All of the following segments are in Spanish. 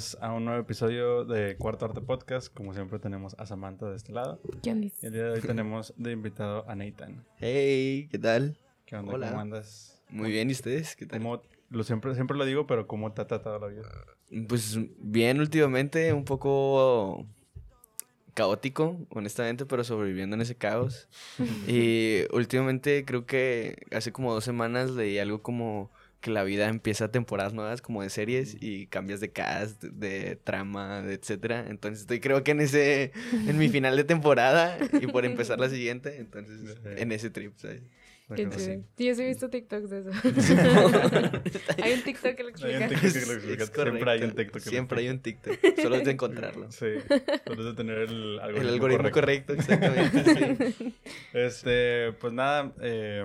bienvenidos a un nuevo episodio de Cuarto Arte Podcast. Como siempre tenemos a Samantha de este lado. ¿Qué Y el día de hoy tenemos de invitado a Nathan. Hey, ¿qué tal? ¿Qué onda? Hola. ¿Cómo andas? Muy bien, ¿y ustedes? ¿Qué tal? ¿Cómo, lo siempre, siempre lo digo, pero ¿cómo te ha tratado la vida? Pues bien últimamente, un poco caótico, honestamente, pero sobreviviendo en ese caos. y últimamente creo que hace como dos semanas leí algo como que la vida empieza temporadas nuevas como de series y cambias de cast, de trama, de etcétera. Entonces estoy creo que en ese, en mi final de temporada y por empezar la siguiente, entonces en ese trip, ¿sabes? Qué chido. Sí, yo sí he visto TikToks de eso. Hay un TikTok que lo Hay un explica. TikTok que lo explica. Es Siempre hay un. TikTok que lo Siempre hay un TikTok. Solo es de encontrarlo. Sí, solo es de tener el algoritmo, El algoritmo correcto. correcto, exactamente. sí. Este, pues nada, eh,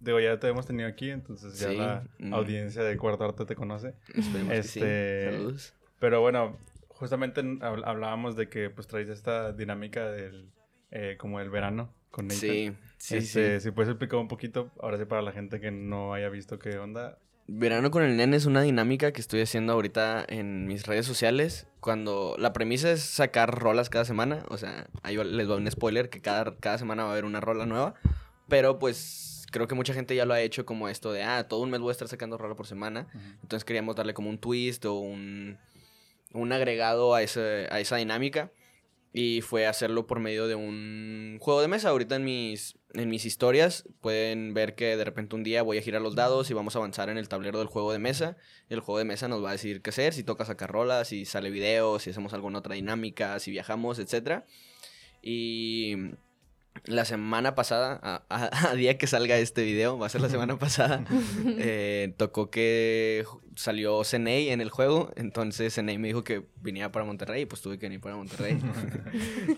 digo, ya te hemos tenido aquí, entonces ya Sí, la mm. audiencia de Cuarto Arte te conoce. Esperemos que Este, sí. Saludos. Pero bueno, justamente hab- hablábamos de que pues traes esta dinámica del, eh, como el verano con Nathan. Sí, sí, Este, sí. Si puedes explicar un poquito, ahora sí para la gente que no haya visto qué onda. Verano con el nene es una dinámica que estoy haciendo ahorita en mis redes sociales. Cuando la premisa es sacar rolas cada semana. O sea, ahí va- les doy un spoiler que cada, cada semana va a haber una rola nueva. Pero pues creo que mucha gente ya lo ha hecho como esto de, ah, todo un mes voy a estar sacando rola por semana. Entonces queríamos darle como un twist o un, un agregado a, ese, a esa dinámica. Y fue hacerlo por medio de un juego de mesa. Ahorita en mis, en mis historias pueden ver que de repente un día voy a girar los dados y vamos a avanzar en el tablero del juego de mesa. El juego de mesa nos va a decir qué hacer, si toca sacar rolas, si sale video, si hacemos alguna otra dinámica, si viajamos, etc. Y la semana pasada, a, a- a día que salga este video, va a ser la semana pasada, eh, tocó que salió Ceney en el juego, entonces Ceney me dijo que viniera para Monterrey, y pues tuve que venir para Monterrey.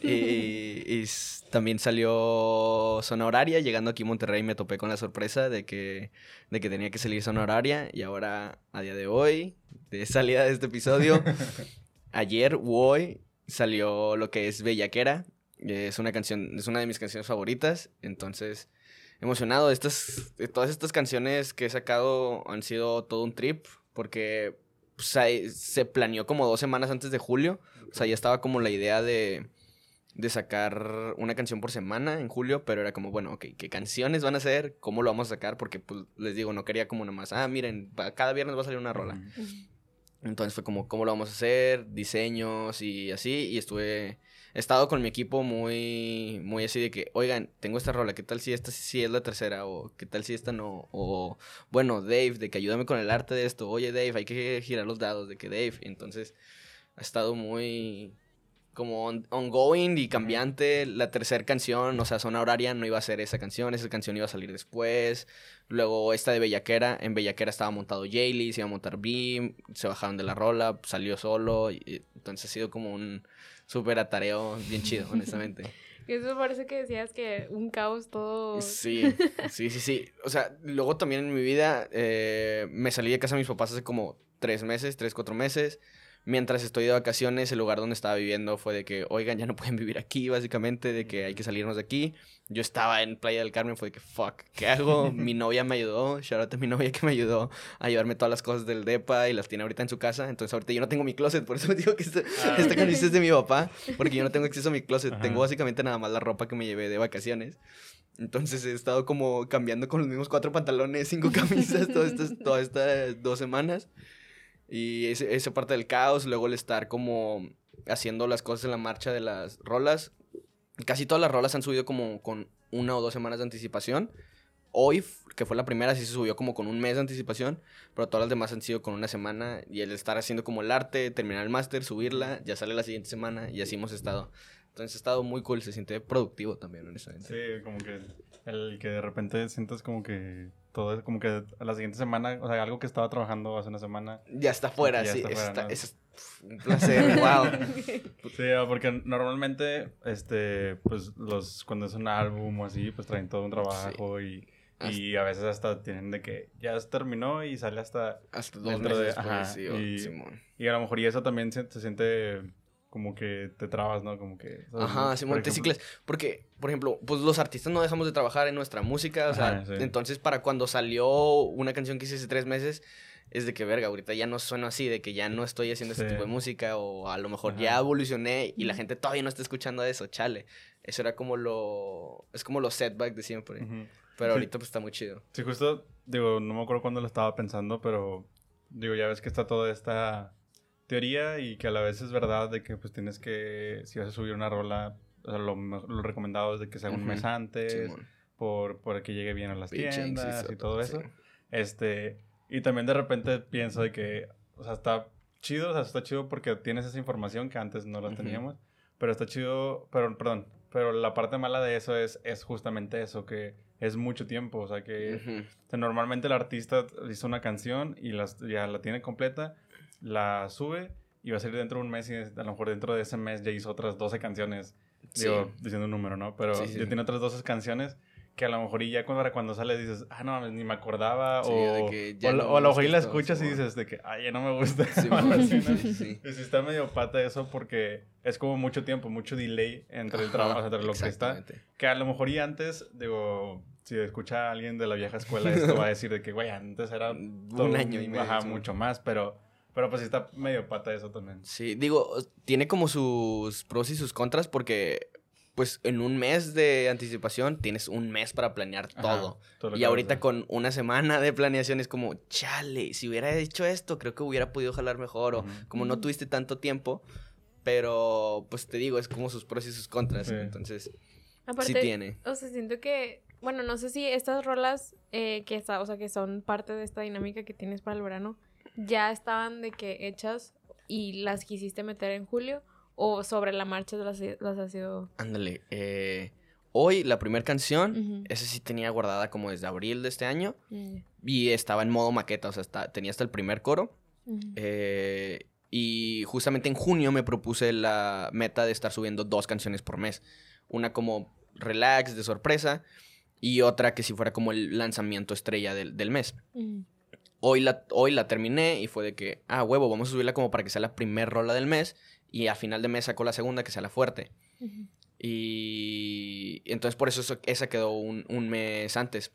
y y también salió Zona Horaria, llegando aquí a Monterrey me topé con la sorpresa de que, de que tenía que salir Zona Horaria, y ahora, a día de hoy, de salida de este episodio, ayer hoy salió lo que es Bellaquera. Es una canción, es una de mis canciones favoritas. Entonces, emocionado. Estas, de todas estas canciones que he sacado han sido todo un trip. Porque pues, se planeó como dos semanas antes de julio. O sea, ya estaba como la idea de, de sacar una canción por semana en julio. Pero era como, bueno, ok, ¿qué canciones van a ser? ¿Cómo lo vamos a sacar? Porque, pues, les digo, no quería como nomás, ah, miren, cada viernes va a salir una rola. Entonces fue como, ¿cómo lo vamos a hacer? Diseños y así. Y estuve, he estado con mi equipo muy, muy así de que, oigan, tengo esta rola, ¿qué tal si esta sí es la tercera? O ¿qué tal si esta no? O, bueno, Dave, de que ayúdame con el arte de esto. Oye, Dave, hay que girar los dados, de que Dave. Entonces ha estado muy como on- ongoing y cambiante. La tercera canción, o sea, zona horaria, no iba a ser esa canción, esa canción iba a salir después. Luego esta de Bellaquera, en Bellaquera estaba montado Jaylee, se iba a montar Beam, se bajaron de la rola, salió solo, y, entonces ha sido como un súper atareo bien chido, honestamente. Eso parece que decías que un caos todo. Sí, sí, sí, sí. O sea, luego también en mi vida eh, me salí de casa de mis papás hace como tres meses, tres, cuatro meses. Mientras estoy de vacaciones, el lugar donde estaba viviendo fue de que, oigan, ya no pueden vivir aquí, básicamente, de que hay que salirnos de aquí. Yo estaba en Playa del Carmen, fue de que, fuck, ¿qué hago? mi novia me ayudó, shout mi novia que me ayudó a llevarme todas las cosas del DEPA y las tiene ahorita en su casa. Entonces ahorita yo no tengo mi closet, por eso digo que esta, Ah, esta camisa es de mi papá, porque yo no tengo acceso a mi closet. Ajá. Tengo básicamente nada más la ropa que me llevé de vacaciones. Entonces he estado como cambiando con los mismos cuatro pantalones, cinco camisas, todas estas, todas estas dos semanas. Y ese- esa parte del caos, luego el estar como haciendo las cosas en la marcha de las rolas. Casi todas las rolas han subido como con una o dos semanas de anticipación. Hoy, que fue la primera, sí se subió como con un mes de anticipación, pero todas las demás han sido con una semana. Y el estar haciendo como el arte, terminar el máster, subirla, ya sale la siguiente semana y así hemos estado. Entonces ha estado muy cool, se siente productivo también, honestamente. Sí, como que el que de repente sientas como que todo es como que a la siguiente semana, o sea, algo que estaba trabajando hace una semana. Ya está fuera, Ya sí. está eso fuera, está- ¿no? es un placer, wow. Sí, porque normalmente, este, pues los, cuando es un álbum o así, pues traen todo un trabajo y, y a veces hasta tienen de que ya se terminó y sale hasta Hasta dos meses de- después, ajá, sí, o- y- Simón. Y a lo mejor y eso también se, se siente como que te trabas, ¿no? Como que... ¿sabes? Ajá, Por Simón, te ejemplo- ciclas. Porque, por ejemplo, pues los artistas no dejamos de trabajar en nuestra música. O sea, sí. entonces para cuando salió una canción que hice hace tres meses, es de que, verga, ahorita ya no sueno así, de que ya no estoy haciendo ese Sí. tipo de música o a lo mejor Ajá. ya evolucioné y la gente todavía no está escuchando eso, chale. Eso era como lo... Es como los setbacks de siempre. Pero Sí. ahorita pues está muy chido. Sí, justo, digo, no me acuerdo cuándo lo estaba pensando, pero digo, ya ves que está toda esta teoría y que a la vez es verdad de que pues tienes que, si vas a subir una rola, o sea, lo, lo recomendado es de que sea un Ujú. mes antes, Simón. por, por que llegue bien a las sí, tiendas sí, y todo eso. sí. Este, y también de repente pienso de que, o sea, está chido, o sea, está chido porque tienes esa información que antes no la teníamos, pero está chido, pero, perdón, pero la parte mala de eso es, es justamente eso, que es mucho tiempo, o sea, que Ujú. o sea, normalmente el artista hizo una canción y las, ya la tiene completa, la sube y va a salir dentro de un mes y a lo mejor dentro de ese mes ya hizo otras 12 canciones, digo, diciendo un número, ¿no? Pero Sí, sí. ya tiene otras 12 canciones que a lo mejor y ya cuando, para cuando sale dices, ah, no, mames, ni me acordaba, Sí, o, de que ya o, la- no o a lo me mejor y la escuchas y dices de que, ay, ya no me gusta. Sí, sí, sí. Y sí está medio pata eso porque es como mucho tiempo, mucho delay entre el trabajo, entre lo que está. Que a lo mejor y antes, digo, si escucha a alguien de la vieja escuela, esto va a decir de que, güey, antes era Un todo año y medio, Ajá, sí. mucho más, pero, pero pues sí está medio pata eso también. Sí, digo, tiene como sus pros y sus contras porque, pues, en un mes de anticipación tienes un mes para planear Ajá, todo. Y ahorita con una semana de planeación es como, chale, si hubiera hecho esto, creo que hubiera podido jalar mejor. O como no tuviste tanto tiempo, pero, pues, te digo, es como sus pros y sus contras. Sí. Entonces, Aparte, sí tiene. o sea, siento que, bueno, no sé si estas rolas eh, que está, o sea, que son parte de esta dinámica que tienes para el verano, ya estaban de que hechas y las quisiste meter en julio o sobre la marcha las, las has ido. Ándale, eh, hoy la primera canción, Ujú. esa sí tenía guardada como desde abril de este año Mm, y estaba en modo maqueta, o sea, está- tenía hasta el primer coro. ujú. Eh, y justamente en junio me propuse la meta de estar subiendo dos canciones por mes. Una como relax, de sorpresa, y otra que si fuera como el lanzamiento estrella del, del mes. Hoy la, hoy la terminé y fue de que, ah, huevo, vamos a subirla como para que sea la primer rola del mes. Y a final de mes sacó la segunda, que sea la fuerte. Y entonces por eso eso- esa quedó un, un mes antes.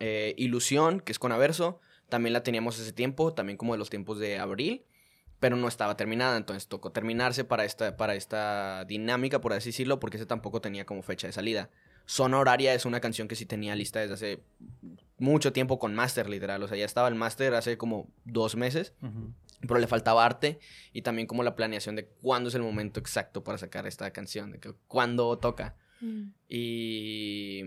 Eh, Ilusión, que es con Averso, también la teníamos ese tiempo, también como de los tiempos de abril, pero no estaba terminada, entonces tocó terminarse para esta, para esta dinámica, por así decirlo, porque ese tampoco tenía como fecha de salida. Zona Horaria es una canción que sí tenía lista desde hace mucho tiempo con Master, literal, o sea, ya estaba el Master hace como dos meses, pero le faltaba arte y también como la planeación de cuándo es el momento exacto para sacar esta canción, de que cuándo toca. Mm. Y,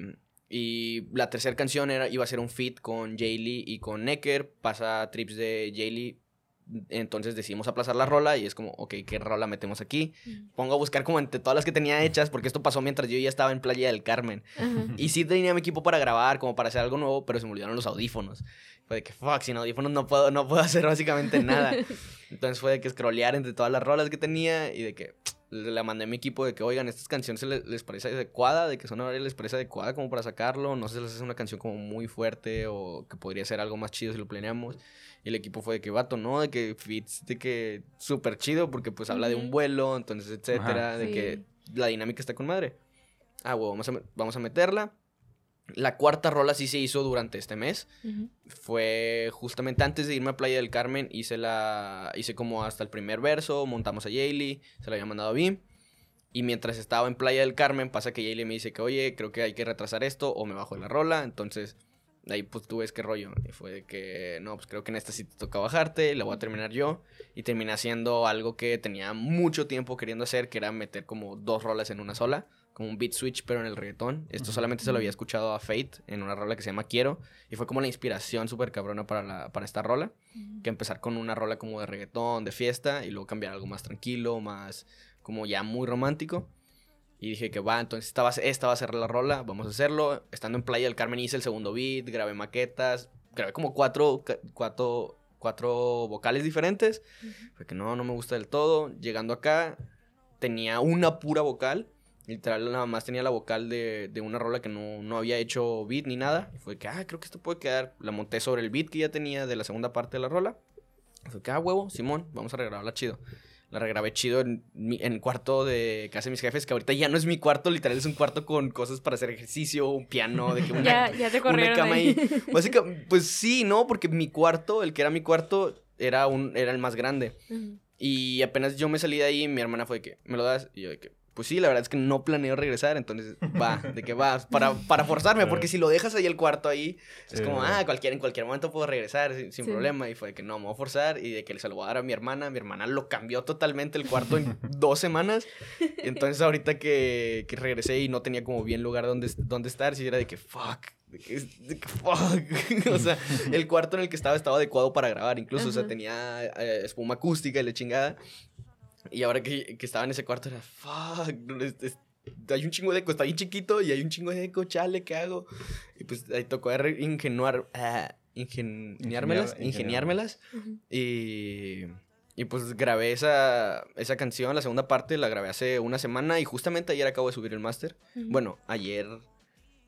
y la tercera canción era, iba a ser un feat con Jaylee y con Necker. Pasa trips de Jaylee. Entonces decidimos aplazar la rola y es como, ok, ¿qué rola metemos aquí? Mm. Pongo a buscar como entre todas las que tenía hechas, porque esto pasó mientras yo ya estaba en Playa del Carmen. Ajá. Y sí tenía mi equipo para grabar, como para hacer algo nuevo, pero se me olvidaron los audífonos. Fue de que, fuck, sin audífonos no puedo, no puedo hacer básicamente nada. Entonces fue de que scrollear entre todas las rolas que tenía y de que le mandé a mi equipo de que, oigan, estas canciones les, les parece adecuada, de que son les parece adecuada como para sacarlo, no sé si les hace una canción como muy fuerte o que podría ser algo más chido si lo planeamos. Y el equipo fue de que, vato, no, de que fits, de que súper chido porque pues habla de un vuelo, entonces, etcétera, Ajá. de Sí. que la dinámica está con madre. Ah, bueno, vamos a, vamos a meterla. La cuarta rola sí se hizo durante este mes fue justamente antes de irme a Playa del Carmen, hice la hice como hasta el primer verso, montamos a Jaylee, se la había mandado a Bim. Y mientras estaba en Playa del Carmen, pasa que Jaylee me dice que, oye, creo que hay que retrasar esto o me bajo de la rola. Entonces, ahí pues tú ves qué rollo. Y fue de que, no, pues creo que en esta sí te toca bajarte, la voy a terminar yo. Y terminé haciendo algo que tenía mucho tiempo queriendo hacer, que era meter como dos rolas en una sola. Como un beat switch, pero en el reggaetón. Esto solamente se lo había escuchado a Fate en una rola que se llama Quiero. Y fue como la inspiración súper cabrona para, la, para esta rola. Que empezar con una rola como de reggaetón, de fiesta, y luego cambiar a algo más tranquilo, más como ya muy romántico. Y dije que va, entonces esta va, a ser- esta va a ser la rola, vamos a hacerlo. Estando en Playa del Carmen hice el segundo beat, grabé maquetas, grabé como cuatro, cuatro, cuatro vocales diferentes. Fue que no, no me gusta del todo. Llegando acá, tenía una pura vocal. Literal, nada más tenía la vocal de, de una rola que no, no había hecho beat ni nada. Y fue que, ah, creo que esto puede quedar. La monté sobre el beat que ya tenía de la segunda parte de la rola. Y fue que, ah, huevo, Simón, vamos a regrabarla chido. La regrabé chido en, mi- en el cuarto de casa de mis jefes, que ahorita ya no es mi cuarto, literal es un cuarto con cosas para hacer ejercicio, un piano, de que una, Ya, ya te una cama ahí. ahí. Básicamente, pues sí, ¿no? Porque mi cuarto, el que era mi cuarto, era, un, era el más grande. Ujú. Y apenas yo me salí de ahí, mi hermana fue de que, ¿me lo das? Y yo de que, pues sí, la verdad es que no planeo regresar, entonces va, de que va, para, para forzarme, porque si lo dejas ahí el cuarto ahí, es Sí, como, ¿verdad? ah, cualquier, en cualquier momento puedo regresar sin, sin Sí. problema. Y fue de que no, me voy a forzar y de que lo voy a dar a mi hermana. Mi hermana lo cambió totalmente el cuarto en dos semanas. Entonces ahorita que, que regresé y no tenía como bien lugar donde, donde estar, sí era de que, fuck. De que, de que fuck. o sea, el cuarto en el que estaba estaba adecuado para grabar, incluso, o sea, Ajá. tenía eh, espuma acústica y la chingada. Y ahora que, que estaba en ese cuarto era, fuck, es- es- hay un chingo de eco, está bien chiquito y hay un chingo de eco, chale, ¿qué hago? Y pues ahí tocó ingenuar, ah, ingeniármelas, ingeniármelas. Y, y pues grabé esa, esa canción, la segunda parte, la grabé hace una semana y justamente ayer acabo de subir el máster. Ujú. Bueno, ayer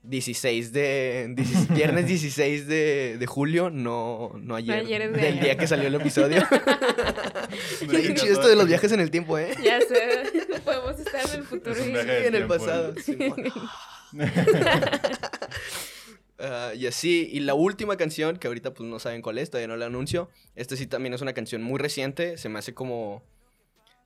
16 de... 16 viernes 16 de, de julio, no, no ayer. ayer es de del ayer. día que salió el episodio. Está bien Sí, chido esto de los viajes en el tiempo, ¿eh? Ya sé, podemos estar en el futuro. Y- en el pasado. Ah, y así, y la última canción, que ahorita pues no saben cuál es, todavía no la anuncio. Esta sí también es una canción muy reciente, se me hace como...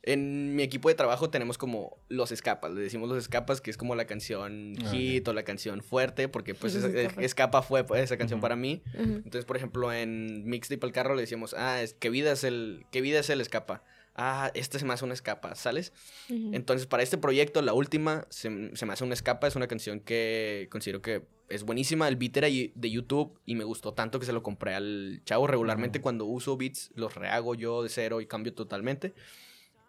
En mi equipo de trabajo tenemos como los escapas, le decimos los escapas, que es como la canción Ah, hit o la canción fuerte, porque pues esa, escapa fue pues, esa canción para mí. Entonces, por ejemplo, en Mixtape al carro le decíamos, ah, es, ¿qué vida es el, qué vida es el escapa? Ah, este se me hace una escapa, ¿sales? Entonces, para este proyecto, la última, se, se me hace una escapa. Es una canción que considero que es buenísima. El beat era de YouTube y me gustó tanto que se lo compré al chavo. Regularmente, cuando uso beats, los rehago yo de cero y cambio totalmente.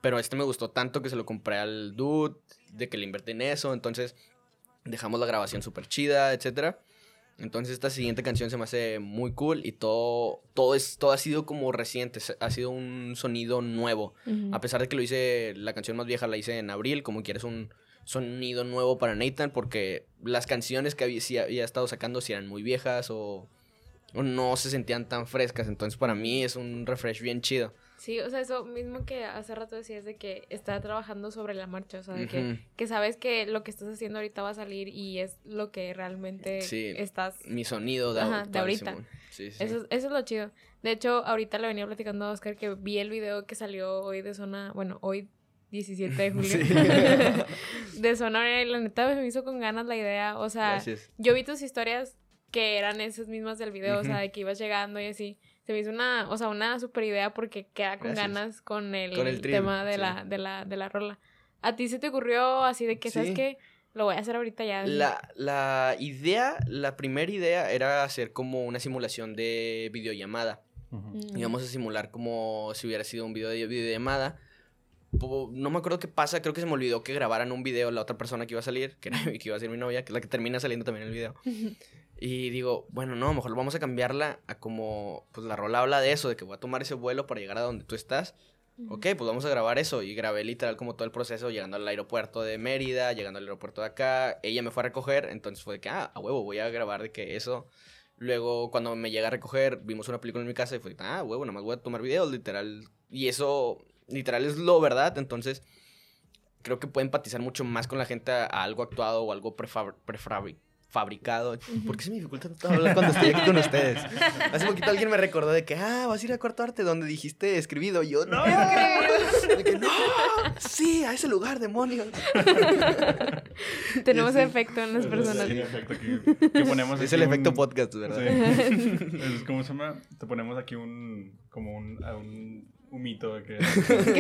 Pero este me gustó tanto que se lo compré al dude, de que le invertí en eso. Entonces, dejamos la grabación súper chida, etcétera. Entonces esta siguiente canción se me hace muy cool y todo, todo, es, todo ha sido como reciente, ha sido un sonido nuevo. A pesar de que lo hice, la canción más vieja la hice en abril, como quieres un sonido nuevo para Nathan, porque las canciones que había estado sacando si eran muy viejas o, o no se sentían tan frescas, entonces para mí es un refresh bien chido. Sí, o sea, eso mismo que hace rato decías de que está trabajando sobre la marcha, o sea, de que, que sabes que lo que estás haciendo ahorita va a salir y es lo que realmente Sí. estás... Mi sonido de, Ajá, de ahorita. Sí, sí. Eso, es- eso es lo chido. De hecho, ahorita le venía platicando a Oscar que vi el video que salió hoy de zona, bueno, hoy 17 de julio. de zona Obrera, y la neta me hizo con ganas la idea, o sea, Gracias. yo vi tus historias que eran esas mismas del video, o sea, de que ibas llegando y así. Se me hizo una, o sea, una super idea porque queda con Gracias. ganas con el, Con el trip, tema de sí. la, de la, de la rola. ¿A ti se te ocurrió así de que, sabes Sí. qué? Lo voy a hacer ahorita ya. La, la idea, la primera idea era hacer como una simulación de videollamada. Ujú. Mm. Íbamos a simular como si hubiera sido un video de videollamada. No me acuerdo qué pasa, creo que se me olvidó que grabaran un video la otra persona que iba a salir, que, era, que iba a ser mi novia, que es la que termina saliendo también en el video. Y digo, bueno, no, mejor vamos a cambiarla a como, pues la rola habla de eso, de que voy a tomar ese vuelo para llegar a donde tú estás. Ok, pues vamos a grabar eso. Y grabé literal como todo el proceso, llegando al aeropuerto de Mérida, llegando al aeropuerto de acá. Ella me fue a recoger, entonces fue de que, ah, a huevo, voy a grabar de que eso. Luego, cuando me llega a recoger, vimos una película en mi casa y fue, ah, huevo, nada más voy a tomar videos, literal. Y eso, literal, es lo verdad. Entonces, creo que puede empatizar mucho más con la gente a, algo actuado o algo prefab- prefabri- fabricado. ¿Por qué se me dificulta tanto hablar cuando estoy aquí con ustedes? Hace poquito alguien me recordó de que, ah, vas a ir a cuarto arte donde dijiste escribido. Y yo, no, de que no, sí, a ese lugar, demonios. Tenemos Sí. efecto en las personas. sí, efecto que, que ponemos Es el efecto podcast, ¿verdad? Sí. Es como se llama, te ponemos aquí un como un, a un humito que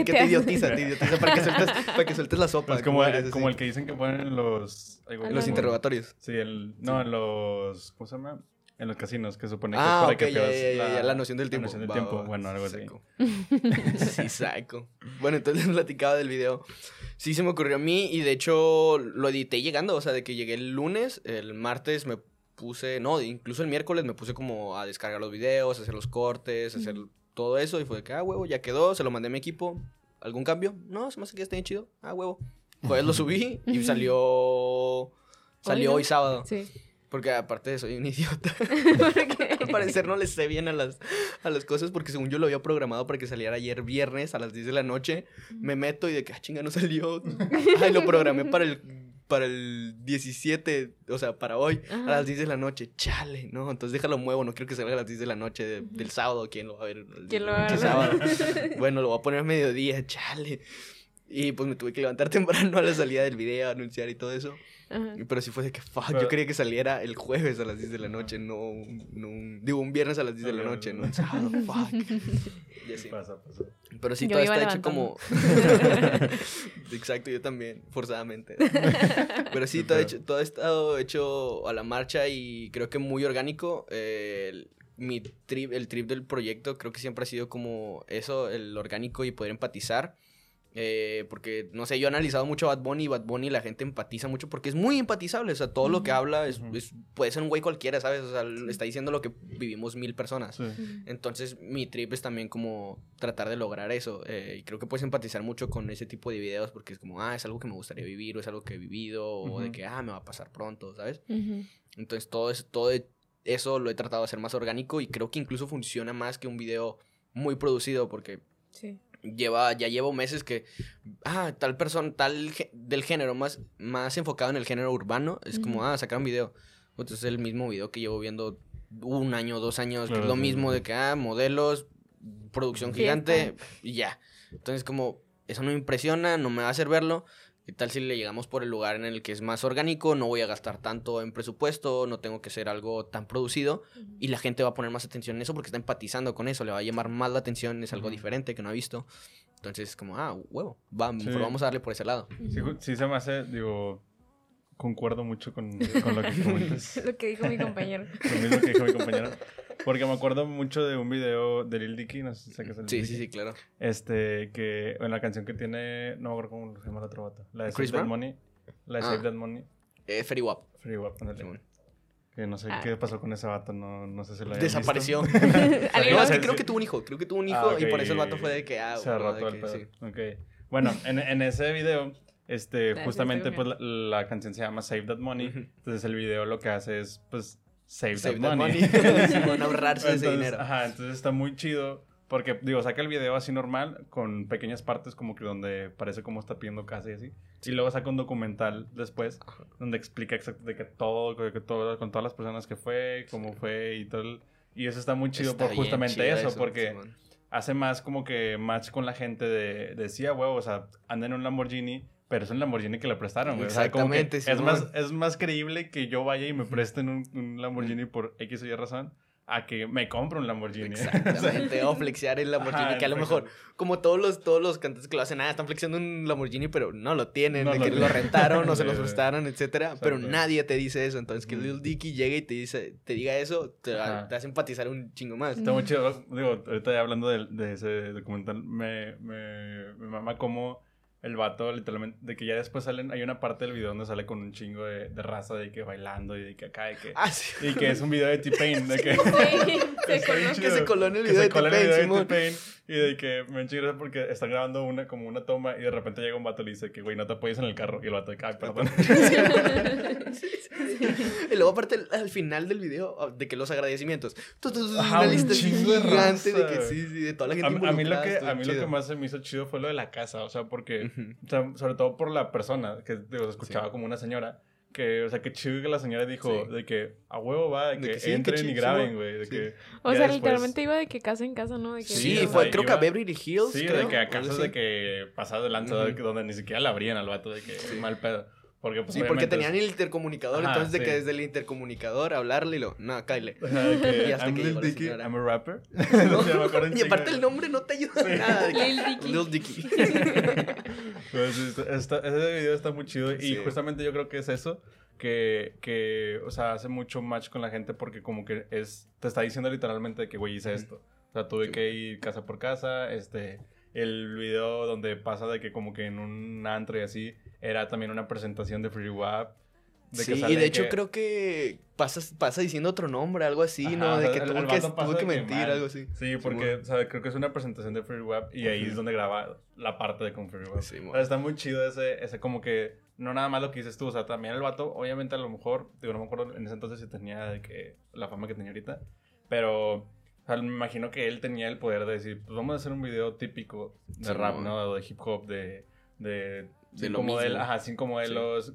que te idiotiza, te idiotiza para que sueltes, para que sueltes la sopa. es como, como eres, como así. el que dicen que ponen en los En Los como- interrogatorios. Sí, el no, en los ¿cómo se llama? En los casinos que supone que Ah, es para que pierdas ya, ya, la noción del tiempo. La noción del Va, tiempo, va, va. bueno, algo así. Saco. sí, saco. Bueno, entonces platicaba del video. Sí se me ocurrió a mí y de hecho lo edité llegando, o sea, de que llegué el lunes, el martes me puse, no, incluso el miércoles me puse como a descargar los videos, a hacer los cortes, a hacer. Todo eso y fue de que, ah, huevo, ya quedó, se lo mandé a mi equipo. ¿Algún cambio? No, se me hace que está bien chido. Ah, huevo. Pues lo subí y salió... Salió hoy sábado. Sí. Porque aparte soy un idiota. Al parecer no le sé bien a las, a las cosas porque según yo lo había programado para que saliera ayer viernes a las 10 de la noche. Me meto y de que, ah, chinga, no salió. Ay, lo programé para el, para el 17, o sea, para hoy, a Ajá. las 10 de la noche. Chale, no, entonces déjalo muevo, no quiero que salga a las 10 de la noche de- del sábado. ¿Quién lo va a ver? el ¿Quién lo va a ver? sábado? bueno, lo voy a poner a mediodía, chale. Y pues me tuve que levantar temprano a la salida del video, anunciar y todo eso. Ajá. Pero sí fue de que, fuck, Pero- yo quería que saliera el jueves a las 10 de la noche, no, no un- digo, un viernes a las 10 de la noche, no un sábado, fuck. Y así. Pasa, pasa. Pero sí, Yo todo está hecho como... Exacto, yo también, forzadamente. Pero sí, todo, hecho, todo ha estado hecho a la marcha y creo que muy orgánico. Eh, el- mi trip, el trip del proyecto creo que siempre ha sido como eso, el orgánico y poder empatizar. Eh, porque, no sé, yo he analizado mucho a Bad Bunny y Bad Bunny la gente empatiza mucho porque es muy empatizable. O sea, todo lo que habla es, es- puede ser un güey cualquiera, ¿sabes? O sea, está diciendo lo que vivimos mil personas. Sí. Entonces, mi trip es también como tratar de lograr eso. eh, y creo que puedes empatizar mucho con ese tipo de videos porque es como, ah, es algo que me gustaría vivir o es algo que he vivido o de que, ah, me va a pasar pronto, ¿sabes? Entonces, todo eso, todo eso lo he tratado de hacer más orgánico y creo que incluso funciona más que un video muy producido porque Sí. Lleva ya llevo meses que ah tal persona tal del género más más enfocado en el género urbano es como ah sacar un video. Entonces es el mismo video que llevo viendo un año dos años que es Claro, lo sí, mismo sí. de que ah modelos producción gigante y ya. Entonces como eso no me impresiona no me va a hacer verlo ¿Qué tal si le llegamos por el lugar en el que es más orgánico? No voy a gastar tanto en presupuesto, no tengo que ser algo tan producido y la gente va a poner más atención en eso porque está empatizando con eso, le va a llamar más la atención, es algo diferente que no ha visto. Entonces, como, ah, huevo, va, Sí. mejor vamos a darle por ese lado. Sí se me hace, digo, concuerdo mucho con, con lo que comentas. Lo que dijo mi compañero. Lo mismo que dijo mi compañero. Porque me acuerdo mucho de un video de Lil Dicky, no sé si sabes el Sí, Lil sí, Dicky. sí, claro. Este, que en la canción que tiene, no me acuerdo cómo se llama el otro vato. La de ¿Chris Save That Brown? Money. La de Ah. Save That Money. Eh, Ferry Wap. Free Wap, ándale. Que no sé Ah. qué pasó con ese vato, no, no sé si lo Desapareció. visto. Alguien no, es que creo que tuvo un hijo, creo que tuvo un hijo Ah, y por eso el vato fue de que, ah, se bueno, arrotó de el que pedo. sí. Ok. Bueno, en, en ese video, este, sí, justamente, pues la, la canción se llama Save That Money. Entonces el video lo que hace es, pues, save, Save that, that money. money. Simón, ahorrarse ese Entonces, dinero. Ajá, entonces está muy chido. Porque, digo, saca el video así normal, con pequeñas partes como que donde parece como está pidiendo casa y así. Y luego saca un documental después, donde explica exactamente que todo, que todo, con todas las personas que fue, cómo fue y todo. el- Y eso está muy chido Está por justamente chido eso, porque Simón. hace más como que match con la gente de, de sí, a huevo, o sea, anda en un Lamborghini, pero es un Lamborghini que le prestaron, güey. O sea, como que Exactamente, es más, es más creíble que yo vaya y me presten un, un Lamborghini por X o Y razón a que me compre un Lamborghini. Exactamente, o flexear el Lamborghini, Ajá, que a lo mejor, como todos los, todos los cantantes que lo hacen, ah, están flexiando un Lamborghini, pero no lo tienen, No de lo que lo rentaron o se sí. prestaron, etcétera, pero nadie te dice eso, entonces que. Lil Dicky llegue y te dice, te diga eso, te hace empatizar un chingo más. Está muy chido. Digo, ahorita ya hablando de, de ese documental, me, me, me mama como el vato, literalmente, de que ya después salen, hay una parte del video donde sale con un chingo de, de raza de que bailando y de que acá, de que... Ah, sí. Y que es un video de T-Pain, de que... Sí. Que se coló en el que video se de en el T-Pain, video de Simón. T-Pain, y de que me enchigre porque están grabando una, como una toma y de repente llega un vato y le dice que, güey, no te apoyes en el carro. Y el vato de que, ay, perdón. Y luego aparte al- al final del video, ah, de que los agradecimientos, Ajá, una un lista de gigante de raza. que sí, sí, de toda la a, gente a mí lo que, a mí lo que más se me hizo chido fue lo de la casa, o sea, porque, Ujú. o sea, sobre todo por la persona, que digo, se escuchaba como una señora, que, o sea, que chido que la señora dijo Sí. de que a huevo va, de De que, que sí, que entren y chido, graben, güey, de Sí. que O sea, después- literalmente iba de que casa en casa, ¿no? De que Sí, Sí, o fue sea, creo que a iba- Beverly Hills, Sí, creo, de que a casas de que lanza, de Ujú. que donde ni siquiera la abrían al vato, de que mal pedo. Porque, pues, Sí, porque tenían el intercomunicador, Ajá, entonces de sí. que desde el intercomunicador hablarle y lo, no, Kyle. De Y hasta I'm que Lil Dicky. I'm a rapper. Sí, un Y aparte el nombre no te ayuda en nada. de Lil Dicky. Lil Dicky. Pues, está- ese video está muy chido y Sí. justamente yo creo que es eso que, que, o sea, hace mucho match con la gente porque como que es, te está diciendo literalmente de que, güey, hice esto. O sea, tuve Sí. que ir casa por casa, este, el video donde pasa de que como que en un antro y así, era también una presentación de Free Wap. De sí, y de hecho que- creo que pasa, pasa diciendo otro nombre, algo así, Ajá, ¿no? De que el- tuvo el que, tuvo que mentir, mal. algo así. Sí, porque o sea, creo que es una presentación de Free Web y ahí es Ujú. donde graba la parte de con Free Web. Sí, O mo. sea, está muy chido ese, ese como que, no nada más lo que dices tú, o sea, también el vato, obviamente a lo mejor, digo, no me acuerdo en ese entonces si tenía de que la fama que tenía ahorita, pero, o sea, me imagino que él tenía el poder de decir, pues vamos a hacer un video típico de Sí, rap. ¿no? O de hip hop, de, de, De cinco lo model- mismo. ajá, cinco modelos,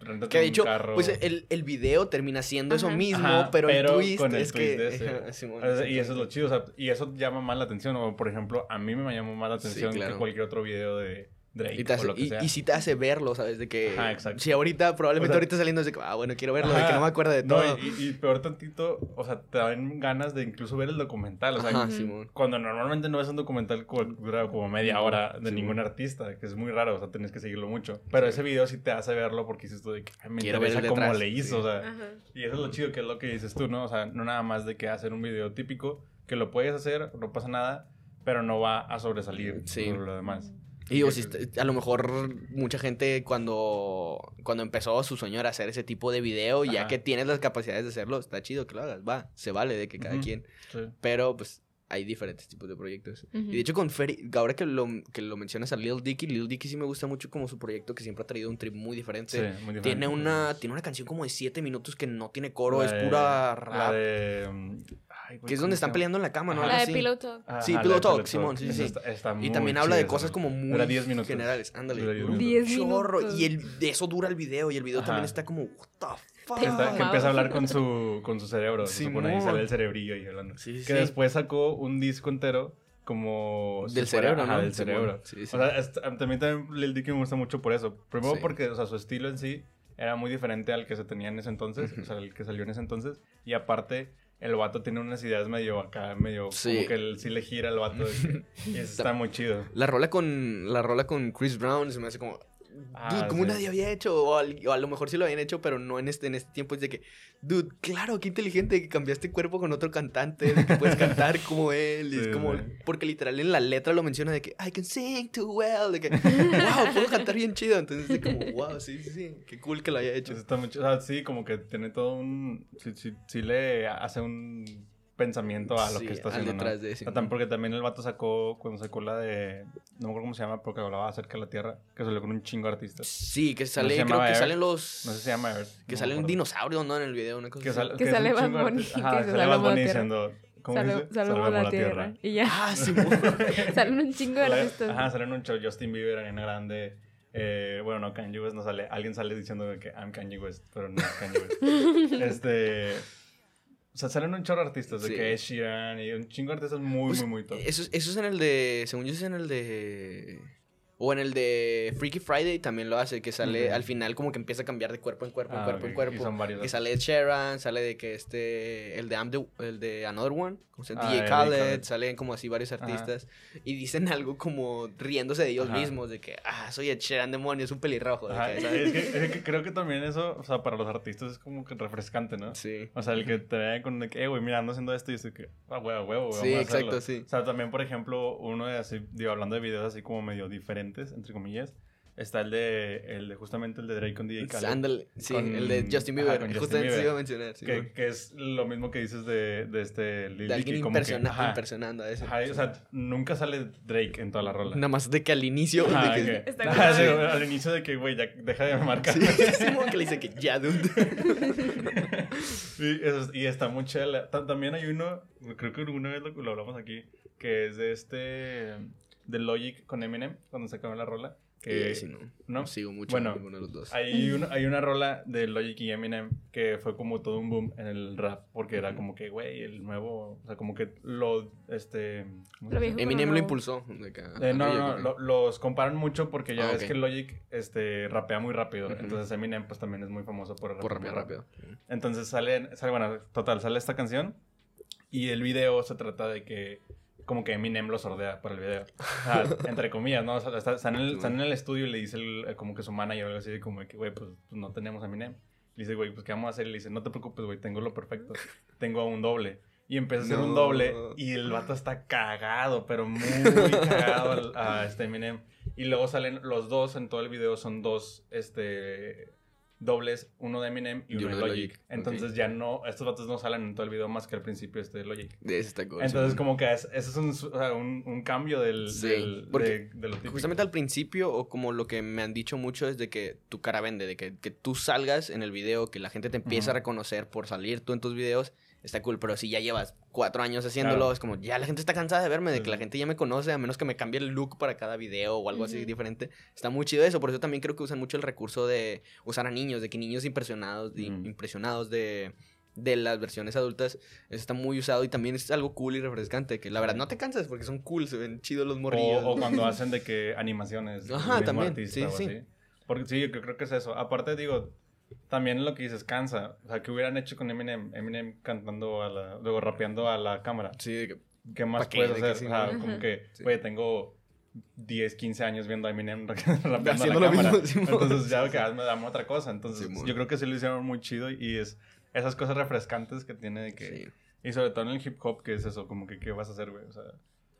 réntate Que de un hecho, carro. pues el, el video termina siendo eso mismo, Ajá, pero, pero el twist con el es twist que... ese. Y eso es lo chido, o sea, y eso llama más la atención, o por ejemplo, a mí me llamó más la Sí, atención claro. que cualquier otro video de Drake Y, te hace- o lo que y- sea. y sí te hace verlo, ¿sabes? De que... Ajá, exacto. Si ahorita, probablemente O sea- ahorita saliendo es de que, ah, bueno, quiero verlo, de que Ajá. no me acuerdo de No, todo. y, y peor tantito, o sea, te dan ganas de incluso ver el documental, o sea, Ajá. Simón. cuando normalmente no ves un documental que dura como media No, hora de sí, ningún güey. artista, que es muy raro, o sea, tienes que seguirlo mucho. Pero ese video sí te hace verlo porque dices tú de que "Ay, me Quiero interesa cómo detrás", le hizo, sí. o sea, Ajá. y eso es lo chido que es lo que dices tú, ¿no? O sea, no nada más de que hacer un video típico, que lo puedes hacer, no pasa nada, pero no va a sobresalir Sí. por lo demás. Y digo, si a lo mejor mucha gente cuando, cuando empezó su sueño era hacer ese tipo de video, ya Ajá. que tienes las capacidades de hacerlo, está chido que lo hagas, va, se vale de que cada quien. Sí. Pero pues hay diferentes tipos de proyectos. Y de hecho con Ferry, ahora que lo, que lo mencionas a Lil Dicky, Lil Dicky sí me gusta mucho como su proyecto que siempre ha traído un trip muy diferente. Sí, muy diferente. Tiene una, tiene una canción como de 7 minutos que no tiene coro, es de- pura La rap. de... um, ay, güey, Que es ¿cómo donde se están peleando en la cama, ¿no? Ajá. La de así. Pillow Talk. Ajá, Sí, Pillow Talk, Simón, sí, sí, sí. Está, está Y también habla de cosas como muy Dura 10 minutos. generales. Ándale. Dura 10 un minutos. 10 chorro. minutos. Y el, de eso dura el video. Y el video Ajá. también está como, what the fuck. Que, está- que empieza a hablar con su, con su cerebro. Se supone ahí sale el cerebrillo y hablando. Sí, sí, Que sí. después sacó un disco entero como... si Del fuera- cerebro, ajá, ¿no? del cerebro. Sí, sí. O sea, a- también, también Lil Dicky me gusta mucho por eso. Primero Sí. porque, o sea, su estilo en sí era muy diferente al que se tenía en ese entonces. O sea, el que salió en ese entonces. Y aparte, el vato tiene unas ideas medio acá, medio... Sí. Como que él sí le gira al vato. de que- y eso está muy chido. La rola con la rola con Chris Brown se me hace como dude, como sí. nadie había hecho o, al- o a lo mejor sí lo habían hecho, pero no en este en este tiempo es de que dude, claro, qué inteligente que cambiaste cuerpo con otro cantante, de que puedes cantar como él, y es Sí, como güey. porque literal en la letra lo menciona de que I can sing too well, de que wow, puedo cantar bien chido, entonces de como wow, sí, sí, sí, qué cool que lo haya hecho. Está mucho, o sea, sí, como que tiene todo un, sí, sí, sí le hace un pensamiento a lo Sí, que está haciendo, ¿no? de porque también el vato sacó, cuando sacó la de, no me acuerdo cómo se llama, porque hablaba acerca de la Tierra, que salió con un chingo de artistas. Sí, que sale, creo que Earth? salen los No sé si se llama Earth. que salen acuerdo. dinosaurios, ¿no? En el video, una cosa Que, así. sale, Que un sale Bad Bunny, que sale Bad "Salvemos la Bunny Tierra". diciendo, ¿cómo Salve- salvemos la tierra. Y ya. Ah, sí, Salen un chingo de artistas. Ajá, sale en un show Justin Bieber, Ariana Grande. Eh, bueno, no, Kanye West no sale. Alguien sale diciendo que I'm Kanye West, pero no es Kanye West. este. O sea, salen un chorro de artistas, de Sí. que es Sheeran y un chingo de artistas muy, Pues, muy, muy top. Eso, es- eso es en el de. Según yo, es en el de. O en el de Freaky Friday también lo hace, que sale al final como que empieza a cambiar de cuerpo en cuerpo, en Ah, cuerpo, en y cuerpo. son varios Que sale Ed Sheeran, sale de que este. El de, I'm the- el de Another One, como se llama, Ah, DJ Khaled, salen como así varios Ajá. artistas. Y dicen algo como riéndose de ellos Ajá. mismos, de que, ah, soy Ed Sheeran, demonio, es un pelirrojo. de Ajá, que, es, que, es que creo que también eso, o sea, para los artistas es como que refrescante, ¿no? Sí. O sea, el que te vea con de eh, güey, mira, ando haciendo esto y estoy que, ah, huevo, huevo, Sí, exacto, sí. O sea, también, por ejemplo, uno de así, digo, hablando de videos así como medio diferentes, entre comillas, está el de, el de justamente el de Drake con DJ Khaled. Ándale, sí, Con- el de Justin ajá, Bieber, con Justin justamente se Bieber. iba a mencionar. sí, que, bueno. que es lo mismo que dices de, de este Lil de alguien como que, impersona- ajá, impersonando a eso. ajá, o sea, nunca sale Drake en toda la rola. Nada más de que al inicio. de Ajá, que- que- Está ajá, sí, al inicio de que, güey, ya deja de marcar. Sí, Simón que le dice que ya, dude. Sí, eso es- y está muy chela. Ta- También hay uno, creo que una vez lo, lo hablamos aquí, que es de este, de Logic con Eminem, cuando se acabó la rola. Que, Eh, sí, no. ¿no? No sigo mucho Bueno, ninguno de los dos. Hay una, hay una rola de Logic y Eminem que fue como todo un boom en el rap, porque era como que, güey, el nuevo, o sea, como que lo, este... Eminem no. lo impulsó. de que- Eh, no, no, ok. lo- los comparan mucho porque ya Ah, ves ok. que Logic este, rapea muy rápido. Ujú. Entonces Eminem pues también es muy famoso por Por rapear rápido, rápido. Entonces sale, sale, bueno, total, sale esta canción y el video se trata de que como que Eminem lo sordea para el video. O sea, entre comillas, ¿no? O sea, está, está en el, está en el estudio y le dice el- como que su manager algo así, como que, güey, pues, pues, no tenemos a Eminem. Le dice, güey, pues ¿qué vamos a hacer? Y le dice, no te preocupes, güey, tengo lo perfecto. Tengo a un doble. Y empieza a hacer un doble y el vato está cagado, pero muy cagado al- a este Eminem. Y luego salen los dos en todo el video, son dos, este, dobles, uno de Eminem y Y uno de Logic. Logic, Entonces ya no, estos vatos no salen en todo el video más que al principio este de Logic. De está cool, Entonces como que es, eso es un, o sea, un, un cambio del, Sí, del- porque de, de lo típico. Justamente al principio, o como lo que me han dicho mucho, es de que tu cara vende, de que, que tú salgas en el video, que la gente te empieza a reconocer por salir tú en tus videos, está cool. Pero si ya llevas cuatro años haciéndolo, Claro. es como, ya la gente está cansada de verme, de Sí, que la gente ya me conoce, a menos que me cambie el look para cada video o algo así diferente. Está muy chido eso, por eso también creo que usan mucho el recurso de usar a niños, de que niños impresionados, de- impresionados de de las versiones adultas eso está muy usado y también es algo cool y refrescante que la verdad no te cansas porque son cool se ven chidos los morrillos O, o cuando hacen de que animaciones. Ajá, también, artista sí, o sí. así. Porque sí, yo creo que es eso. Aparte, digo, también lo que dices, cansa. O sea, que hubieran hecho con Eminem, Eminem cantando a la, luego rapeando a la cámara. sí que- ¿Qué más puedes De que hacer? sí, O sea, como que, Sí. oye, tengo 10, 15 años viendo a Eminem rapeando Haciendo a la lo cámara. mismo. Entonces ya que hazme dame otra cosa. Entonces Simón. yo creo que sí lo hicieron muy chido y es esas cosas refrescantes que tiene de que... sí. Y sobre todo en el hip hop, que es eso, como que qué vas a hacer, güey. O sea,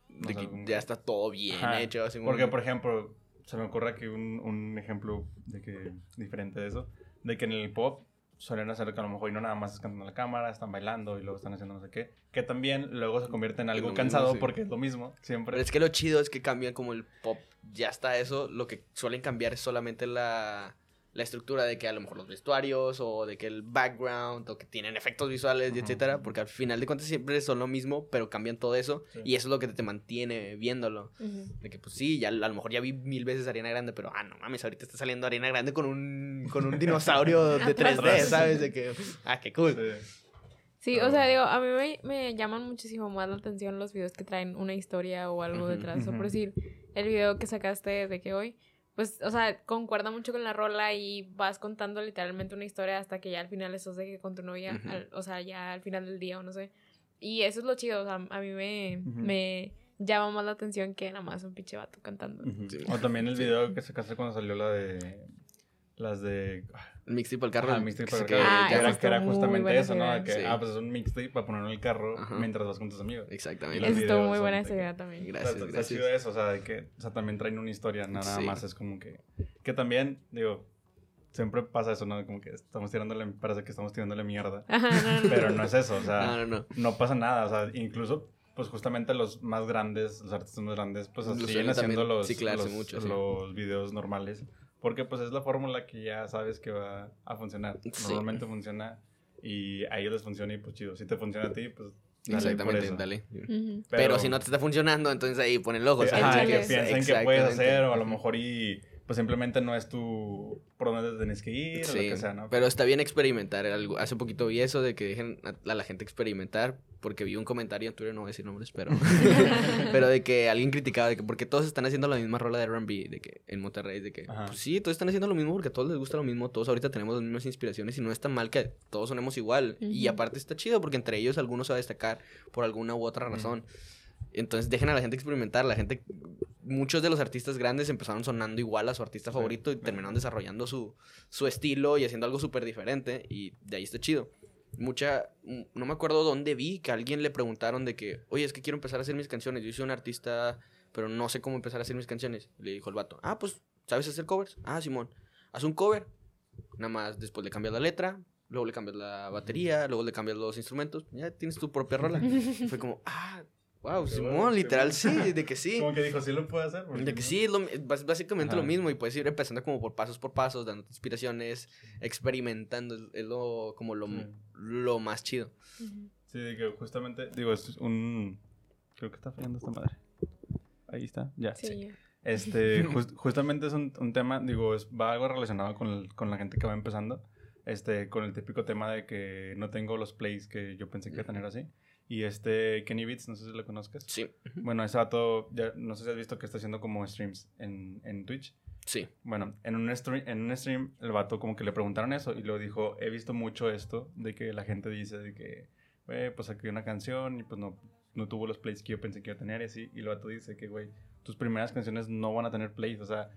no de que como ya que- está todo bien Ajá, hecho así Porque, por ejemplo, se me ocurre aquí un, un ejemplo de que diferente de eso, de que en el pop suelen hacer que a lo mejor y no nada más es cantando la cámara, están bailando y luego están haciendo no sé qué, que también luego se convierte en algo mismo, cansado sí. porque es lo mismo, siempre. Pero es que lo chido es que cambian como el pop ya está eso lo que suelen cambiar es solamente la la estructura de que a lo mejor los vestuarios o de que el background o que tienen efectos visuales y Ujú. etcétera porque al final de cuentas siempre son lo mismo pero cambian todo eso Sí. y eso es lo que te mantiene viéndolo Ujú. De que, pues sí, ya a lo mejor ya vi mil veces Ariana Grande, pero ah, no mames, ahorita está saliendo Ariana Grande con un, con un dinosaurio de Atrás. 3D, ¿sabes? De que, ah, qué cool. Sí. Sí, o sea, digo, a mí me, me llaman muchísimo más la atención los videos que traen una historia o algo detrás. O por decir, el video que sacaste de que hoy, pues, o sea, concuerda mucho con la rola y vas contando literalmente una historia hasta que ya al final estás de que con tu novia, al- o sea, ya al final del día o no sé. Y eso es lo chido, o sea, a mí me, me llama más la atención que nada más un pinche vato cantando. Sí. O también el video que sacaste cuando salió la de... Las de... El mixtape carro. Mixtape para el carro, Ah, que ya era, que justamente eso, ¿no? que. Sí. ah, pues es un mixtape para ponerlo en el carro Ajá. mientras vas con tus amigos. Exactamente. los Eso estuvo muy buena esa que- idea también. Gracias, Está- está gracias. chido eso, o sea, de que o sea, también traen una historia, nada Sí. más es como que... Que también, digo, siempre pasa eso, ¿no? Como que estamos tirándole, parece que estamos tirándole mierda. Ajá, no, no, Pero no es eso, o sea, No, no, no. no pasa nada, o sea, incluso, pues justamente los más grandes, los artistas más grandes, pues siguen haciendo también los, ciclarse los, mucho, sí. los videos normales, porque pues es la fórmula que ya sabes que va a funcionar. Sí. Normalmente funciona y a ellos les funciona y pues chido. Si te funciona a ti, pues dale por Exactamente, eso. dale. Ujú. Pero, si no te está funcionando, entonces ahí pon el ojo. ¿sabes? ajá, que piensen que puedes hacer o a lo mejor y pues simplemente no es tu por donde tienes que ir o lo Sí, que sea, ¿no? pero está bien experimentar algo. Hace poquito vi eso de que dejen a, a la gente experimentar, porque vi un comentario en Twitter, no voy a decir nombres, pero pero de que alguien criticaba de que porque todos están haciendo la misma rola de R&B, de que en Monterrey, de que Ajá. pues sí, todos están haciendo lo mismo porque a todos les gusta lo mismo, todos ahorita tenemos las mismas inspiraciones y no es tan mal que todos sonemos igual. Y aparte está chido porque entre ellos algunos se va a destacar por alguna u otra razón. Entonces dejen a la gente experimentar, la gente muchos de los artistas grandes empezaron sonando igual a su artista Sí. favorito y terminaron desarrollando su, su estilo y haciendo algo súper diferente y de ahí está chido. Mucha, mm, no me acuerdo dónde vi que a alguien le preguntaron de que, oye, es que quiero empezar a hacer mis canciones, yo soy un artista, pero no sé cómo empezar a hacer mis canciones. Le dijo el vato, ah, pues, ¿sabes hacer covers? Ah, Simón, haz un cover, nada más después le cambias la letra, luego le cambias la batería, luego le cambias los instrumentos, ya tienes tu propia rola. Fue como, ah, wow, Simón, literal sí, de que sí. Como que dijo, sí lo puedo hacer. ¿por De que no? sí, es lo- es básicamente lo Ajá. mismo y puedes ir empezando como por pasos por pasos, dando inspiraciones, experimentando, es, lo, como lo, Sí. lo más chido. Sí, de que justamente, digo, es un... Creo que está fallando esta madre. Ahí está, ya. Sí, ya. Este, jus- justamente es un, un tema, digo, es, va algo relacionado con, el- con la gente que va empezando. Este, con el típico tema de que no tengo los plays que yo pensé que iba a tener así. Y este, Kenny Beats, no sé si lo conozcas. Sí, Bueno, ese vato, ya, no sé si has visto que está haciendo como streams en, en Twitch. sí. Bueno, en un, stream, en un stream, el vato como que le preguntaron eso y luego dijo, he visto mucho esto de que la gente dice de que, güey, pues saqué una canción y pues no, no tuvo los plays que yo pensé que iba a tener y así. Y el vato dice que, güey, tus primeras canciones no van a tener plays, o sea,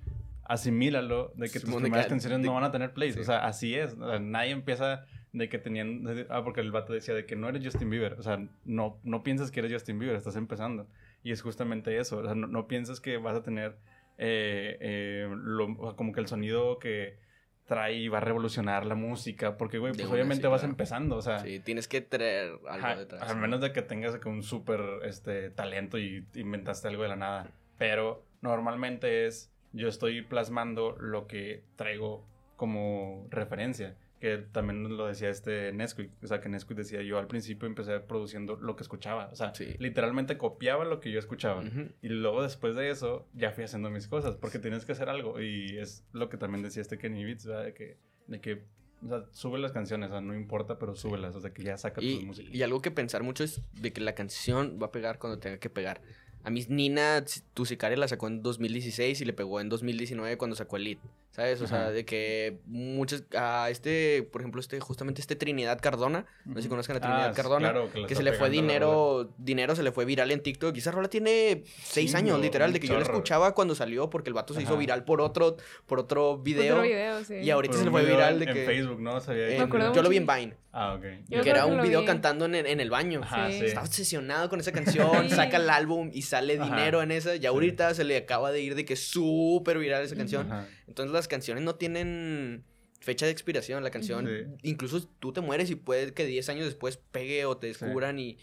asimílalo de que tus Simón, de primeras que- canciones de- no van a tener plays, sí. o sea, así es, o sea, nadie empieza de que tenían, ah, porque el vato decía de que no eres Justin Bieber, o sea, no, no piensas que eres Justin Bieber, estás empezando. Y es justamente eso, o sea, no, no piensas que vas a tener eh, eh, lo- como que el sonido que, trae y va a revolucionar la música, porque, güey, pues obviamente sí, vas claro. empezando, o sea, Sí, tienes que traer algo detrás. al menos de que tengas un súper este, talento y inventaste algo de la nada, pero normalmente es, yo estoy plasmando lo que traigo como referencia. Que también lo decía este Nesquik. O sea, que Nesquik decía, yo al principio empecé produciendo lo que escuchaba. O sea, Sí. literalmente copiaba lo que yo escuchaba. Y luego después de eso, ya fui haciendo mis cosas, porque tienes que hacer algo. Y es lo que también decía este Kenny Beats, ¿verdad? De que, de que o sea, sube las canciones, o sea, no importa, pero súbelas, o sea, que ya saca tu Y, música. y algo que pensar mucho es de que la canción va a pegar cuando tenga que pegar. A mí Nina, tu sicaria la sacó en 2016 y le pegó en 2019 cuando sacó el lead. ¿Sabes? O sea, de que muchas. A este, por ejemplo, este, justamente este Trinidad Cardona. No sé si conozcan a Ah, Trinidad sí, Cardona. claro, que, que se le fue dinero, dinero se le fue viral en TikTok. Y esa rola tiene seis Sí, años, no, literal, de que yo la escuchaba cuando salió porque el vato se hizo viral por otro, por otro video. Otro video, sí. Y ahorita Por se le fue viral en- de en que. Facebook, ¿no? Sabía en- yo lo vi en. Vine. Ah, ok. Yo que era un video vi. cantando en, en el baño. Ajá, Sí. sí. Está obsesionado con esa canción, Sí. saca el álbum y sale Ajá. dinero en esa. Y ahorita se le acaba de ir de que es súper viral esa canción. Entonces las canciones no tienen fecha de expiración. La canción, Sí. incluso tú te mueres y puede que 10 años después pegue o te Sí. descubran y,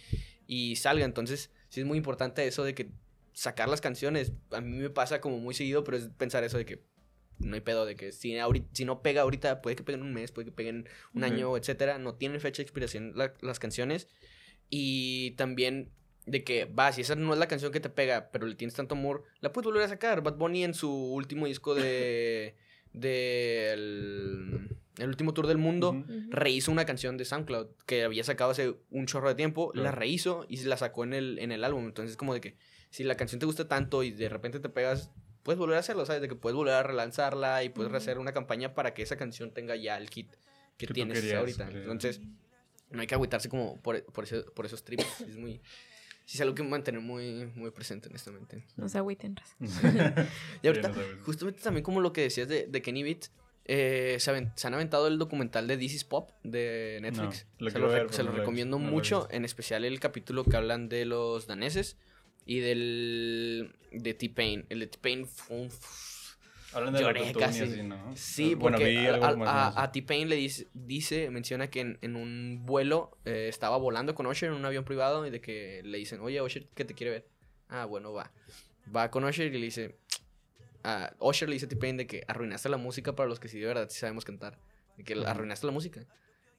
y salga. Entonces sí es muy importante eso de que sacar las canciones. A mí me pasa como muy seguido, pero es pensar eso de que no hay pedo de que si, ahorita, si no pega ahorita, puede que peguen un mes, puede que peguen un año, etcétera. No tienen fecha de expiración la- las canciones. Y también de que, va, si esa no es la canción que te pega, pero le tienes tanto amor, la puedes volver a sacar. Bad Bunny en su último disco de. de el, el último tour del mundo. Rehizo una canción de SoundCloud que había sacado hace un chorro de tiempo, la rehizo y la sacó en el, en el álbum. Entonces, como de que si la canción te gusta tanto y de repente te pegas, puedes volver a hacerlo, ¿sabes? De que puedes volver a relanzarla y puedes Ujú. hacer una campaña para que esa canción tenga ya el hit que, tienes querías, ahorita. Entonces, no hay que agüitarse como por, por, ese- por esos trips. es muy. Sí, es algo que mantener muy, muy presente, honestamente. No se agüiten, raza. Y ahorita, justamente también como lo que decías de, de Kenny Beats, eh, se, aven- se han aventado el documental de This is Pop de Netflix. No, lo se lo, ver, re- se recomiendo no mucho, en especial el capítulo que hablan de los daneses y del de T-Pain. El de T-Pain fue un... Hablan de Lloré casi. así, ¿no? Sí, Bueno, porque a- T-Pain le dice, dice, menciona que en, en un vuelo eh, estaba volando con Usher en un avión privado y de que le dicen, oye, Usher, que te quiere ver. Ah, bueno, va. Va con Usher y le dice, a Usher le dice a T-Pain de que arruinaste la música para los que sí de verdad sí sabemos cantar. De que arruinaste la música.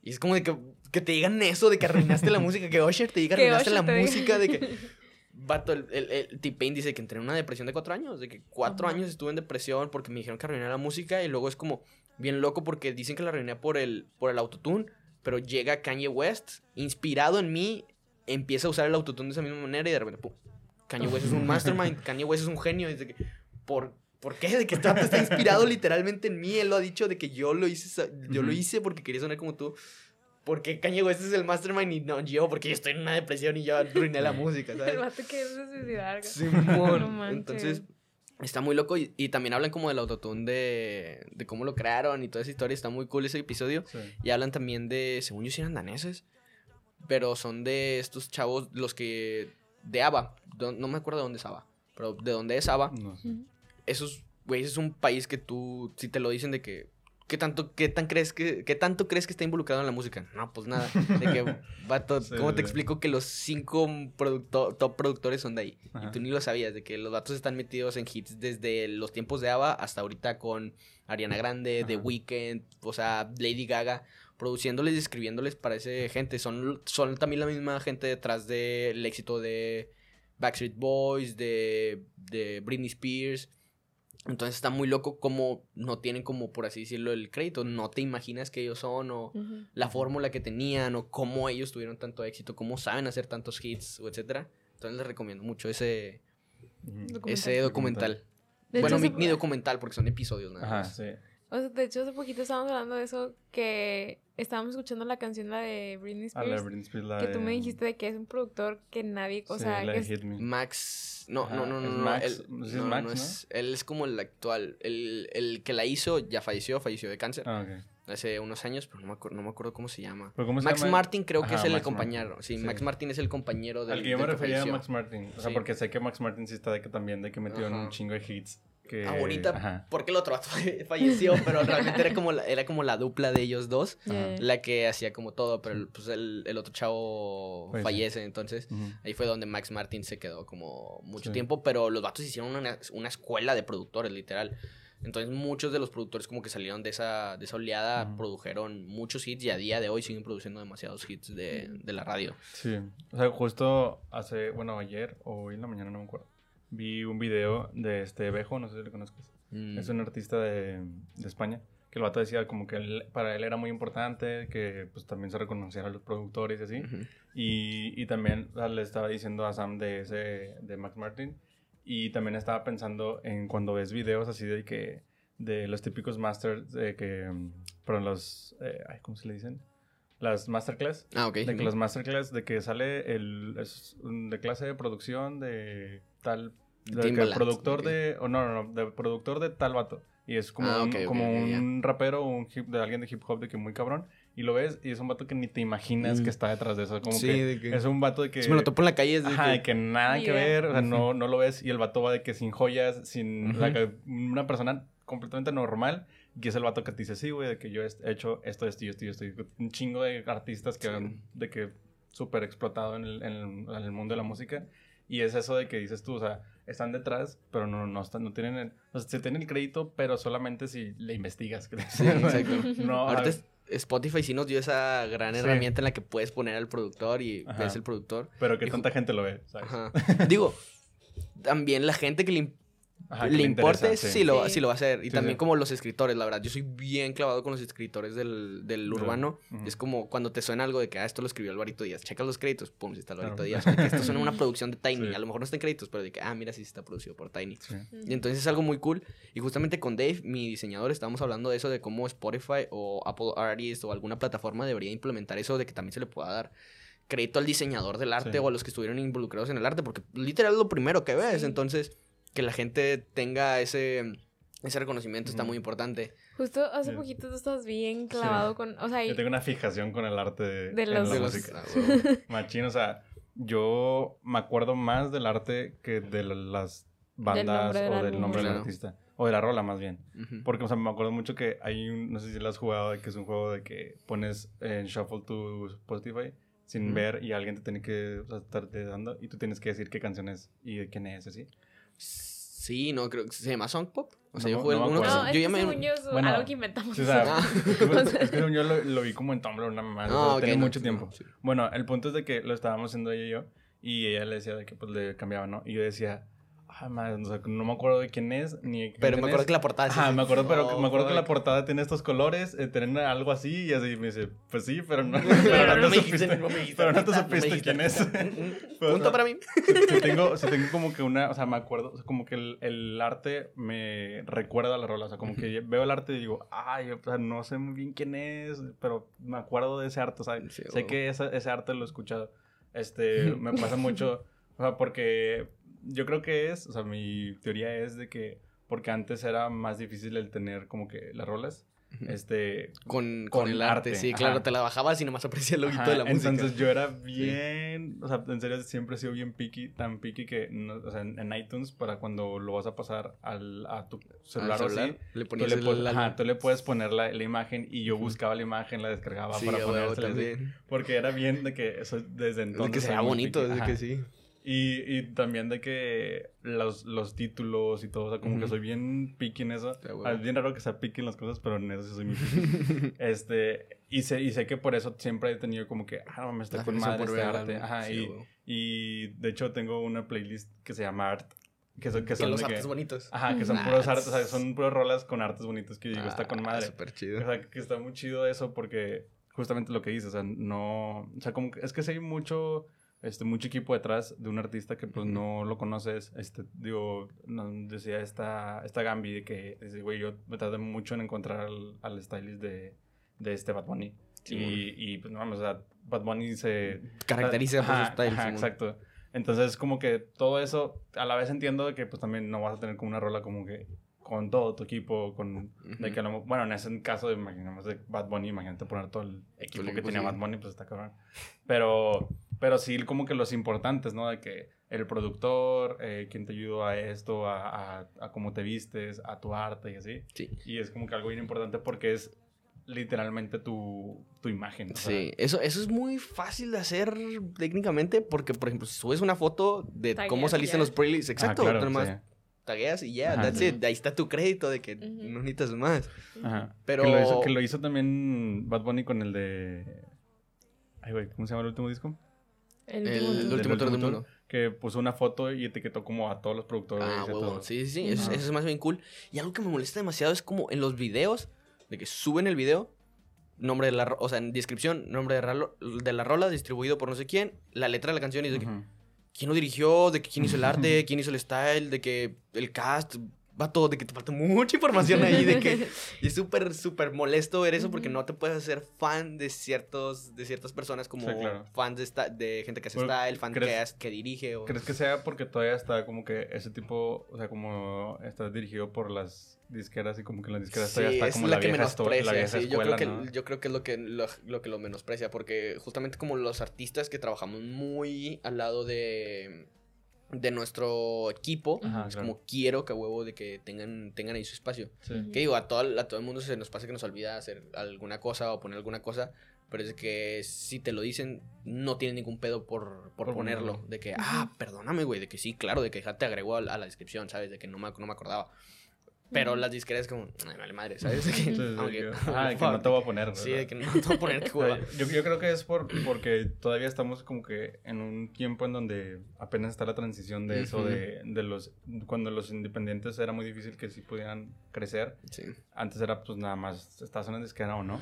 Y es como de que, que te digan eso, de que arruinaste la música, que Usher te diga Que arruinaste la música, de que... Vato, el, el, el T-Pain dice que entré en una depresión de cuatro años, de que cuatro años estuve en depresión porque me dijeron que arruiné la música y luego es como bien loco porque dicen que la arruiné por el, por el autotune, pero llega Kanye West, inspirado en mí, empieza a usar el autotune de esa misma manera y de repente, pum, Kanye West es un mastermind, Kanye West es un genio, y de que, ¿por, ¿por qué? De que vato está inspirado literalmente en mí, él lo ha dicho, de que yo lo hice, yo lo hice porque quería sonar como tú. Porque Kanye West es el mastermind y no yo, porque yo estoy en una depresión y yo arruiné la música, ¿sabes? El vato que es suicidar. Simón. No. Entonces, está muy loco. Y, y también hablan como del autotune de, de cómo lo crearon y toda esa historia. Está muy cool ese episodio. Sí. Y hablan también de, según yo, si eran daneses. Pero son de estos chavos, los que. de ABBA. Do- No me acuerdo de dónde es ABBA. Pero de dónde es ABBA. No. Esos, güey, es un país que tú, si te lo dicen de que. ¿Qué tanto, qué tan crees que, qué tanto crees que está involucrado en la música? No, pues nada. De que, vato, Sí, ¿cómo te sí. explico que los cinco producto- top productores son de ahí? Ajá. Y tú ni lo sabías, de que los vatos están metidos en hits desde los tiempos de ABBA hasta ahorita con Ariana Grande, The. Weeknd, o sea, Lady Gaga, produciéndoles y escribiéndoles para esa gente. Son, son también la misma gente detrás del éxito de Backstreet Boys, de, de Britney Spears. Entonces está muy loco como no tienen como, por así decirlo, el crédito. No te imaginas que ellos son o la fórmula que tenían o cómo ellos tuvieron tanto éxito, cómo saben hacer tantos hits o etcétera. Entonces les recomiendo mucho ese. Documental. ese documental. Bueno, hecho, mi, hace- mi documental porque son episodios nada Ajá, más. sí. O sea, de hecho, hace poquito estábamos hablando de eso, que estábamos escuchando la canción, la de Britney A la Spears, Britney Spears, la que tú me de- dijiste de que es un productor que nadie, o sí, sea, la que de es- Hit Me. Max, no, no, no, no, ¿es no, Max? él, Sí, es no, Max, no ¿no? es, él es como el actual, el, el que la hizo ya falleció, falleció de cáncer Ah, ok. hace unos años, pero no me acuerdo, no me acuerdo cómo se llama. ¿Pero cómo se Max llama? Martin creo que es el Max compañero, Martin, sí, sí. Max Martin es el compañero del Al que yo me refería a. Max Martin. O sea, Sí. porque sé que Max Martin sí está de que también, de que metió en un chingo de hits. Que... Ahorita, ajá. porque el otro vato falleció, pero realmente era como, la, era como la dupla de ellos dos, la que hacía como todo, pero pues el, el otro chavo Pues sí. fallece, entonces ahí fue donde Max Martin se quedó como mucho Sí. tiempo, pero los vatos hicieron una, una escuela de productores, literal. Entonces muchos de los productores como que salieron de esa, de esa oleada, produjeron muchos hits y a día de hoy siguen produciendo demasiados hits de, de la radio. Sí, o sea, justo hace, bueno, ayer o hoy en la mañana, no me acuerdo, vi un video de este Bejo, no sé si lo conozcas. Mm. Es un artista de, de España, que el vato decía como que él- para él era muy importante que pues también se reconociera a los productores y así. Ujú. Y, y también o sea, le estaba diciendo a Sam de ese, de Max Martin, y también estaba pensando en cuando ves videos así de que, de los típicos masters, de que, mm, perdón, los, eh, ay, ¿cómo se le dicen? Las masterclass. Ah, ok. De que los masterclass, de que sale el, es de clase de producción de tal, de que Timbaland, productor ok. de, o no, no, no, de productor de tal vato. Y es como Ah, un, ok, ok, como ok, ya. un rapero o un hip, de alguien de hip hop de que muy cabrón. Y lo ves y es un vato que ni te imaginas Mm. que está detrás de eso. Como Sí, que, de que- es un vato de que... Si me lo topo en la calle es de Ajá, que- de que nada Ni que ver, o sea, no, no lo ves y el vato va de que sin joyas, sin, o sea, Ujú. que una persona completamente normal y es el vato que te dice, sí, güey, de que yo he hecho esto, esto y esto y esto, un chingo de artistas que Sí. han, de que súper explotado en el, en, el, en el mundo de la música y es eso de que dices tú, o sea, están detrás, pero no, no, están, no tienen el, o sea, se tienen el crédito, pero solamente si le investigas. Sí, exacto. no, Ahorita es- Spotify sí nos dio esa gran Sí. herramienta en la que puedes poner al productor y Ajá. ves el productor. pero que y tanta gente lo ve, ¿sabes? Ajá. Digo, también la gente que le, Ajá, le importe, interesa, sí, lo, Sí. sí lo va a hacer. Y Sí, también sí. como los escritores, la verdad. Yo soy bien clavado con los escritores del, del urbano. Es como cuando te suena algo de que, ah, esto lo escribió Alvarito Díaz. Checas los créditos, pum, sí está Alvarito Claro. Díaz. Porque esto suena una producción de Tiny. Sí. A lo mejor no está en créditos, pero de que, ah, mira, sí está producido por Tiny. Sí. Y entonces es algo muy cool. Y justamente con Dave, mi diseñador, estábamos hablando de eso, de cómo Spotify o Apple Artist o alguna plataforma debería implementar eso de que también se le pueda dar crédito al diseñador del arte Sí. o a los que estuvieron involucrados en el arte, porque literal es lo primero que ves. Sí. Entonces, que la gente tenga ese, ese reconocimiento está Ujú. muy importante. Justo hace Sí. poquito tú estabas bien clavado con. O sea, y- Yo tengo una fijación con el arte de, De en los- la De los- música. ah. Machín, o sea, yo me acuerdo más del arte que de la- las bandas del o del nombre del artista. O de la rola, más bien. Ujú. Porque, o sea, me acuerdo mucho que hay un, no sé si lo has jugado, de que es un juego de que pones en shuffle tu Spotify sin Ujú. ver y alguien te tiene que o sea, estarte dando y tú tienes que decir qué canción es y de quién es, así. Sí, no, creo que se llama Song Pop. O sea, No yo me- jugué no algunos. No, yo ya me. Bueno, algo que inventamos. Sí, o sea, Ah. es que según yo lo, lo vi como en Tumblr una mamá. Ah, ok, tiene no, mucho no, tiempo. sí. Bueno, el punto es de que lo estábamos haciendo ella y yo. Y ella le decía de que pues le cambiaba, ¿no? Y yo decía, madre, o sea, no me acuerdo de quién es, ni de qué Pero me canción acuerdo es". que la portada sí- Ajá, me acuerdo, pero me acuerdo que la portada tiene estos colores, eh, tienen algo así, y así me dice, pues sí, pero no, Pero no, te me supiste, me pero no te me quién es. Pero, o Punto para mí. sí tengo, sí tengo como que una, o sea, me acuerdo, o sea, como que el, el arte me recuerda a la rola, o sea, como que veo el arte y digo, ay, o sea, no sé muy bien quién es, pero me acuerdo de ese arte, o sea, Sí, sé que ese, ese arte lo he escuchado. Este, me pasa mucho, o sea, porque yo creo que es, o sea, mi teoría es de que, porque antes era más difícil el tener como que las rolas, este, Con, con, Con el arte, arte, sí, ajá. claro, te la bajabas y nomás aprecias el loguito Ajá, de la música. Entonces yo era bien, o sea, en serio siempre he sido bien picky, tan picky que, no- o sea, en, en iTunes para cuando lo vas a pasar al, a tu Al celular, o así, le tú le, el, ajá, tú le puedes poner la, la imagen y yo buscaba la imagen, la descargaba Sí, para ponérsela porque era bien de que eso desde Es de entonces que sea bonito, picky, es de ajá. que sí. Y, y también de que los, los títulos y todo, o sea, como que Ujú. soy bien picky en eso. Sí, a huevo. Ah, Es bien raro que sea picky en las cosas, pero en eso sí soy muy picky. este, y sé, y sé que por eso siempre he tenido como que, ah, no, me está La con madre este arte. Ajá, sí, y, y de hecho tengo una playlist que se llama Art, que son, que Que son los artes que, bonitos. Ajá, que son Ah, puros artes, o sea, son puros rolas con artes bonitos que digo, está con Ah, madre. Súper O chido. sea, que está muy chido eso porque justamente lo que dices, o sea, no, o sea, como que es que si hay mucho, este, mucho equipo detrás de un artista que pues Ujú. no lo conoces, este, digo, no, decía esta, esta Gambi de que, dice, güey, yo me tardé mucho en encontrar al, al stylist de, de este Bad Bunny. Sí, y, y, pues no o sea, Bad Bunny se... Caracteriza por su style. ajá, exacto. Entonces, como que todo eso, a la vez entiendo de que pues también no vas a tener como una rola como que con todo tu equipo, con... De Ujú. que a lo- bueno, en ese caso, imaginemos de Bad Bunny, imagínate poner todo el equipo el que equipo, tenía sí. Bad Bunny, pues está cabrón. Pero, pero sí, como que los importantes, ¿no? De que el productor, eh, quién te ayudó a esto, a, a, a cómo te vistes, a tu arte y así. Sí. Y es como que algo bien importante porque es literalmente tu, tu imagen. sea, Sí, eso, eso es muy fácil de hacer técnicamente porque, por ejemplo, si subes una foto de Tagueas cómo saliste en los playlists, ah, exacto, claro, nomás sí. tagueas y ya, that's it, ahí está tu crédito de que no necesitas más. Ajá. Pero- Que lo, hizo, que lo hizo también Bad Bunny con el de... Ay, güey, ¿cómo se llama el último disco? El, El, último el tour. último tour del mundo. Que puso una foto y etiquetó como a todos los productores. Ah, huevo. Sí, sí, sí. Eso, es más bien cool. Y algo que me molesta demasiado es como en los videos, de que suben el video, nombre de la o sea, en descripción, nombre de, ralo- de la rola, distribuido por no sé quién, la letra de la canción y de que quién lo dirigió, de que quién hizo el arte, quién hizo el style, de que el cast, va todo, de que te falta mucha información ahí, de que y es súper, súper molesto ver eso porque no te puedes hacer fan de ciertos, de ciertas personas como Sí, claro. fans de, esta- de gente que hace Bueno, style, fan que, ¿crees- hace- que dirige o... ¿Crees que sea porque todavía está como que ese tipo, o sea, como está dirigido por las disqueras y como que las disqueras Sí, todavía está es como la, la, que vieja, esto- la menosprecia, vieja sí, yo escuela, creo que, ¿no? yo creo que es lo que lo, lo que lo menosprecia, porque justamente como los artistas que trabajamos muy al lado de, de nuestro equipo, Ajá, es claro. como quiero que a huevo de que tengan, tengan ahí su espacio. Sí. Que digo, a todo, a todo el mundo se nos pasa que nos olvida hacer alguna cosa o poner alguna cosa, pero es que si te lo dicen, no tienen ningún pedo por, por, Por ponerlo. ponerlo. De que, ah, perdóname, güey, de que sí, claro, de que ya te agregó a, a la descripción, ¿sabes? De que no me, no me acordaba. Pero las disqueras como, ay, vale madre, ¿sabes? Que, Sí, sí, aunque- que- ah, que no te voy a poner. Sí, ¿verdad? de que no te voy a poner. Yo, yo creo que es por, porque todavía estamos como que en un tiempo en donde apenas está la transición de eso, Ujú. de, de los... Cuando los independientes era muy difícil que sí pudieran crecer. Sí. Antes era pues nada más, estás en una disquera o no.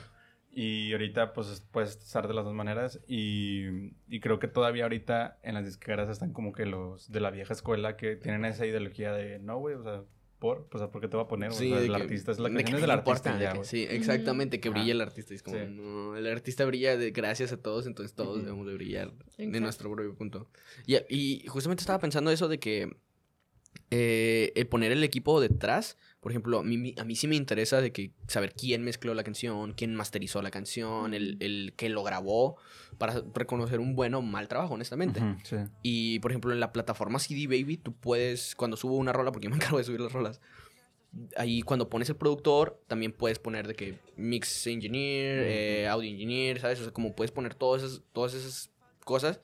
Y ahorita pues es- puedes estar de las dos maneras. Y, y creo que todavía ahorita en las disqueras están como que los de la vieja escuela que tienen esa ideología de, no, güey, o sea, por, pues, ¿por qué te va a poner? Sí, o sea, de el que- artista es la de canción que es del importa, artista ya, que-. Sí, exactamente, que brille el artista. Es como, Sí. no, el artista brilla de gracias a todos, entonces todos debemos de brillar de nuestro propio punto. Y, y justamente estaba pensando eso de que eh, el poner el equipo detrás, por ejemplo, a mí, a mí sí me interesa de que saber quién mezcló la canción, quién masterizó la canción, el, el que lo grabó, para reconocer un buen o mal trabajo, honestamente. Ujú, sí. Y por ejemplo, en la plataforma CD Baby, tú puedes, cuando subo una rola, porque yo me encargo de subir las rolas, ahí cuando pones el productor, también puedes poner de que mix engineer, eh, audio engineer, ¿sabes? O sea, como puedes poner todas esas, todas esas cosas.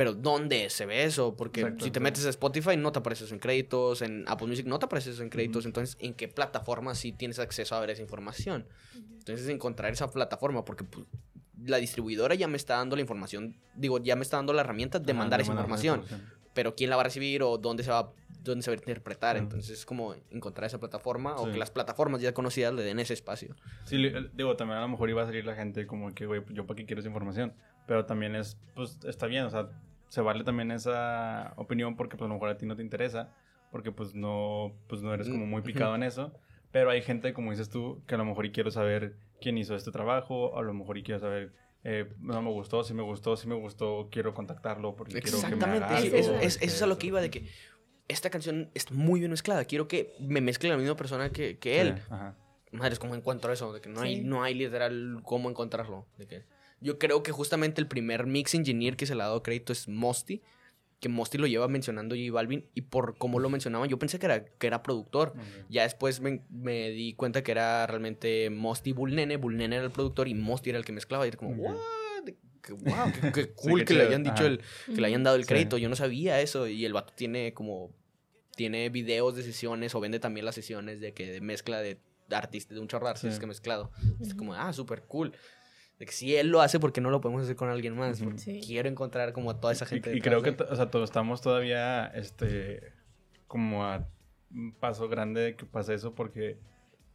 Pero ¿dónde se ve eso? Porque Exacto, si te sí. metes a Spotify no te aparece eso en créditos, en Apple Music no te aparece eso en créditos, Ujú. entonces ¿en qué plataforma sí tienes acceso a ver esa información? Entonces encontrar esa plataforma, porque pues, la distribuidora ya me está dando la información, digo, ya me está dando la herramienta de Ajá, mandar de esa información información. pero quién la va a recibir o dónde se va, dónde se va a interpretar. Entonces es como encontrar esa plataforma o Sí. que las plataformas ya conocidas le den ese espacio. Sí, digo, también a lo mejor iba a salir la gente como que, güey, yo para qué quiero esa información. Pero también es, pues, está bien, o sea, se vale también esa opinión porque, pues, a lo mejor a ti no te interesa, porque, pues, no, pues, no eres como muy picado en eso. Pero hay gente, como dices tú, que a lo mejor y quiero saber quién hizo este trabajo, a lo mejor y quiero saber, eh, no me gustó, si me gustó, si me gustó, quiero contactarlo porque quiero que me Exactamente, haga es- algo. eso, es, eso es a lo que iba de que esta canción está muy bien mezclada. Quiero que me mezcle la misma persona que, que Sí, él. ajá. Madres, ¿cómo encuentro eso? De que no, hay, Sí. no hay literal cómo encontrarlo. De que yo creo que justamente el primer mix engineer que se le ha dado crédito es Mosty. Que Mosty lo lleva mencionando J Balvin. Y por cómo lo mencionaban, yo pensé que era, que era productor. Ya después me, me di cuenta que era realmente Mosty Bullnene. Bullnene era el productor y Mosty era el que mezclaba. Y era como. "What? Que, wow, qué, qué cool qué que le chido, hayan dicho ajá. el, que le hayan dado el Sí. crédito. Yo no sabía eso. Y el vato tiene como. Tiene videos de sesiones o vende también las sesiones de que de mezcla de artistas, de un chorro de artistas Sí. que ha mezclado. Es como, ah, súper cool. De que si él lo hace, ¿por qué no lo podemos hacer con alguien más? Ujú. Porque Sí. Quiero encontrar como a toda esa Y- gente. Y, detrás creo que, o sea, todos estamos todavía, este, como a un paso grande de que pase eso porque,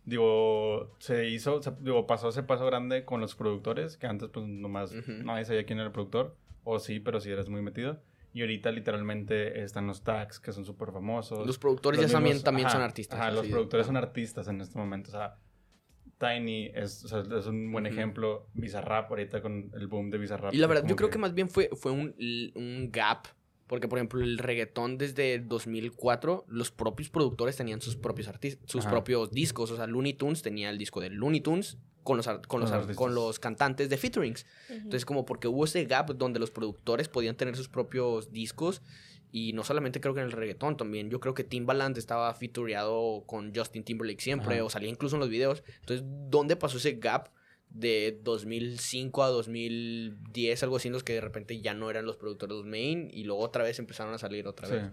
digo, se hizo, se- digo, pasó ese paso grande con los productores, que antes pues nomás Ujú. nadie sabía quién era el productor, o sí, pero sí eres muy metido. Y ahorita literalmente están los tags que son súper famosos. Los productores Los ya también, mismos- también son ajá, artistas. Ajá, los productores son artistas en este momento. O sea, Tiny es, o sea, es un buen ejemplo. Bizarrap ahorita con el boom de Bizarrap. Y la verdad, yo creo que más bien fue, fue un, un gap. Porque, por ejemplo, el reggaetón desde 2004, los propios productores tenían sus propios artistas, sus Ajá. propios discos. O sea, Looney Tunes tenía el disco de Looney Tunes con los, ar- con los, Con los con cantantes de featurings. Entonces, como porque hubo ese gap donde los productores podían tener sus propios discos Y no solamente creo que en el reggaetón, también yo creo que Timbaland estaba featureado con Justin Timberlake siempre, Ajá. o salía incluso en los videos. Entonces, ¿dónde pasó ese gap de 2005 a 2010, algo así, en los que de repente ya no eran los productores main y luego otra vez empezaron a salir otra Sí. vez?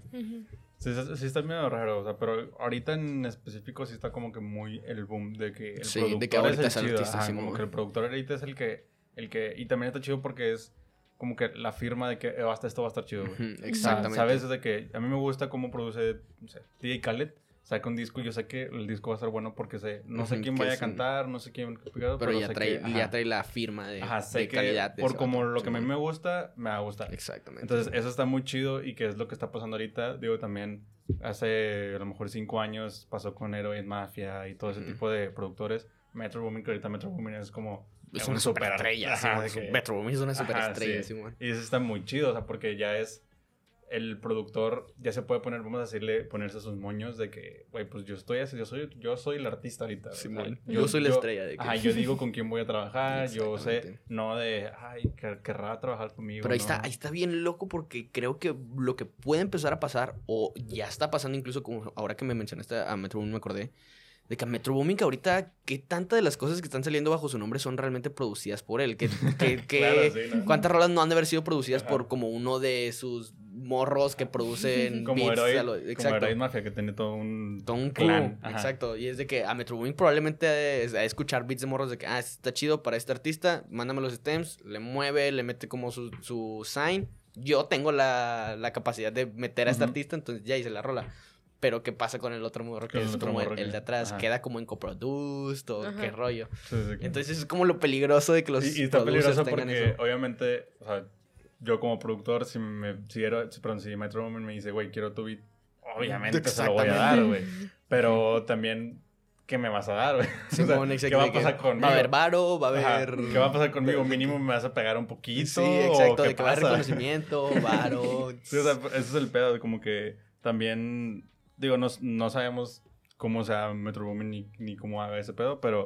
Sí, sí, sí está medio raro, o sea, pero ahorita en específico sí está como que muy el boom de que el Sí, productor de que ahorita es el chido, artista, ajá, Simón. como que el productor ahorita es el que, el que, y también está chido porque es como que la firma de que eh, hasta esto va a estar chido, güey. Ujú, O sea, Exactamente. Sabes de que a mí me gusta cómo produce, no sé, DJ Khaled, saca un disco y yo sé que el disco va a estar bueno porque sé, no sé quién vaya a cantar, no sé quién, pero, Pero, ya, sé trae, que, ya trae la firma de, ajá, sé de que calidad. de por como vato, lo que a mí me gusta, me va a gustar. Exactamente. Entonces, eso está muy chido y que es lo que está pasando ahorita. Digo, también hace a lo mejor cinco años pasó con Heroin Mafia y todo ese tipo de productores. Metro Boomin, que ahorita Metro Boomin es como... es un una super- superestrella. ajá, Simón, de es una Ajá, superestrella, sí. Y eso está muy chido, o sea, porque ya es... El productor ya se puede poner, vamos a decirle, ponerse sus moños de que, güey, pues yo estoy así, yo soy, yo soy el artista ahorita. Simón. Yo soy la estrella de que- Ajá, yo digo con quién voy a trabajar, yo sé, no de, ay, que- querrá trabajar conmigo. Pero ahí no. está, ahí está bien loco porque creo que lo que puede empezar a pasar, o ya está pasando incluso como ahora que me mencionaste a Metro me acordé, de que a Metro Boomin que ahorita, que tanta de las cosas que están saliendo bajo su nombre son realmente producidas por él? Claro, sí, ¿no? ¿Cuántas rolas no han de haber sido producidas Ajá. por como uno de sus morros que producen Como beats Heroin, a lo- como Exacto. Mafia, que tiene todo un... Todo un clan, exacto. Y es de que a Metro Boomin probablemente de escuchar beats de morros de que, ah, está chido para este artista, mándame los stems, le mueve, le mete como su, su sign. Yo tengo la, la capacidad de meter a este artista, entonces ya hice la rola. Pero ¿qué pasa con el otro morro? Que es como el, el de atrás, ajá. queda como en coproduced o Ajá. qué rollo. Sí, sí, Entonces es como lo peligroso de que los y, y está peligroso porque eso. obviamente, o sea, yo como productor, si me, si, si, perdón, si Metro Boomin me dice, güey, quiero tu beat, obviamente se lo voy a dar, güey. Pero también, ¿qué me vas a dar, güey? O sea, Simón, ¿Qué va a pasar conmigo? Va a haber varo, va a Ajá, haber... ¿Qué va a pasar conmigo? Mínimo me vas a pegar un poquito. Sí, ¿o exacto, qué de que va a haber reconocimiento, varo. Sí, o sea, ese es el pedo, como que también, digo, no, no sabemos cómo sea Metro Boomin ni, ni cómo haga ese pedo, pero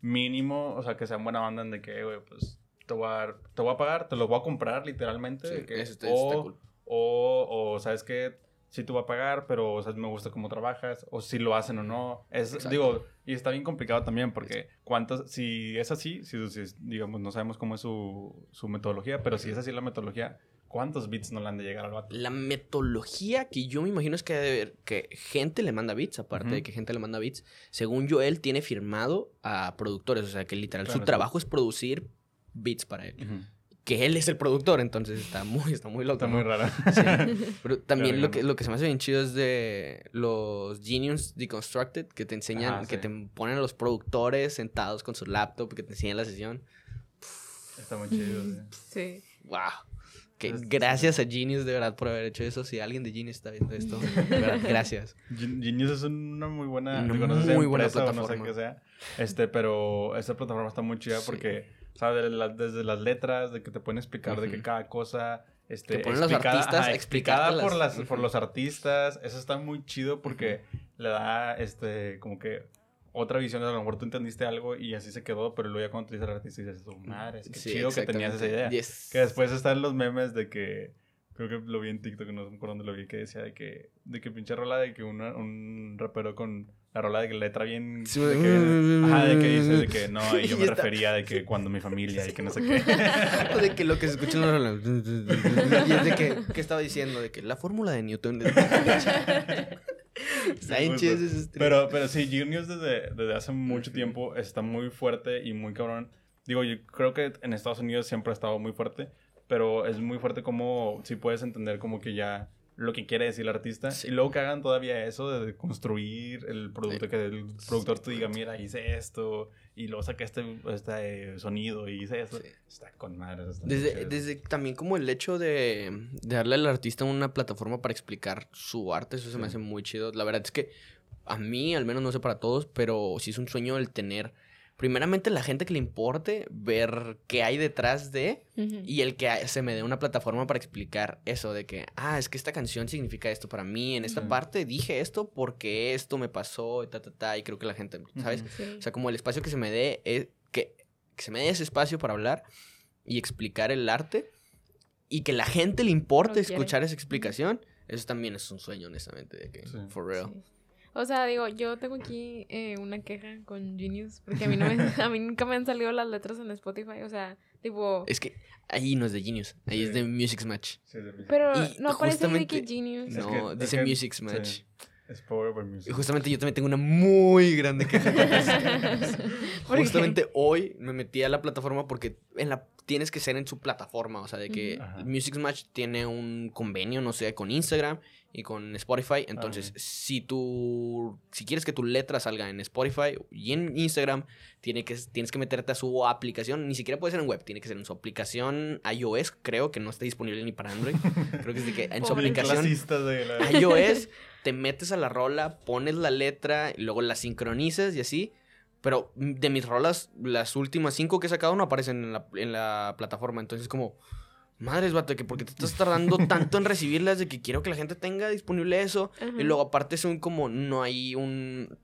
mínimo, o sea, que sean buena banda en de que, güey, pues te voy a dar- te voy a pagar, te lo voy a comprar literalmente. Sí, de que, o, cool. o, o, ¿sabes qué? Sí te voy a pagar, pero, o sea, me gusta cómo trabajas, o si lo hacen o no. Es, Exacto. digo, y está bien complicado también, porque cuántas, si es así, si, si digamos, no sabemos cómo es su, su metodología, pero si es así la metodología, ¿cuántos bits no le han de llegar al vato? La metodología que yo me imagino es que, que gente le manda beats, aparte de que gente le manda beats. Según yo, él tiene firmado a productores, o sea que literal Claro, su sí. trabajo es producir beats para él. Que él es el productor, entonces está muy, está muy loco. Está muy raro. Sí. Pero también Claro, lo que, lo que se me hace bien chido es de los Genius Deconstructed, que te enseñan, Ajá, que te ponen a los productores sentados con su laptop, que te enseñan la sesión. Está muy chido. sí. Sí. ¡Wow! Que Es- gracias a Genius de verdad por haber hecho eso. Si alguien de Genius está viendo esto, de verdad, gracias. Gen- Genius es una muy buena, Una digo, no sé si muy buena empresa o no sé plataforma. qué sea, este, pero esta plataforma está muy chida Sí. porque, ¿sabes? La- desde las letras, de que te pueden explicar de que cada cosa, este, Te ponen los explicada- artistas ajá, explicada por, las, por los artistas, eso está muy chido porque le da, este, como que otra visión, a lo mejor tú entendiste algo y así se quedó, pero luego ya cuando te dice el artista dices, oh, madre, es que Sí, chido que tenías esa idea. Yes. Que después están los memes de que. Creo que lo vi en TikTok, no sé por dónde lo vi, que decía de que. De que pinche rola de que una- un rapero con la rola de letra bien. Sí, de de- que, ajá, de que dice de que no, y yo Y me está- refería de que cuando mi familia y que no sé qué. O de que lo que se escucha en la rola. Y es de que, ¿qué estaba diciendo? De que la fórmula de Newton. Sánchez es este- Pero, pero sí, Genius desde, desde hace mucho tiempo está muy fuerte y muy cabrón. Digo, yo creo que en Estados Unidos siempre ha estado muy fuerte, pero es muy fuerte como si puedes entender como que ya lo que quiere decir el artista. Sí. Y luego que hagan todavía eso de construir el producto, Sí. que el productor te diga, mira, hice esto, y luego saqué este, este eh, sonido y. Sí. Está con madre. Desde, desde también como el hecho de, de darle al artista una plataforma para explicar su arte, eso se me hace muy chido. La verdad es que a mí, al menos no sé para todos, pero sí es un sueño el tener, primeramente la gente que le importe, ver qué hay detrás de y el que se me dé una plataforma para explicar eso de que, ah, es que esta canción significa esto para mí, en esta parte dije esto porque esto me pasó y ta, ta, ta, y creo que la gente, ¿sabes? Sí. O sea, como el espacio que se me dé, es que, que se me dé ese espacio para hablar y explicar el arte y que la gente le importe escuchar esa explicación. Eso también es un sueño, honestamente, de que, Sí. for real. Sí. O sea, digo, yo tengo aquí eh, una queja con Genius, porque a mí, no me, a mí nunca me han salido las letras en Spotify, o sea, tipo... Es que ahí no es de Genius, ahí es de Music's Match. Sí, de- Pero y no aparece que justamente- Genius. Es No, que- es dice que- Music's sí. Match. Es Power by Music. Y justamente yo también tengo una muy grande queja. Justamente hoy me metí a la plataforma porque en la tienes que ser en su plataforma, o sea, de que. Ajá. Music's Match tiene un convenio, no sé, con Instagram y con Spotify, entonces Ajá. si tú si quieres que tu letra salga en Spotify y en Instagram, tiene que tienes que meterte a su aplicación, ni siquiera puede ser en web, tiene que ser en su aplicación iOS, creo que no está disponible ni para Android. creo que es de que en su aplicación Clasista de la... iOS, te metes a la rola, pones la letra, y luego la sincronizas y así. Pero de mis rolas, las últimas cinco que he sacado no aparecen en la, en la plataforma. Entonces, como, madres, vato, que porque te estás tardando tanto en recibirlas de que quiero que la gente tenga disponible eso. Ajá. Y luego, aparte, son como, no hay un.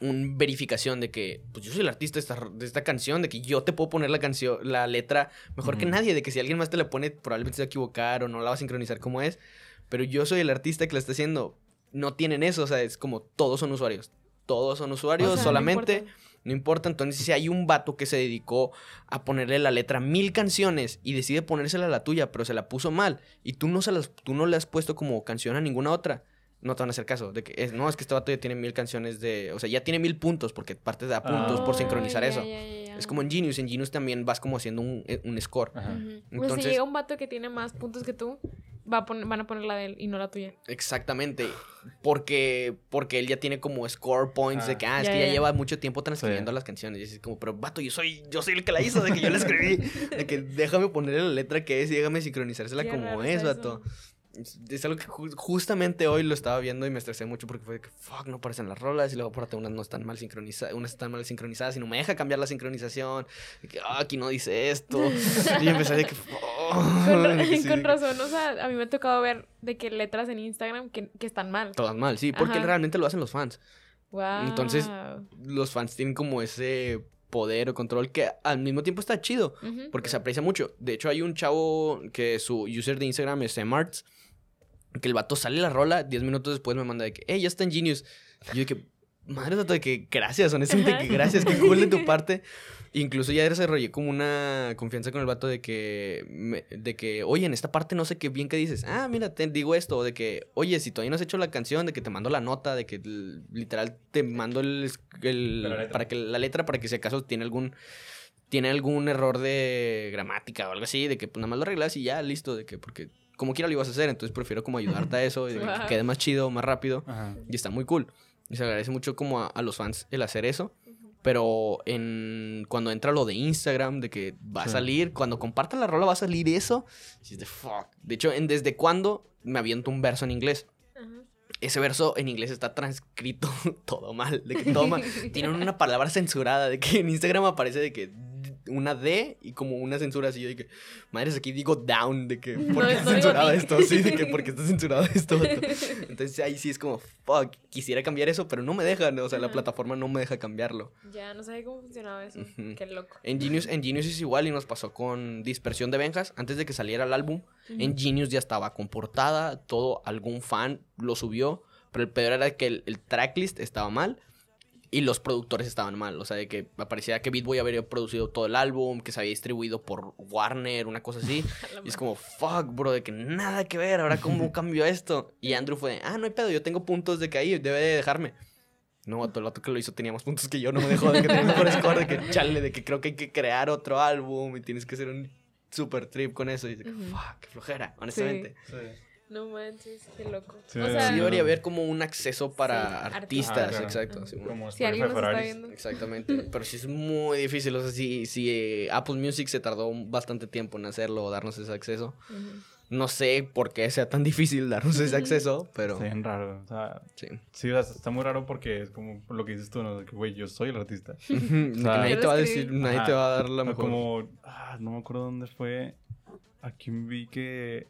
Un verificación de que, pues yo soy el artista de esta, de esta canción, de que yo te puedo poner la canción, la letra mejor que nadie, de que si alguien más te la pone, probablemente se va a equivocar o no la va a sincronizar como es. Pero yo soy el artista que la está haciendo. No tienen eso, o sea, es como todos son usuarios. Todos son usuarios, O sea, no solamente. No importa, entonces si hay un vato que se dedicó a ponerle la letra a mil canciones y decide ponérsela a la tuya, pero se la puso mal y tú no, se las, tú no le has puesto como canción a ninguna otra, no te van a hacer caso. De que es, no, es que este vato ya tiene mil canciones de... O sea, ya tiene mil puntos porque parte de a puntos por Ah, sincronizar eso. Es como en Genius, en Genius también vas como haciendo un, eh, un score. Ajá. Ujú. Pues si Entonces- llega un vato que tiene más puntos que tú, va a poner, van a poner la de él y no la tuya. Exactamente. Porque, porque él ya tiene como score points de Ah. que, ah, es Ya, que ya, ya ya. lleva mucho tiempo transcribiendo Sí. las canciones. Y es como, pero vato, yo soy, yo soy el que la hizo, de que yo la escribí. de que déjame ponerle la letra que es y déjame sincronizársela Qué como es, vato. Es algo que ju- justamente hoy lo estaba viendo y me estresé mucho porque fue de que, fuck, no aparecen las rolas. Y luego, aparte, unas no están mal sincronizadas, unas están mal sincronizadas y no me deja cambiar la sincronización. De que, ah, aquí no dice esto. y empecé de que. Con, ra- sí, razón, o sea, a mí me ha tocado ver de que letras en Instagram que, que están mal. Todas mal, sí, porque Ajá. realmente lo hacen los fans. Wow. Entonces, los fans tienen como ese poder o control que al mismo tiempo está chido porque se aprecia mucho. De hecho, hay un chavo que su user de Instagram es Marts que el vato sale la rola, 10 minutos después me manda de que, hey, ya está en Genius. Y yo de que, madre de que gracias, honestamente, que gracias, que cool de tu parte. Incluso ya desarrollé como una confianza con el vato de que, me- de que, oye, en esta parte no sé qué bien que dices. Ah, mira, te digo esto. O de que, oye, si todavía no has hecho la canción, de que te mando la nota, de que literal te mando el, el- La letra. para que la letra, para que si acaso tiene algún, tiene algún error de gramática o algo así, de que pues nada más lo arreglas y ya, listo, de que, porque como quiera lo ibas a hacer, entonces prefiero como ayudarte a eso, y que quede más chido, más rápido. Ajá. Y está muy cool. Y se agradece mucho como a, a los fans el hacer eso. Pero en cuando entra lo de Instagram, de que va a salir, cuando compartan la rola va a salir eso. de fuck. De hecho, en desde cuándo me aviento un verso en inglés. Ajá. Ese verso en inglés está transcrito todo mal. De que todo mal. Tienen una palabra censurada. De que en Instagram aparece de que una D y como una censura así. Yo que, madres, aquí digo down. De que, ¿por qué no está censurado esto? Sí, de que, ¿por qué está censurado esto? Entonces ahí sí es como, fuck, quisiera cambiar eso, pero no me dejan. O sea, la plataforma no me deja cambiarlo. Ya, no sabía cómo funcionaba eso. Ujú. Qué loco. En Genius, en Genius es igual y nos pasó con Dispersión de Benjas. Antes de que saliera el álbum, en Genius ya estaba con portada, todo, algún fan lo subió, pero el peor era que el, el tracklist estaba mal y los productores estaban mal. O sea, de que aparecía que Beat Boy había producido todo el álbum, que se había distribuido por Warner, una cosa así. Y es como, fuck, bro, de que nada que ver, ahora cómo cambió esto. Y Andrew fue, de, ah, no hay pedo, yo tengo puntos de que ahí, debe de dejarme. No, vato, el vato que lo hizo tenía más puntos que yo, no me dejó de que tenía mejor score, de que chale, de que creo que hay que crear otro álbum y tienes que hacer un super trip con eso. Y que, Ujú. fuck, qué flojera, honestamente. Sí. No manches, qué loco. Sí, o Sí, sea, Sí, debería haber como un acceso para Sí, artistas, artistas. Ah, exacto. Sí. Como si alguien nos está viendo. Exactamente, pero sí es muy difícil, o sea, si, si eh, Apple Music se tardó bastante tiempo en hacerlo o darnos ese acceso, Ujú. no sé por qué sea tan difícil darnos ese acceso, pero Está bien raro. O sea, sí. sí, o sea, está muy raro porque es como lo que dices tú, ¿no? Güey, yo soy el artista. De que nadie te va a decir, nadie Ajá. te va a dar la O mejor. Como, ah, no me acuerdo dónde fue. Aquí vi que.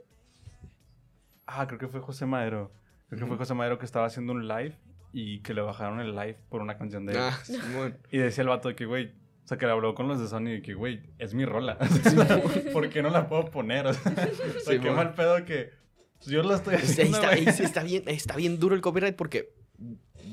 Ah, creo que fue José Madero. Creo que fue. José Madero que estaba haciendo un live y que le bajaron el live por una canción de él. Ah, Simón. Y decía el vato de que, güey, o sea, que le habló con los de Sony de que, güey, es mi rola. ¿Por qué no la puedo poner? O sea, sea, qué mal pedo que Yo lo estoy Está, haciendo, está- güey. está bien, está bien duro el copyright porque,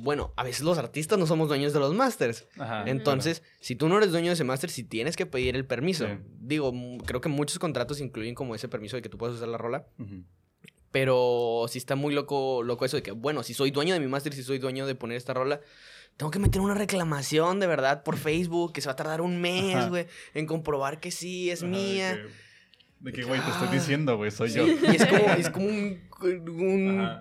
bueno, a veces los artistas no somos dueños de los masters. Ajá, Entonces, si tú no eres dueño de ese máster, sí tienes que pedir el permiso. Sí. Digo, creo que muchos contratos incluyen como ese permiso de que tú puedes usar la rola. claro. Ujú. Pero sí está muy loco, loco eso de que, bueno, si soy dueño de mi máster, si soy dueño de poner esta rola, tengo que meter una reclamación de verdad por Facebook, que se va a tardar un mes, güey, en comprobar que sí es Ajá, mía. De que, güey, te estoy Ah. diciendo, güey, soy yo. Y es como, es como un, un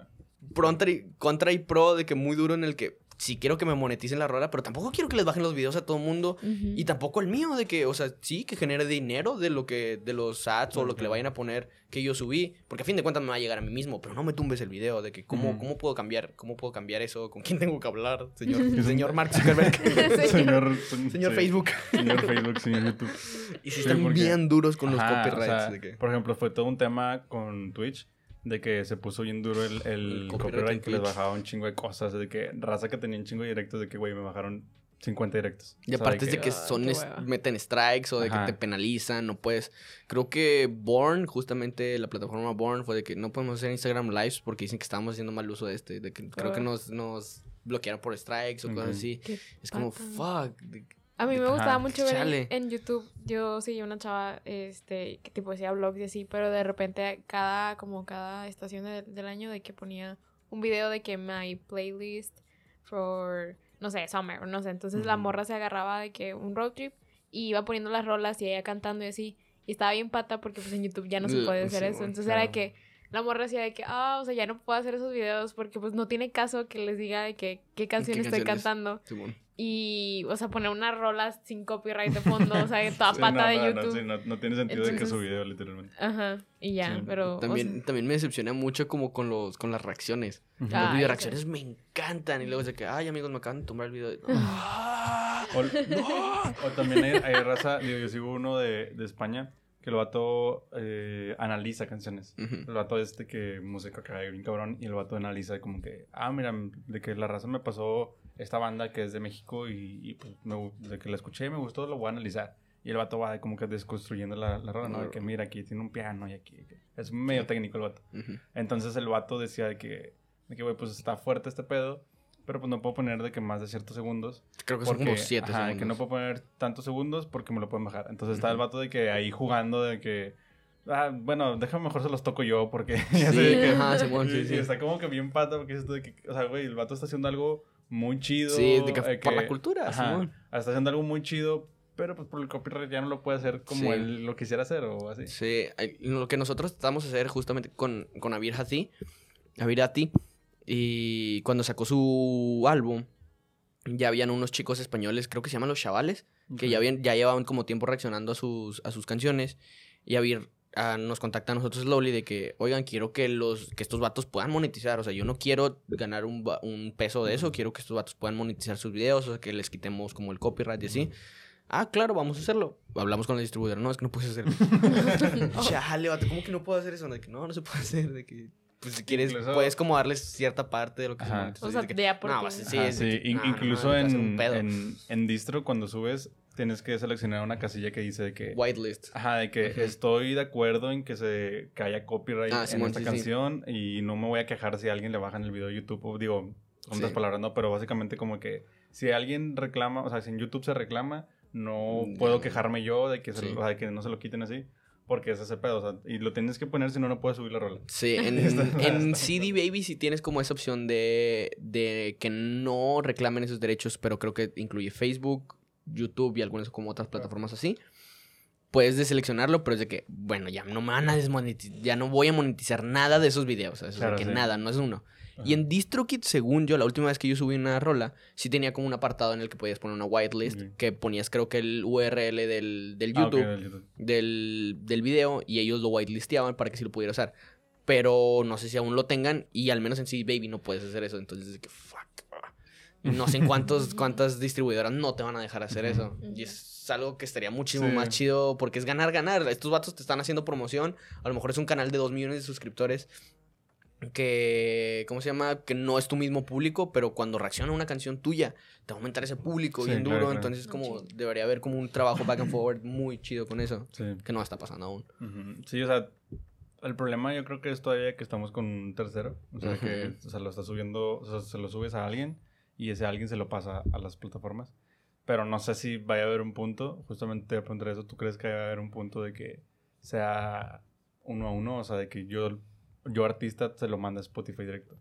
contra y, contra y pro de que muy duro en el que sí quiero que me moneticen la rola, pero tampoco quiero que les bajen los videos a todo el mundo. Y tampoco el mío, de que, o sea, sí, que genere dinero de lo que, de los ads o lo que le vayan a poner que yo subí. Porque a fin de cuentas me va a llegar a mí mismo, pero no me tumbes el video, de que cómo, cómo puedo cambiar, cómo puedo cambiar eso, con quién tengo que hablar, señor, señor Mark Zuckerberg, señor, señor Facebook. Señor Facebook, señor YouTube. Y Sí, están porque- bien duros con los o copyrights. sea, de que... Por ejemplo, fue todo un tema con Twitch de que se puso bien duro el, el El copyright que les bajaba un chingo de cosas, de que raza que tenía un chingo de directos, de que, güey, me bajaron 50 directos. Y O sea, aparte es de que Ay, son es- meten strikes o de Ajá. que te penalizan, no puedes. Creo que Born, justamente la plataforma Born, fue de que no podemos hacer Instagram Lives porque dicen que estábamos haciendo mal uso de este. De que creo que Ah. nos, nos bloquearon por strikes o cosas así. Qué Es como, pata. fuck. A mí me Ajá, gustaba mucho ver en- YouTube. Yo seguía una chava, este, que tipo hacía vlogs y así, pero de repente cada, como cada estación de- del año de que ponía un video de que my playlist for, no sé, summer, no sé. Entonces la morra se agarraba de que un road trip y iba poniendo las rolas y ella cantando y así. Y estaba bien pata porque pues en YouTube ya no se puede hacer sí, eso. Entonces era de que la morra decía de que, ah, o sea, ya no puedo hacer esos videos porque pues no tiene caso que les diga de que qué canción estoy canciones? cantando. Simón. Y, o sea, poner unas rolas sin copyright de fondo, o sea, toda Sí, pata no, de no, YouTube. No, sí, no, no tiene sentido de que su Entonces- video, literalmente. Ajá, y ya, Sí. pero... o También, sea, también me decepciona mucho como con los con las reacciones. Ujú. Ah, los Ay, video sí. reacciones me encantan. Y luego es de que, ay, amigos, me acaban de tumbar el video. Ah, O, o también hay, hay raza, digo, yo sigo uno de, de España, que el vato eh, analiza canciones. Ujú. El vato este que música cae bien cabrón y el vato analiza como que, ah, mira, de que la raza me pasó esta banda que es de México y, y, pues me de que la escuché y me gustó, lo voy a analizar. Y el vato va como que desconstruyendo la, la rola, ¿no? De que mira, aquí tiene un piano y aquí. Es medio técnico el vato. Entonces el vato decía de que, de que, güey, pues está fuerte este pedo, pero pues no puedo poner de que más de ciertos segundos. Creo que son como Porque, siete ajá, segundos. que no puedo poner tantos segundos porque me lo pueden bajar. Entonces está el vato de que ahí jugando de que... Ah, bueno, déjame mejor se los toco yo porque... ya Sí, que- ajá, sí, y sí. está como que bien pata porque dices tú de que... O sea, güey, el vato está haciendo algo muy chido. Sí, de que eh, por la cultura, ajá. Está haciendo algo muy chido, pero pues por el copyright ya no lo puede hacer como Sí. él lo quisiera hacer o así. Sí, ay, lo que nosotros tratamos de hacer justamente con, con Abir Hati, Abir Hati, y cuando sacó su álbum, ya habían unos chicos españoles, creo que se llaman Los Chavales, que ya, habían, ya llevaban como tiempo reaccionando a sus, a sus canciones, y Abir ah, nos contacta a nosotros Slowly de que, oigan, quiero que, los, que estos vatos puedan monetizar, o sea, yo no quiero ganar un, un peso de eso, quiero que estos vatos puedan monetizar sus videos, o sea, que les quitemos como el copyright y así. Ah, claro, vamos a hacerlo. Hablamos con el distribuidor. No, es que no puedes hacerlo. Chale, vato, ¿cómo que no puedo hacer eso? De que no, no se puede hacer. De que, pues si quieres, Incluso- puedes como darles cierta parte de lo que se Ajá. monetiza. O sea, de que, de a no, vas- sí, Ajá, es de sí, que, no, incluso no, a en, en, en distro cuando subes tienes que seleccionar una casilla que dice que Whitelist. ajá de que estoy de acuerdo en que se que haya copyright Ah, en Simón, esta sí, sí. canción y no me voy a quejar si alguien le baja en el video de YouTube o digo otras Sí. palabras no pero básicamente como que si alguien reclama o sea si en YouTube se reclama no Mm, puedo ya. quejarme yo de que se Sí. lo- o sea, de que no se lo quiten así porque es ese pedo o sea, y lo tienes que poner si no no puedes subir la rola Sí, en, en CD Baby sí tienes como esa opción de, de que no reclamen esos derechos, pero creo que incluye Facebook, YouTube y algunas como otras plataformas así. Puedes deseleccionarlo, pero es de que, bueno, ya no me van a desmonetizar, ya no voy a monetizar nada de esos videos. o sea, es de Claro, que sí. nada, no es uno. Y en DistroKid, según yo, la última vez que yo subí una rola, sí tenía como un apartado en el que podías poner una whitelist, que ponías creo que el URL del, del Ah, del YouTube. del, del video y ellos lo whitelisteaban para que sí lo pudiera usar. Pero no sé si aún lo tengan y al menos en CD Baby no puedes hacer eso. Entonces es de que fuck. No sé en cuántos, cuántas distribuidoras no te van a dejar hacer eso. Y es algo que estaría muchísimo Sí. más chido porque es ganar, ganar. Estos vatos te están haciendo promoción. A lo mejor es un canal de 2 millones de suscriptores que, ¿cómo se llama? Que no es tu mismo público, pero cuando reacciona a una canción tuya, te va a aumentar ese público Sí, bien claro, duro. claro. Entonces, Ah, como debería haber como un trabajo back and forward muy chido con eso Sí. que no está pasando aún. Sí, o sea, el problema yo creo que es todavía que estamos con un tercero. O sea, que o sea, lo está subiendo, o sea, se lo subes a alguien y ese alguien se lo pasa a las plataformas. Pero no sé si vaya a haber un punto, justamente te voy a preguntar eso, ¿tú crees que va a haber un punto de que sea uno a uno? O sea, de que yo, yo artista se lo manda a Spotify directo.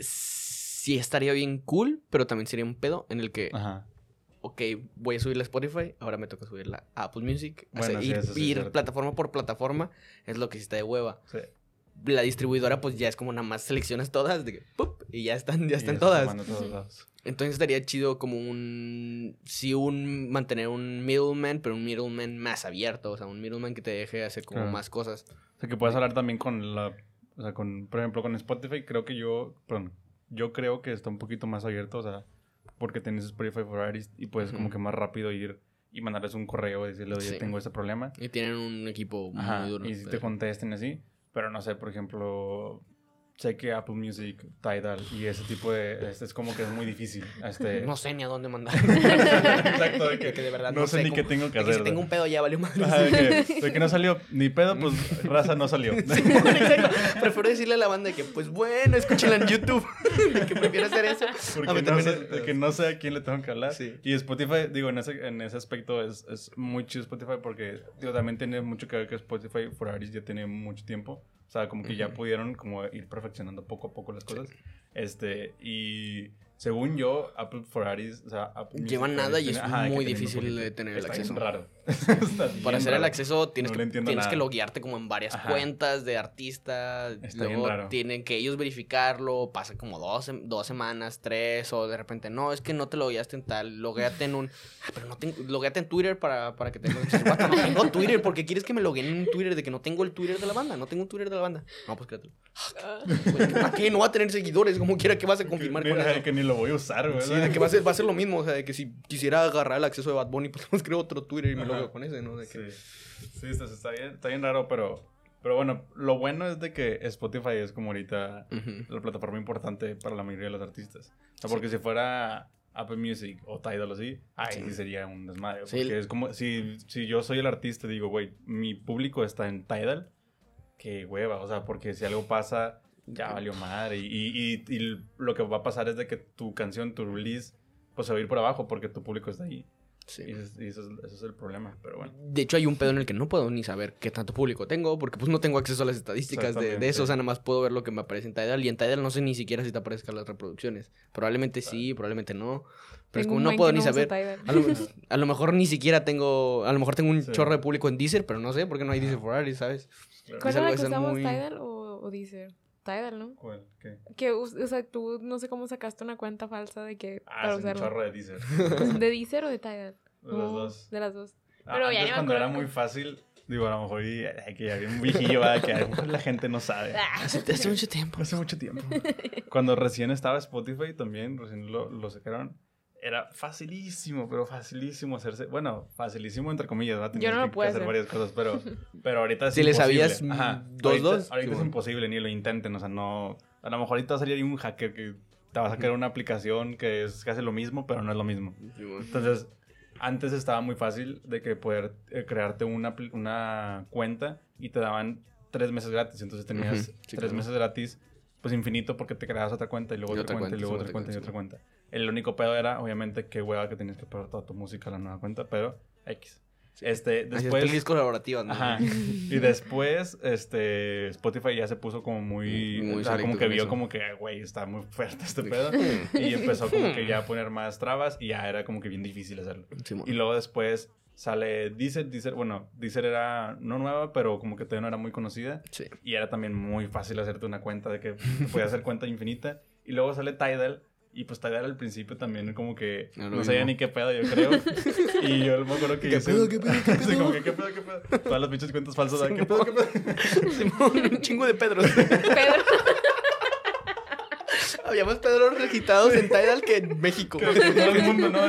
Sí, estaría bien cool, pero también sería un pedo en el que, Ajá. ok, voy a subirla a Spotify, ahora me toca subirla a Apple Music. O sea, Bueno, sí, ir, sí ir plataforma por plataforma es lo que sí está de hueva. Sí. La distribuidora, pues ya es como nada más seleccionas todas, de que, ¡pup! y ya están, ya Y están se todas. Entonces estaría chido como un. Sí, un. Mantener un middleman, pero un middleman más abierto. O sea, un middleman que te deje hacer como Claro. más cosas. O sea, que puedes hablar también con la... O sea, con, por ejemplo, con Spotify creo que yo... Perdón. Yo creo que está un poquito más abierto, o sea, porque tienes Spotify for Artists y puedes como que más rápido ir y mandarles un correo y decirle, oye, Sí. tengo este problema. Y tienen un equipo Ajá, muy duro. y si te pero- contesten así. Pero no sé, por ejemplo, sé que Apple Music, Tidal y ese tipo de... Este es como que es muy difícil. Este, No sé ni a dónde mandar. Exacto, de que, De que de verdad no, no sé sé ni cómo- qué tengo que De que hacer. si tengo un pedo ya valió madre. Ajá, de, que, de que no salió ni pedo, pues raza no salió. Exacto. Prefiero decirle a la banda que, pues bueno, escúchenla en YouTube. de que prefiero hacer eso. Porque no sé, de que no sé a quién le tengo que hablar. Sí. Y Spotify, digo, en ese, en ese aspecto es, es muy chido Spotify porque, digo, también tiene mucho que ver que Spotify for Artists ya tiene mucho tiempo. O sea, como que ya pudieron como ir perfeccionando poco a poco las cosas. Este, y según yo, Apple for Artists, o sea, Apple Llevan nada y es ajá, muy difícil de tener el bien acceso. raro. Para hacer el acceso tienes, No que, tienes que loguearte como en varias Ajá. cuentas de artista. Está bien luego raro. tienen que ellos verificarlo. Pasa como dos, dos semanas, tres. O de repente, no, es que no te logueaste en tal. Logueate en un. Ah, pero no tengo. Logueate en Twitter para, para que. Vato, No tengo Twitter. porque quieres que me logueen en un Twitter de que no tengo el Twitter de la banda? No tengo un Twitter de la banda. No, pues créatelo. Ah, Pues, ¿Para qué? No va a tener seguidores. Como quiera que vas a confirmar que, con eso. que ni lo voy a usar, güey. Sí, de que va a, ser, va a ser lo mismo. O sea, de que si quisiera agarrar el acceso de Bad Bunny, pues creo otro Twitter y me Con ese, ¿no? De que, Sí, sí está, está bien, está bien raro, pero, pero bueno, lo bueno es de que Spotify es como ahorita Ujú. la plataforma importante para la mayoría de los artistas. O sea, porque si fuera Apple Music o Tidal o así, ahí sí, Sí. sería un desmadre. Sí. Porque es como, si, si yo soy el artista y digo, güey, mi público está en Tidal, qué hueva, o sea, porque si algo pasa, ya valió madre. Y, y, y, y lo que va a pasar es de que tu canción, tu release, pues se va a ir por abajo porque tu público está ahí. Sí. Y, eso, es- y eso es, eso es el problema, pero bueno. De hecho, hay un pedo en el que no puedo ni saber qué tanto público tengo, porque pues no tengo acceso a las estadísticas de, eso. O sea, nada más puedo ver lo que me aparece en Tidal. Y en Tidal no sé ni siquiera si te aparezcan las reproducciones. Probablemente sí, probablemente no. Pero es como no puedo ni saber. A lo, a lo mejor ni siquiera tengo. A lo mejor tengo un Sí. chorro de público en Deezer, pero no sé porque no hay Deezer for Artists, ¿sabes? Claro. ¿Cuál es la que usamos, muy- Tidal o, o Deezer? Tidal, ¿no? ¿Cuál? ¿Qué? Que, o sea, tú no sé cómo sacaste una cuenta falsa de que Ah, para es un chorro de Deezer. ¿De Deezer o de Tidal? De las Oh, dos. De las dos. Ah, Pero ya antes ni me cuando era muy fácil, digo, a lo mejor y, ay, que ya había un viejillo, ¿verdad? que a lo mejor la gente no sabe. Hace, hace mucho tiempo. Hace mucho tiempo. Cuando recién estaba Spotify también, recién lo, lo sacaron, era facilísimo, pero facilísimo hacerse, bueno, facilísimo entre comillas, ¿verdad? Tenías Yo no lo que puedo hacer hacer. varias cosas, pero, pero ahorita es Si le imposible. sabías, mm, Ajá. dos, ahorita, dos, Ahorita es Simón. imposible, ni lo intenten, o sea, no, a lo mejor ahorita va a salir un hacker que te va a sacar una aplicación que, es, que hace lo mismo, pero no es lo mismo. Entonces, antes estaba muy fácil de que poder eh, crearte una, una cuenta y te daban tres meses gratis. Entonces tenías sí, tres claro. meses gratis, pues infinito, porque te creabas otra cuenta y luego Y otra, otra cuenta, y luego sí, otra otra cuenta y otra cuenta. El único pedo era, obviamente, qué hueva que tenías que pagar toda tu música a la nueva cuenta, pero X. Este, Después... Pelis colaborativas, ¿no? Ajá. Y después, este, Spotify ya se puso como muy, Muy o sea, como que vio eso. como que, güey, está muy fuerte este pedo. Y empezó como que ya a poner más trabas y ya era como que bien difícil hacerlo. Simón. Y luego después sale Deezer, Deezer, bueno, Deezer era no nueva, pero como que todavía no era muy conocida. Sí. Y era también muy fácil hacerte una cuenta de que podías hacer cuenta infinita. Y luego sale Tidal. Y pues Tidal al principio también como que lo no sabía ni qué pedo, yo creo. y yo me acuerdo que ¿Qué hice pedo, qué pedo, qué Sí, pedo? como que qué pedo, qué pedo. Todas las pinches cuentas falsas. ¿Qué pedo, qué pedo? Simón, un chingo de Pedro. Pedro. Había más Pedro registrados en Tidal que en México. Que todo el mundo, ¿no?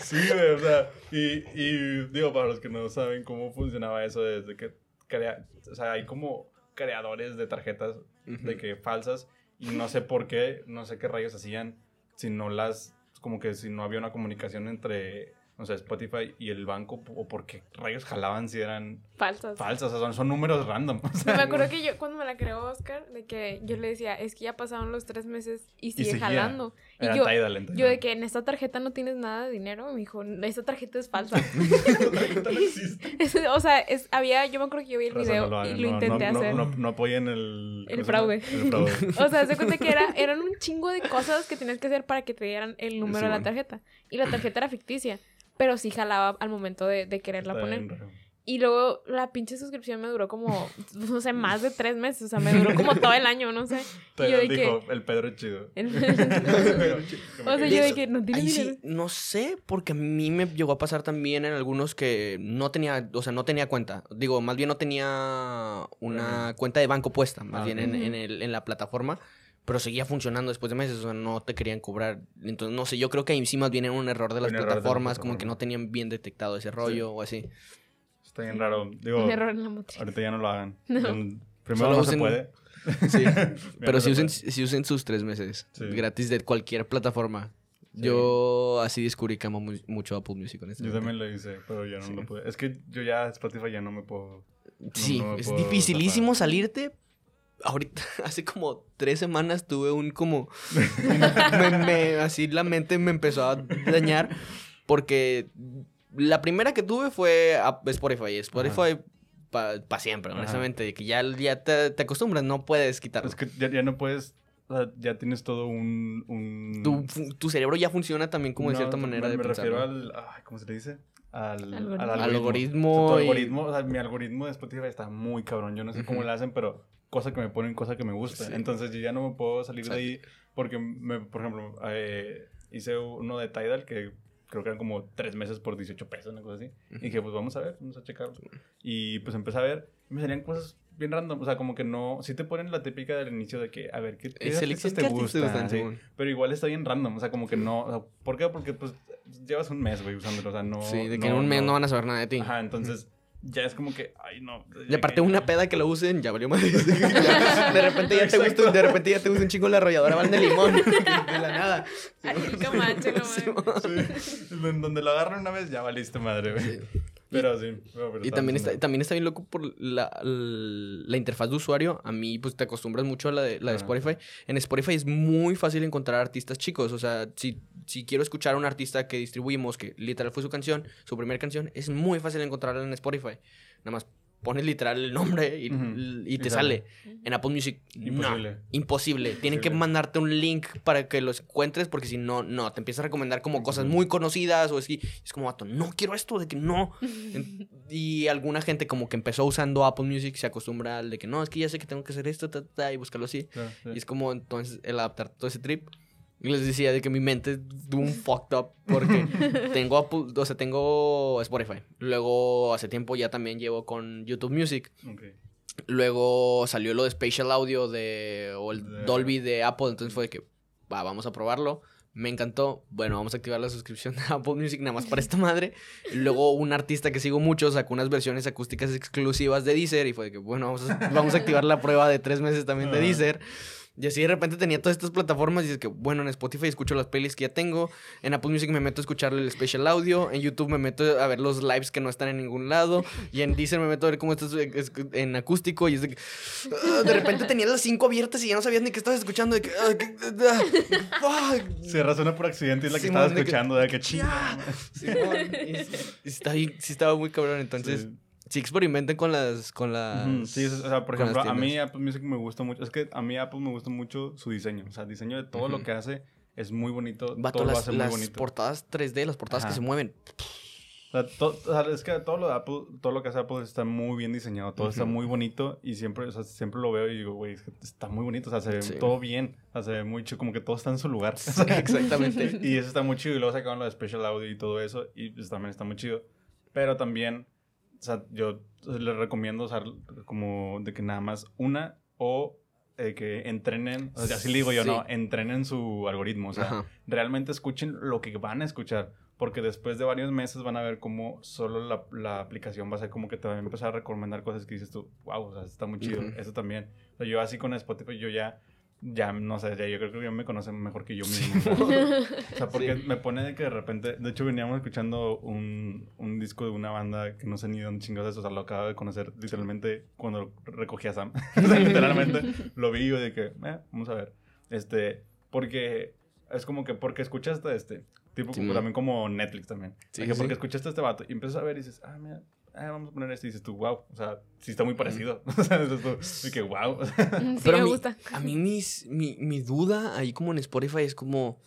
Sí, güey, o sea, y, y digo, para los que no saben cómo funcionaba eso, desde que crea, o sea, hay como creadores de tarjetas de que falsas y no sé por qué, no sé qué rayos hacían si no las, como que si no había una comunicación entre o sea, Spotify y el banco, o por qué rayos jalaban si eran Falsas. falsas, o sea, son, son números random. o sea, me acuerdo que yo, cuando me la creó Oscar, de que yo le decía, es que ya pasaron los tres meses y sigue jalando. Y Era yo, Tidal, entonces. yo de que en esta tarjeta no tienes nada de dinero, me dijo, esta tarjeta es falsa. no existe. Es- o sea, es, había, yo me acuerdo que yo vi el Raza, video no lo hagan, y lo no, intenté no, hacer. No, no, no apoyen el... El fraude. El fraude. O sea, se cuenta que era, eran un chingo de cosas que tenías que hacer para que te dieran el número Sí, de la tarjeta. Y la tarjeta era ficticia, pero sí jalaba al momento de, de quererla Está poner. bien. Y luego la pinche suscripción me duró como, no sé, más de tres meses. O sea, me duró como todo el año, no sé. Y yo dijo, que... el Pedro es chido. el- Pero, chi- como o sea, yo de que no tiene sí, no sé, porque a mí me llegó a pasar también en algunos que no tenía, o sea, no tenía cuenta. Digo, más bien no tenía una Ujú. cuenta de banco puesta, más Ah, bien en, en el- en la plataforma, pero seguía funcionando después de meses, o sea, no te querían cobrar. Entonces, no sé, yo creo que ahí sí más bien era un error de las Un error de la plataformas, como que no tenían bien detectado ese rollo o así. Está bien raro. Digo, Un error en la matriz. ahorita ya no lo hagan. No. Primero Solo no se usen- puede. Sí, pero se usen, puede. sí usen sus tres meses Sí. gratis de cualquier plataforma. Sí. Yo así descubrí que amo mu- mucho Apple Music, Yo honestamente. también lo hice, pero ya no Sí. lo puedo. Es que yo ya Spotify ya no me puedo... Sí, no me es puedo dificilísimo salirte. Ahorita, hace como tres semanas tuve un como... me- me- así la mente me empezó a dañar porque la primera que tuve fue a- Spotify. Spotify para siempre, Ajá. honestamente. de Que ya, ya te, te acostumbras, no puedes quitarlo. Es que ya, ya no puedes... o sea, ya tienes todo un... un... tu, cerebro ya funciona también como de No, cierta me- manera de Me pensar. refiero ¿no? al... ay, ¿Cómo se le dice? Al, Algoritmo. al Al algoritmo. O sea, tu y- algoritmo, o sea, mi algoritmo de Spotify está muy cabrón. Yo no sé cómo lo hacen, pero cosa que me ponen, cosa que me gusta. Sí. Entonces yo ya no me puedo salir de ahí porque, me, por ejemplo, eh, hice uno de Tidal que creo que eran como tres meses por 18 pesos, una cosa así. Y dije, pues vamos a ver, vamos a checarlo. Y pues empecé a ver y me salían cosas bien random. O sea, como que no, sí te ponen la típica del inicio de que, a ver, ¿qué, qué artistas te ¿qué artistas te gustan? Sí. Pero igual está bien random, o sea, como que no. O sea, ¿Por qué? Porque pues llevas un mes, güey, usándolo. O sea, no. Sí, de que en un mes no van a saber nada de ti. Ajá, entonces ya es como que, ay, no. Y ya aparte que- una peda que lo usen, ya valió más. de repente ya te gusta, de repente ya te gusta un chingo la arrolladora van de limón. de la nada. Ay, Camacho, no Sí, mames. Sí, en donde lo agarran una vez, ya valiste madre, güey. Pero sí. bueno, pero Y también está, también está bien loco por la, la interfaz de usuario. A mí, pues te acostumbras mucho a la de, la de Ajá. Spotify. En Spotify es muy fácil encontrar artistas chicos. O sea, si, si quiero escuchar a un artista que distribuimos, que literal fue su canción, su primera canción, es muy fácil encontrarla en Spotify. Nada más pones literal el nombre y, te Y sale. sale. En Apple Music, no. Imposible. Imposible. Tienen que Imposible. mandarte un link para que los encuentres porque si no, no, te empieza a recomendar como cosas muy conocidas o así. Es como, vato, no quiero esto, de que no. Y alguna gente como que empezó usando Apple Music se acostumbra al de que no, es que ya sé que tengo que hacer esto, ta, ta, ta, y buscarlo así. Y es como entonces el adaptar todo ese trip. Y les decía de que mi mente tuvo un fucked up porque tengo Apple, o sea, tengo Spotify. Luego hace tiempo ya también llevo con YouTube Music. Luego salió lo de Spatial Audio de, o el De- Dolby de Apple. Entonces fue de que, va, vamos a probarlo. Me encantó. Bueno, vamos a activar la suscripción de Apple Music nada más para esta madre. Luego un artista que sigo mucho sacó unas versiones acústicas exclusivas de Deezer. Y fue de que, bueno, vamos a, vamos a activar la prueba de tres meses también de. Deezer. Y así de repente tenía todas estas plataformas y es que, bueno, en Spotify escucho las playlists que ya tengo, en Apple Music me meto a escuchar el special audio, en YouTube me meto a ver los lives que no están en ningún lado, y en Deezer me meto a ver cómo estás eh, en acústico, y es de que, ah, de repente tenías las cinco abiertas y ya no sabías ni qué estabas escuchando, de que, ah, que- fuck. Se razona por accidente y es la que Simón, estaba de que- escuchando, de que chinga. Ya. Simón, y- y está bien- sí estaba muy cabrón, entonces, Sí. Sí experimenten con las, con las... Ujú, Sí, o sea, por ejemplo, a mí. Apple Music me gusta mucho. Es que a mí Apple me gusta mucho su diseño. O sea, el diseño de todo lo Ujú. que hace es muy bonito. Vato, todo lo las, hace muy las bonito. portadas 3D, las portadas que Ajá. se mueven. O sea, o sea, es que todo lo de Apple, todo lo que hace Apple está muy bien diseñado, todo está Ujú. muy bonito y siempre, o sea, siempre lo veo y digo, güey, es que está muy bonito, o sea, se ve Sí. todo bien, o sea, se ve muy chido, como que todo está en su lugar. Exactamente. y eso está muy chido y luego sacaron lo de Special Audio y todo eso y pues también está muy chido. Pero también, o sea, yo les recomiendo usar como de que nada más una o eh, que entrenen, o sea, así le digo yo, Sí. no, entrenen su algoritmo, o sea, Ajá. realmente escuchen lo que van a escuchar. Porque después de varios meses van a ver cómo solo la, la aplicación va a ser como que te va a empezar a recomendar cosas que dices tú, wow, o sea, está muy chido. Ujú. Eso también. O sea, yo así con Spotify, yo ya ya, no sé, ya yo creo que ya me conocen mejor que yo mismo. o sea, porque me pone de que de repente, de hecho veníamos escuchando un, un disco de una banda que no sé ni dónde chingados es, o sea, lo acabo de conocer literalmente cuando recogí a Sam. o sea, literalmente lo vi y yo de que, eh, vamos a ver. Este, porque es como que porque escuchaste este, tipo Sí, también como Netflix también. Sí, que sí, porque sí. escuchaste a este vato y empiezas a ver y dices, ah, mira, ah, vamos a poner este y dices tú, wow, o sea, sí está muy parecido. o sea, de que wow. Sí, Pero me a mí, gusta. a mí mis- mi, mi duda ahí como en Spotify es como,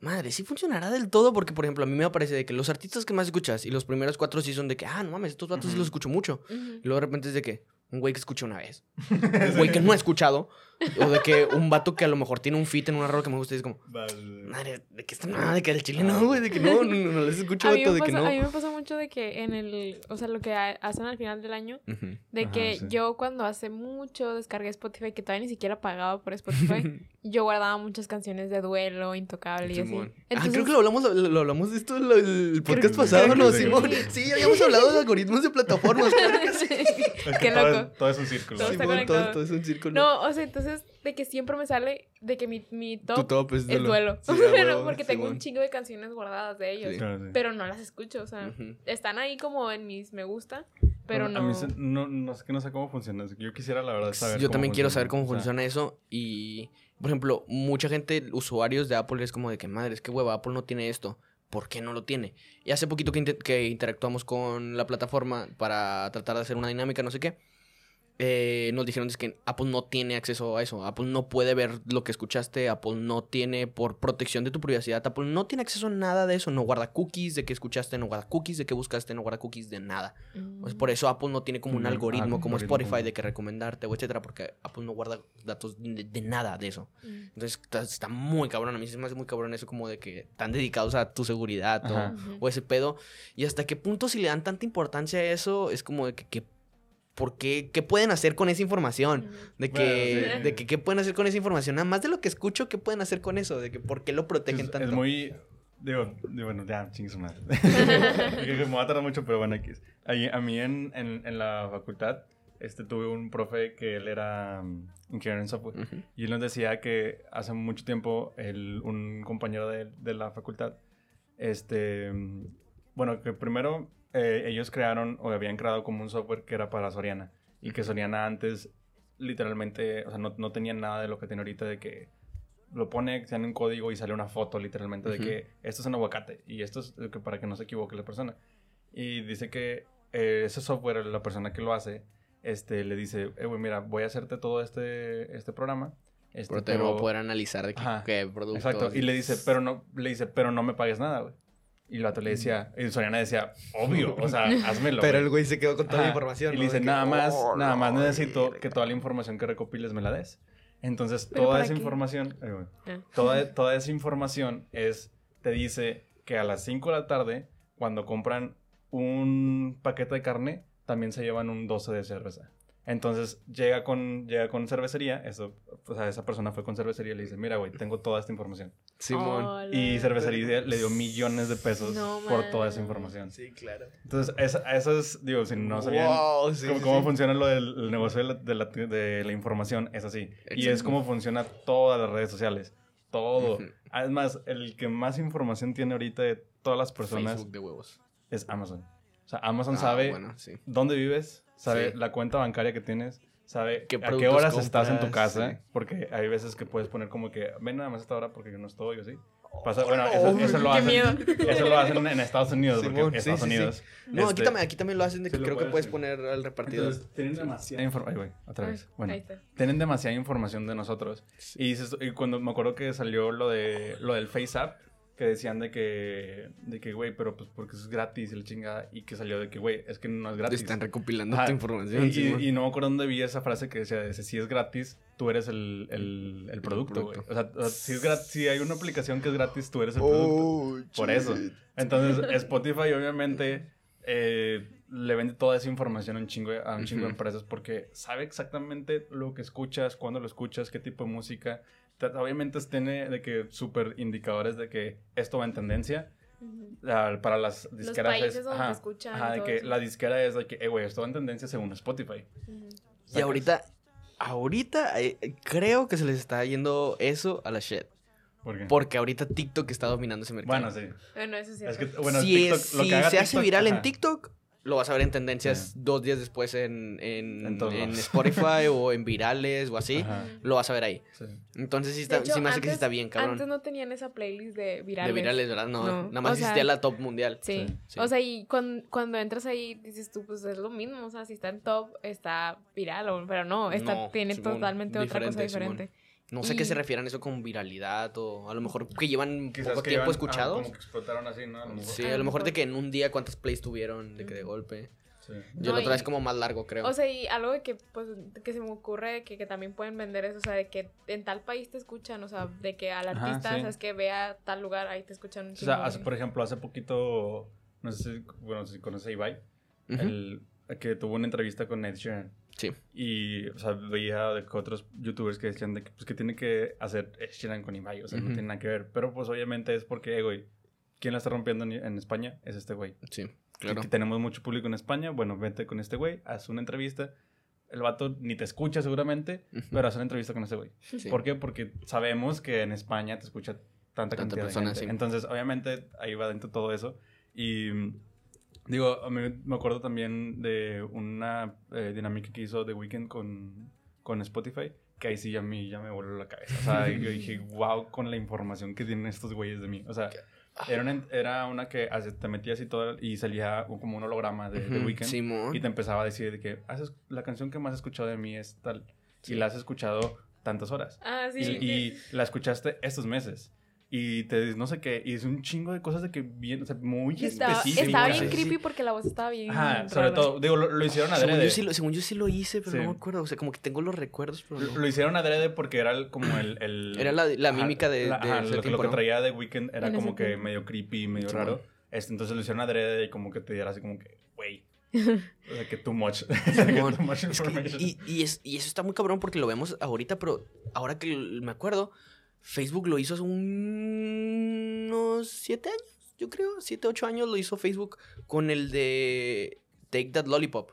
madre, ¿sí funcionará del todo? Porque, por ejemplo, a mí me parece de que los artistas que más escuchas y los primeros cuatro sí son de que, ah, no mames, estos vatos sí los escucho mucho. Ujú. Y luego de repente es de que un güey que escucha una vez, un güey que no ha escuchado, o de que un vato que a lo mejor tiene un fit en una rola que me gusta y es como, madre, de que está nada, de que el chile no, güey, de que no, no, no, no les escucho, A mí, vato, me de que pasa, no. a mí me pasa mucho de que en el, o sea, lo que ha- hacen al final del año, Ujú. de Ajá, que sí. yo cuando hace mucho descargué Spotify, que todavía ni siquiera pagaba por Spotify, yo guardaba muchas canciones de duelo, intocable y así. Simón. ah, Entonces, creo que lo hablamos, lo, lo hablamos de esto en el podcast que- pasado, creo ¿no, que sí. Simón? Sí, habíamos hablado de algoritmos de plataformas, claro que sí. Es que Qué todo, loco. Es, todo es un círculo. Todo Sí, Simón, todo, todo es un círculo. No, o sea, entonces, de que siempre me sale de que mi, mi top, tu top es, es duelo. duelo. Sí, a Pero huevo, porque tengo un chingo de canciones guardadas de ellos. Sí. claro, sí. Pero no las escucho, o sea, están ahí como en mis me gusta, pero no. mí se- no, no, que no sé cómo funciona. Yo quisiera, la verdad, saber Yo cómo también quiero saber cómo O sea, funciona eso y, por ejemplo, mucha gente, usuarios de Apple, es como de que, madre, es que hueva, Apple no tiene esto. ¿Por qué no lo tiene? Y hace poquito que, que interactuamos con la plataforma para tratar de hacer una dinámica, no sé qué, eh, nos dijeron es que Apple no tiene acceso a eso. Apple no puede ver lo que escuchaste. Apple no tiene, por protección de tu privacidad, Apple no tiene acceso a nada de eso. No guarda cookies de que escuchaste, no guarda cookies de que buscaste, no guarda cookies de nada. Mm. Pues por eso Apple no tiene como un Mm, ah, algoritmo como algoritmo Spotify como- de que recomendarte o etcétera, porque Apple no guarda datos de, de nada de eso. Mm. Entonces está, está muy cabrón. A mí se me hace muy cabrón eso como de que están dedicados a tu seguridad o, ese pedo. Y hasta qué punto si le dan tanta importancia a eso, es como de que, que ¿por qué, qué pueden hacer con esa información? De Bueno, que, sí. de que qué pueden hacer con esa información. Nada más de lo que escucho, ¿qué pueden hacer con eso? De que por qué lo protegen Es, tanto. es muy. Digo, digo, bueno, ya, chingue su madre. Creo que me va a tardar mucho, pero bueno, aquí es. Ahí- a mí en, en, en la facultad este, tuve un profe que él era um, ingeniero en software. Y él nos decía que hace mucho tiempo él, un compañero de, de la facultad, este, mm, bueno, que primero eh, ellos crearon o habían creado como un software que era para Soriana. Y que Soriana antes literalmente, o sea, no, no tenía nada de lo que tiene ahorita de que lo pone, en un código y sale una foto literalmente de Ujú. que esto es un aguacate y esto es de que para que no se equivoque la persona. Y dice que eh, ese software, la persona que lo hace, este, le dice, eh, mira, voy a hacerte todo este, este programa. Este, Pero te voy a poder analizar de qué, qué producto. Exacto. Y le dice, pero no, le dice, pero no me pagues nada, güey. Y el vato le decía, y Soriana decía, obvio, o sea, házmelo. Pero el güey. se quedó con toda la información. Y ¿no? le dice, que, nada más, "Oh, nada más no, necesito verga". que toda la información que recopiles me la des. Entonces, ¿Pero toda esa qué? información, ay. Ah. toda, toda esa información es, te dice que a las 5 de la tarde, cuando compran un paquete de carne, también se llevan un 12 de cerveza. Entonces llega con, llega con cervecería, eso, o sea, esa persona fue con cervecería y le dice, mira, güey, tengo toda esta información. Simón. Oh, Y cervecería le dio millones de pesos No por toda esa información. Sí, claro. Entonces, esa- eso es, digo, si no sabían Wow, sí, cómo, sí, cómo sí. funciona lo del el negocio de la, de, la, de la información, es así. Y es como funciona todas las redes sociales. Todo. Además, el que más información tiene ahorita de todas las personas Facebook de huevos. es Amazon. O sea, Amazon Ah, sabe bueno, sí. dónde vives, sabe Sí. la cuenta bancaria que tienes, sabe ¿Qué a qué horas estás en tu compras? casa, Sí. porque hay veces que puedes poner como que ven nada más a esta hora porque yo no estoy, o sí. Pasa, Oh, bueno, no, eso, eso lo hacen, eso lo hacen en Estados Unidos, Simón, porque sí, Estados sí, sí. Unidos. No, aquí, este, también, aquí también lo hacen de que sí creo que puedes, sí. poner al repartidor. Entonces, tienen demasiada información. Ay, güey, otra Ay, vez. Bueno, Ahí está. tienen demasiada información de nosotros. Y, dices- y cuando me acuerdo que salió lo de lo del Face App, que decían de que, de que, güey, pero pues porque eso es gratis y la chingada. Y que salió de que, güey, es que no es gratis. están recopilando Ajá. tu información. Y, y- no me acuerdo dónde vi esa frase que decía, dice, si es gratis, tú eres el, el, el producto, güey. O sea, o sea, si, es si hay una aplicación que es gratis, tú eres el producto. Oh, Por eso. Entonces, Spotify obviamente eh, le vende toda esa información a un chingo, a un chingo de empresas porque sabe exactamente lo que escuchas, cuándo lo escuchas, qué tipo de música. Obviamente tiene de que súper indicadores de que esto va en tendencia. Ujú. Ah, para las disqueras países es, donde ajá, escuchan y ajá, de que eso. la disquera es de que, eh, güey, esto va en tendencia según Spotify. Ujú. Y ahorita ahorita eh, creo que se les está yendo eso a la shit. ¿Por qué? Porque ahorita TikTok está dominando ese mercado. Bueno, sí. Bueno, eso sí. Es que, bueno, si TikTok, es- lo si que haga se hace TikTok, viral en ajá. TikTok, lo vas a ver en tendencias dos días después en, en. Spotify o en virales o así. Ajá, Lo vas a ver ahí. sí. Entonces sí, está, hecho, sí me hace que sí está bien, cabrón. Antes no tenían esa playlist de virales. De virales, ¿verdad? No, No, nada más o sea- existía la top mundial. Sí. Sí, sí. O sea, y cuando, cuando entras ahí, dices tú, pues es lo mismo. O sea, si está en top, está viral. o- Pero no, está, No, tiene Simón, totalmente otra cosa diferente, Simón. No sé a qué se refieran eso con viralidad o a lo mejor que llevan Quizás poco que tiempo llevan- escuchados. ah, como que explotaron así, ¿no? A lo mejor. Sí, A lo lo mejor de que en un día cuántos plays tuvieron de que de golpe. Sí. Yo No, vez y- como más largo, creo. O sea, y algo de que, pues, que se me ocurre que, que también pueden vender eso, o sea, de que en tal país te escuchan, o sea, de que al Ajá, artista, sí. sabes que vea tal lugar, ahí te escuchan un O sea, hace- por ejemplo, hace poquito, no sé si, bueno, no sé si conoces a Ibai, el, que tuvo una entrevista con Ed Sheeran. Sí. Y, o sea, veía de que otros youtubers que decían de que, pues, que tiene que hacer Sheeran con Ibai, o sea, no Ujú. tiene nada que ver. Pero, pues, obviamente es porque, eh, güey, ¿quién la está rompiendo en, en España? Es este güey. Sí, claro. Que tenemos mucho público en España, bueno, vete con este güey, haz una entrevista. El vato ni te escucha seguramente, Ujú. pero haz una entrevista con este güey. Sí. ¿Por qué? Porque sabemos que en España te escucha tanta, Tanta cantidad persona, de gente. sí. Entonces, obviamente, ahí va dentro todo eso. Y digo, a mí me acuerdo también de una eh, dinámica que hizo The Weeknd con, con Spotify, que ahí sí a mí ya me voló la cabeza. O sea, yo dije, wow, con la información que tienen estos güeyes de mí. O sea, era una, era una que te metías y todo y salía como un holograma de The Ujú, Weeknd. Simón. Y te empezaba a decir de que haces, la canción que más has escuchado de mí es tal. Sí. Y la has escuchado tantas horas. Ah, sí. Y, y la escuchaste estos meses. Y te dices no sé qué. Y es un chingo de cosas de que bien, o sea, muy estaba, específicas. estaba bien creepy porque la voz estaba bien. Ajá, sobre rara. todo, digo, lo, lo hicieron Según adrede. yo, sí lo, según yo sí lo hice, pero Sí. no me acuerdo. O sea, como que tengo los recuerdos, pero Lo, no. lo hicieron adrede porque era el- como el... el- Era la, la ajá, mímica de, la- de ajá, ese lo, que- lo tiempo, que ¿no? traía de Weekend era En como que tiempo. medio creepy, medio Sí, raro. Este, entonces lo hicieron adrede y como que te diera así como que, güey. o sea, que too much. Too much Es que- information. y, y, es, y eso está muy cabrón porque lo vemos ahorita, pero ahora que me acuerdo, Facebook lo hizo hace un- unos siete años, yo creo, siete, ocho años lo hizo Facebook con el de Take That Lollipop.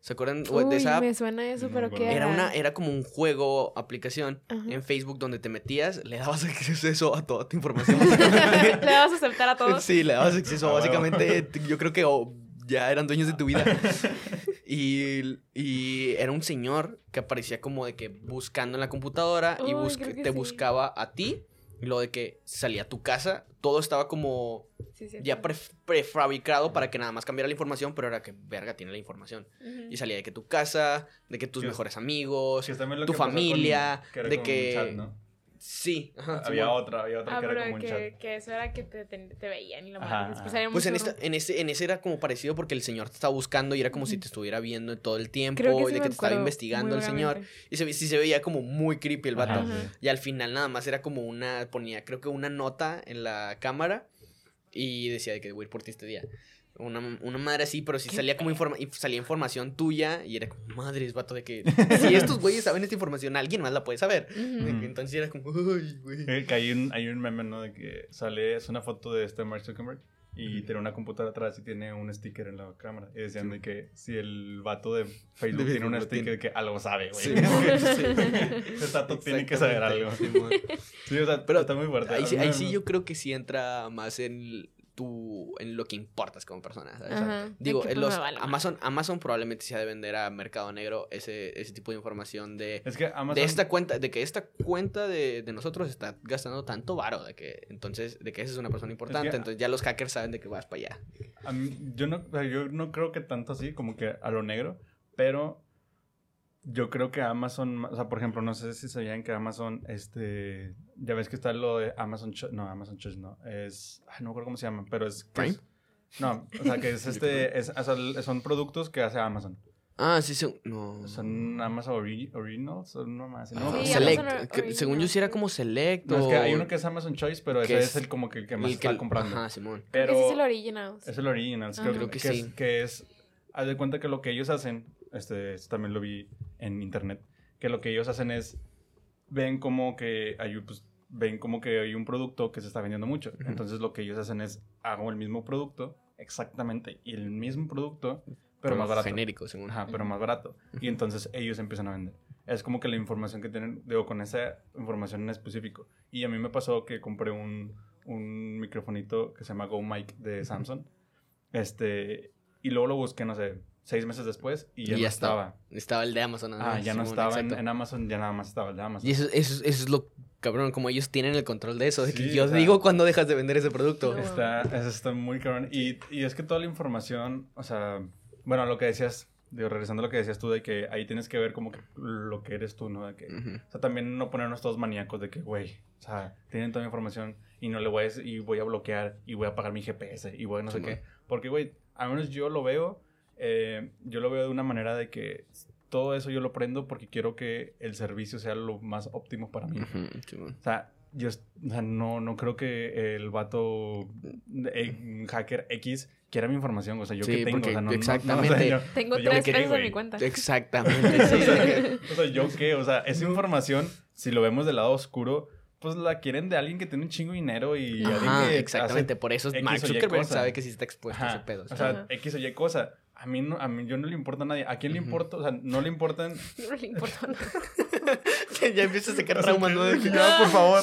¿Se acuerdan de Uy, esa app? me suena eso, No pero ¿qué era? Era, una, era como un juego, aplicación Ajá. en Facebook donde te metías, le dabas acceso a toda tu información. Le vas a aceptar a todos. Sí, le dabas acceso. Ah, básicamente, yo creo que oh, ya eran dueños de tu vida. Y, y era un señor que aparecía como de que buscando en la computadora y Uy, busca- creo que te sí. buscaba a ti. Y lo de que salía a tu casa, todo estaba como Sí, sí, ya pre- prefabricado para que nada más cambiara la información, pero era que verga tiene la información. Y salía de que tu casa, de que tus Sí. mejores amigos, Que tu con- familia, que de que- chat, ¿no? Sí, ajá, Había otra, había otra Ah, que era como un que, chat. que eso era que te, te, te veían y ajá. salía Pues en, esta, en, ese, en ese era como parecido porque el señor te estaba buscando y era como si te estuviera viendo todo el tiempo Creo que y de me que te estaba investigando el señor. Y se, sí se veía como muy creepy el vato. Ajá, Ajá. sí. Y al final nada más era como una, ponía creo que una nota en la cámara y decía de que voy a ir por ti este día. Una, una madre así, pero sí salía como informa y salía información tuya y era como, madres, vato, de que si estos güeyes saben esta información, alguien más la puede saber. Entonces era como, ay, güey. Eh, Que hay un, hay un meme, ¿no? De que sale, es una foto de este Mark Zuckerberg y tiene una computadora atrás y tiene un sticker en la cámara. Y decían de que si el vato de Facebook De tiene un sticker, tiene. que algo sabe, güey. Sí, sí. vato tiene que saber algo. Sí, o sea, Pero está muy fuerte. Ahí, sí- ahí sí yo creo que sí entra más en tu en lo que importas como persona, ¿sabes? Ajá. Digo, en los vale. Amazon Amazon probablemente se ha de vender a mercado negro ese, ese tipo de información de Es que Amazon... de esta cuenta, de que esta cuenta de, de nosotros está gastando tanto varo, de que entonces, de que esa es una persona importante, que- entonces ya los hackers saben de que vas para allá. A mí- yo, no, sea, yo no creo que tanto así, como que a lo negro, pero yo creo que Amazon, o sea, por ejemplo, no sé si sabían que Amazon, este, ya ves que está lo de Amazon, Cho- no, Amazon Choice, no, es, ay, no me acuerdo cómo se llama, pero es... que ¿Prime? es- no, o sea, que es este, es, o sea, son productos que hace Amazon. Ah, sí, sí, no. Son Amazon ori- Originals, son no más. No, Ah, Sí, Select, Amazon que Original, según yo sí era sí. como Select No, es que o- hay uno que es Amazon Choice, pero que ese es es el como que el que más el que está el- comprando. Ajá, Simón. Pero Ese es el original. es el original, Ajá. creo, Creo que que, sí. es, que es, haz de cuenta que lo que ellos hacen, este, también lo vi en internet, que lo que ellos hacen es, ven como que hay, pues, ven como que hay un producto que se está vendiendo mucho, entonces lo que ellos hacen es, hago el mismo producto, exactamente, y el mismo producto, pero más barato. Genérico, según. Ajá, pero más barato. Y entonces ellos empiezan a vender. es como que la información que tienen, digo, con esa información en específico. Y a mí me pasó que compré un, un microfonito que se llama Go Mic de Samsung. Este, y luego lo busqué, no sé, seis meses después y ya, Y no ya estaba. estaba. Estaba el de Amazon. Ah, ya no Simón, estaba en, Amazon, ya nada más estaba el de Amazon. Y eso, eso, eso es lo cabrón, como ellos tienen el control de eso. De que yo digo cuando dejas de vender ese producto. Está, eso está muy cabrón. Y, y es que toda la información, o sea, bueno, lo que decías, digo, regresando a lo que decías tú, de que ahí tienes que ver como que lo que eres tú, ¿no? De que. O sea, también no ponernos todos maníacos de que, güey, o sea, tienen toda la información y no le voy a, y voy a bloquear y voy a apagar mi GPS y voy a no sé qué. Porque, güey, al menos yo lo veo, eh, yo lo veo de una manera de que todo eso yo lo prendo porque quiero que el servicio sea lo más óptimo para mí. O sea, yo o sea, no, no creo que el vato eh, hacker X quiera mi información. O sea, yo Sí, que tengo. porque o sea, no, no- no, exactamente. o sea, yo- Tengo yo tres pesos en mi cuenta. Exactamente. sí. O sea, yo qué, o sea, esa información, si lo vemos del lado oscuro, pues la quieren de alguien que tiene un chingo de dinero y alguien que exactamente. hace Por eso X Y Zuckerberg sabe que sí está expuesto a ese pedo. O sea, Ajá. X o Y cosa. A mí, no, a mí yo no le importa a nadie. ¿A quién le importa? O sea, no le importan... No le importa nada. ya empieza a sacar traumas, ¿no? De que- por favor.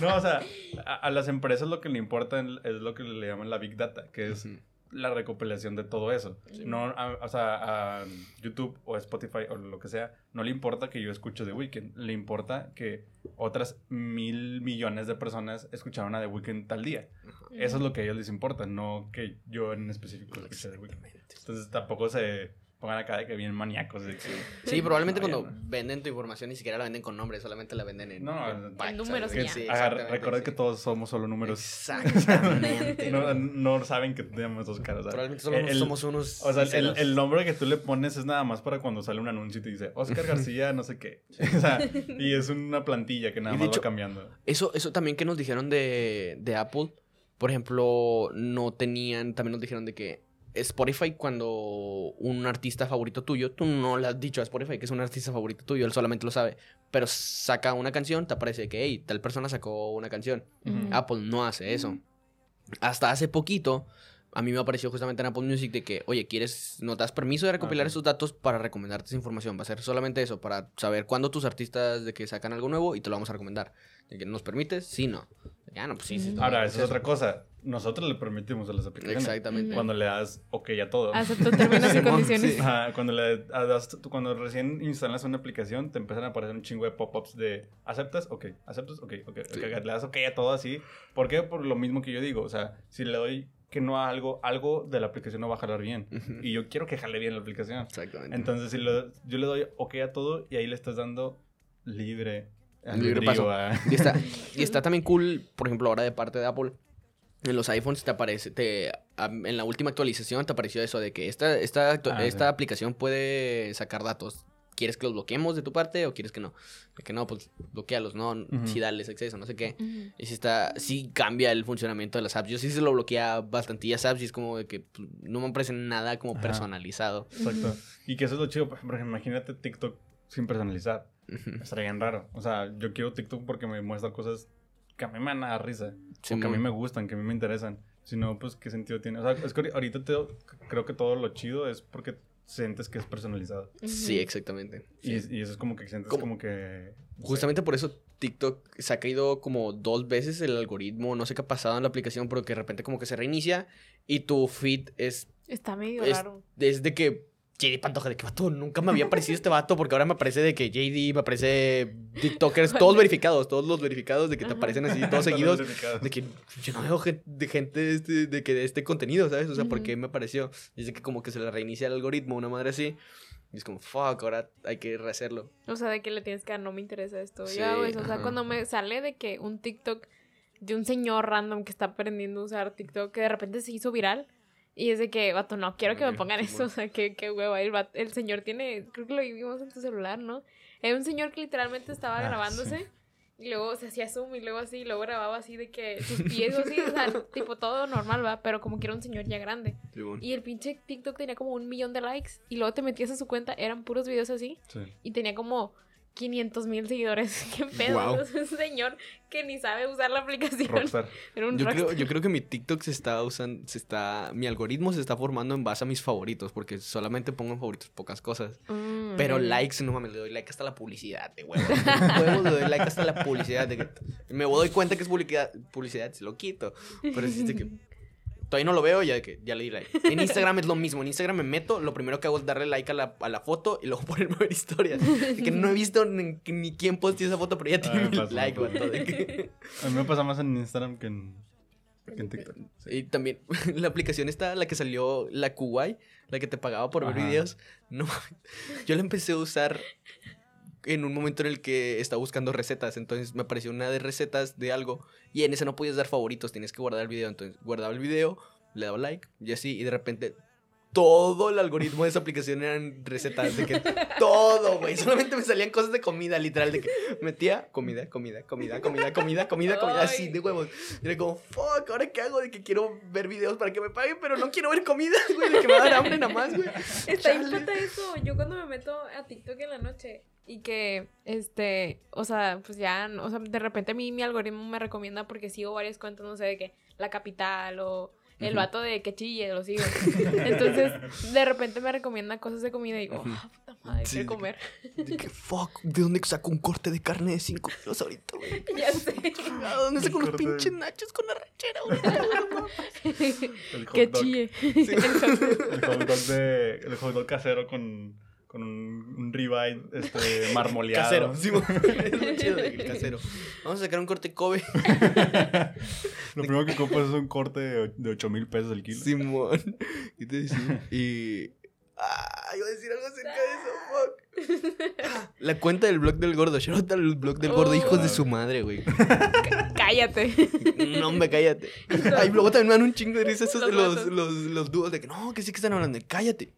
No, o sea, a, a las empresas lo que le importa es lo que le llaman la Big Data, que es. La recopilación de todo eso. No, a- o sea, a YouTube o Spotify o lo que sea, no le importa que yo escuche The Weeknd, le importa que otras mil millones de personas escucharon a The Weeknd tal día. Eso es lo que a ellos les importa, no que yo en específico escuche The Weeknd. Entonces tampoco se pongan acá de que bien maníacos. De que, Sí, probablemente No, cuando no. venden tu información ni siquiera la venden con nombre, solamente la venden en, No, en en bytes, números ya. Sí, sí. que todos somos solo números. Exactamente. No, no saben que tenemos dos caras. Probablemente solo el- somos unos. O sea, el, nombre que tú le pones es nada más para cuando sale un anuncio y te dice Oscar García, no sé qué. O sea, y es una plantilla que nada más hecho- va cambiando. Eso, eso también que nos dijeron de, de Apple. Por ejemplo, no tenían. También nos dijeron de que Spotify, cuando un artista favorito tuyo, tú no le has dicho a Spotify que es un artista favorito tuyo, él solamente lo sabe. Pero saca una canción, te aparece que, hey, tal persona sacó una canción. Apple no hace eso. Hasta hace poquito, a mí me apareció justamente en Apple Music de que, oye, ¿quieres, no te das permiso de recopilar Ah, esos datos para recomendarte esa información? Va a ser solamente eso, para saber cuándo tus artistas de que sacan algo nuevo y te lo vamos a recomendar. De que nos permites, sí, no. Ya no, pues sí, sí. Ahora, es esa es otra cosa. Nosotros le permitimos a las aplicaciones. Exactamente. Cuando le das OK a todo. Acepto términos y condiciones. sí. Ajá, cuando, le das- cuando recién instalas una aplicación, te empiezan a aparecer un chingo de pop-ups de ¿aceptas? Ok, ¿aceptas? Ok, ok. ok, Sí. Le das OK a todo así. ¿Por qué? Por lo mismo que yo digo. O sea, si le doy que no a algo, algo de la aplicación no va a jalar bien. Y yo quiero que jale bien la aplicación. Exactamente. Entonces, si lo- yo le doy OK a todo y ahí le estás dando libre. Libre paso. Y está, y está también cool, por ejemplo, ahora de parte de Apple. En los iPhones te aparece, te, en la última actualización te apareció eso de que esta, esta, Ah, esta sí. aplicación puede sacar datos. ¿Quieres que los bloqueemos de tu parte o quieres que no? De que no, pues bloquealos, no, sí dales acceso, no sé qué. Y si está, sí cambia el funcionamiento de las apps. Yo sí se lo bloquea bastantillas apps y es como de que pues, no me parece nada como Ajá. personalizado. Exacto. Y que eso es lo chido. Por ejemplo, imagínate TikTok sin personalizar. Ujú. Estaría bien raro. O sea, yo quiero TikTok porque me muestra cosas que a mí me van a dar risa. O que a mí me gustan, que a mí me interesan. Si no, pues, ¿qué sentido tiene? O sea, es que ahorita te- creo que todo lo chido es porque sientes que es personalizado. Sí, exactamente. Y, Sí. y eso es como que sientes Como- como que... no sé. Justamente por eso TikTok se ha caído como dos veces el algoritmo, no sé qué ha pasado en la aplicación, pero que de repente como que se reinicia y tu feed es, Está medio es raro. desde que JD Pantoja, de que vato, nunca me había aparecido este vato porque ahora me aparece de que JD, me aparece TikTokers, todos verificados, todos los verificados de que te aparecen así todos seguidos. De que yo no veo gen- de gente de este, de que de este contenido, ¿sabes? O sea, ¿por Ujú. qué me apareció? Dice que como que se le reinicia el algoritmo, una madre así. Y es como, fuck, ahora hay que rehacerlo. O sea, de que le tienes que dar, no me interesa esto. Sí, Yo hago eso. O sea, ajá. cuando me sale de que un TikTok de un señor random que está aprendiendo a usar TikTok que de repente se hizo viral. Y es de que, vato, no quiero que me pongan eso. O sea, que, que hueva. El, señor tiene, creo que lo vimos en tu celular, ¿no? Era un señor que literalmente estaba Ah, grabándose. sí. Y luego se hacía zoom y luego así, y luego grababa así de que sus pies o así, o sea, tipo todo normal, va, pero como que era un señor ya grande. Y el pinche TikTok tenía como un millón de likes y luego te metías a su cuenta, eran puros videos así Sí. y tenía como 500 mil seguidores. ¿Qué pedo? Guau. Es un señor que ni sabe usar la aplicación. Rockstar. Era un Yo creo, rockstar. yo creo que mi TikTok se está usando, se está, mi algoritmo se está formando en base a mis favoritos, porque solamente pongo en favoritos pocas cosas. Mm, Pero likes, no mames, le doy like hasta la publicidad, de huevos le doy like hasta la publicidad. De que me doy cuenta que es publicidad, publicidad, se lo quito. Pero es de que todavía no lo veo, ya de que ya le di like. En Instagram es lo mismo. En Instagram me meto, lo primero que hago es darle like a la, a la foto y luego ponerme a ver historias. Que no he visto ni, ni quién posteó esa foto, pero ya Ah, tiene mil like, que- A mí me pasa más en Instagram que en, que en TikTok. Sí. Y también la aplicación esta, la que salió, la Kuwai, la que te pagaba por ver videos. No, yo la empecé a usar en un momento en el que estaba buscando recetas. Entonces me apareció una de recetas de algo. Y en esa no podías dar favoritos, tenías que guardar el video. Entonces guardaba el video, le daba like y así. Y de repente todo el algoritmo de esa aplicación eran recetas. De que todo, güey. Solamente me salían cosas de comida, literal. De que metía comida, comida, comida, comida, comida, comida, comida. Así de huevos. Y era como, fuck, ¿ahora qué hago? De que quiero ver videos para que me paguen, pero no quiero ver comida, güey. De que me va a dar hambre nada más, güey. Está impata eso. Yo cuando me meto a TikTok en la noche y que, este, o sea, pues ya, o sea, de repente a mí mi algoritmo me recomienda porque sigo varias cuentas, no sé, de que La Capital o el vato de que chille, lo sigo. Entonces, de repente me recomienda cosas de comida y digo, ah, puta madre, Sí, quiero de comer. De que, fuck, ¿de dónde saco un corte de carne de 5 kilos ahorita, güey? ya sé. ¿A dónde saco Un unos pinches nachos con arrachera, güey? El hot que dog. chille. El hot dog, de, el hot dog casero con, con un, un ribeye este, marmoleado. Casero, sí, es lo chido que casero. Vamos a sacar un corte Kobe. Lo primero que compras es un corte de, de 8 mil pesos el kilo. Simón. ¿Qué te decía? Y. Ah, iba a decir algo acerca de eso, fuck. La cuenta del blog del gordo. Shout out al blog del gordo, Oh. hijos de su madre, güey. Cállate. No, hombre, cállate. Ay, luego también me dan un chingo de risa esos de Los los, los, los dúos de que no, que sí que están hablando. Cállate.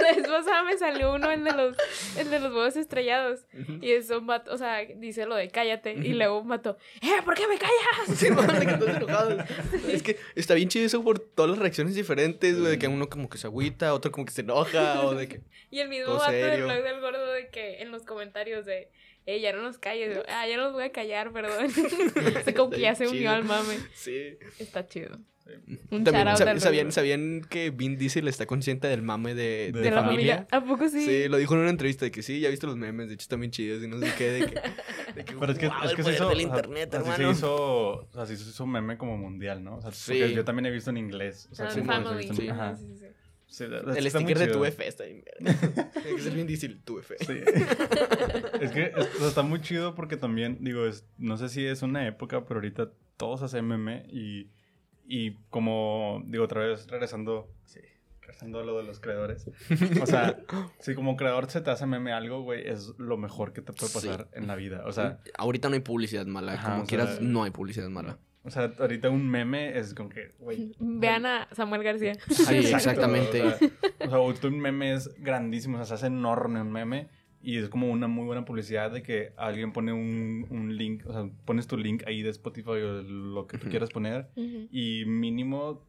La vez pasada me salió uno, el de los, el de los huevos estrellados. Y es un vato, o sea, dice lo de cállate. Y luego un vato, ¡eh, ¿por qué me callas? Sí, man, de que todos enojados. Es que está bien chido eso por todas las reacciones diferentes, güey. De que uno como que se agüita, otro como que se enoja, o de que. Y el mismo vato del serio. blog del gordo de que en los comentarios de, ¡eh, ya no nos calles! Ah, ya no los voy a callar, perdón. o sea, como que ya se unió al mame. Sí. Está chido. Sí. Un También sab- sabían, sabían que Vin Diesel está consciente del mame de, De de la familia. ¿A poco sí? Sí, lo dijo en una entrevista de que sí, ya viste los memes, de hecho están bien chidos y no sé qué, de que, de que Pero es que, "Guau, es el que se hizo. del o sea, internet, así hermano. se hizo. O sea, se hizo un meme como mundial, ¿no? O sea, Sí. yo también he visto en inglés. O sea, Ah, sí, sí. ajá. Sí, sí, El sticker de tu F está bien. Tiene que ser bien difícil tu F. Sí. es que es- o sea, está muy chido porque también, digo, es, no sé si es una época, pero ahorita todos hacen meme y, y como, digo, otra vez regresando, sí, regresando a lo de los creadores. O sea, si como creador se te hace meme algo, güey, es lo mejor que te puede pasar en la vida. O sea, ahorita no hay publicidad mala, Ajá, como quieras, sea- no hay publicidad mala. o sea, ahorita un meme es como que, güey. Vean a Samuel García. Sí, exactamente. O sea, o sea, ahorita un meme es grandísimo, o sea, se hace enorme un meme y es como una muy buena publicidad de que alguien pone un, un link, o sea, pones tu link ahí de Spotify o lo que tú quieras poner y mínimo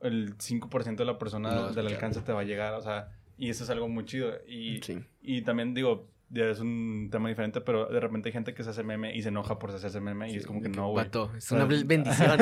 el 5% de la persona del escuchar. alcance te va a llegar, o sea, y eso es algo muy chido. Y, Sí. y también digo, ya es un tema diferente, pero de repente hay gente que se hace meme y se enoja por hacerse meme y es como que no, güey. Es una bendición.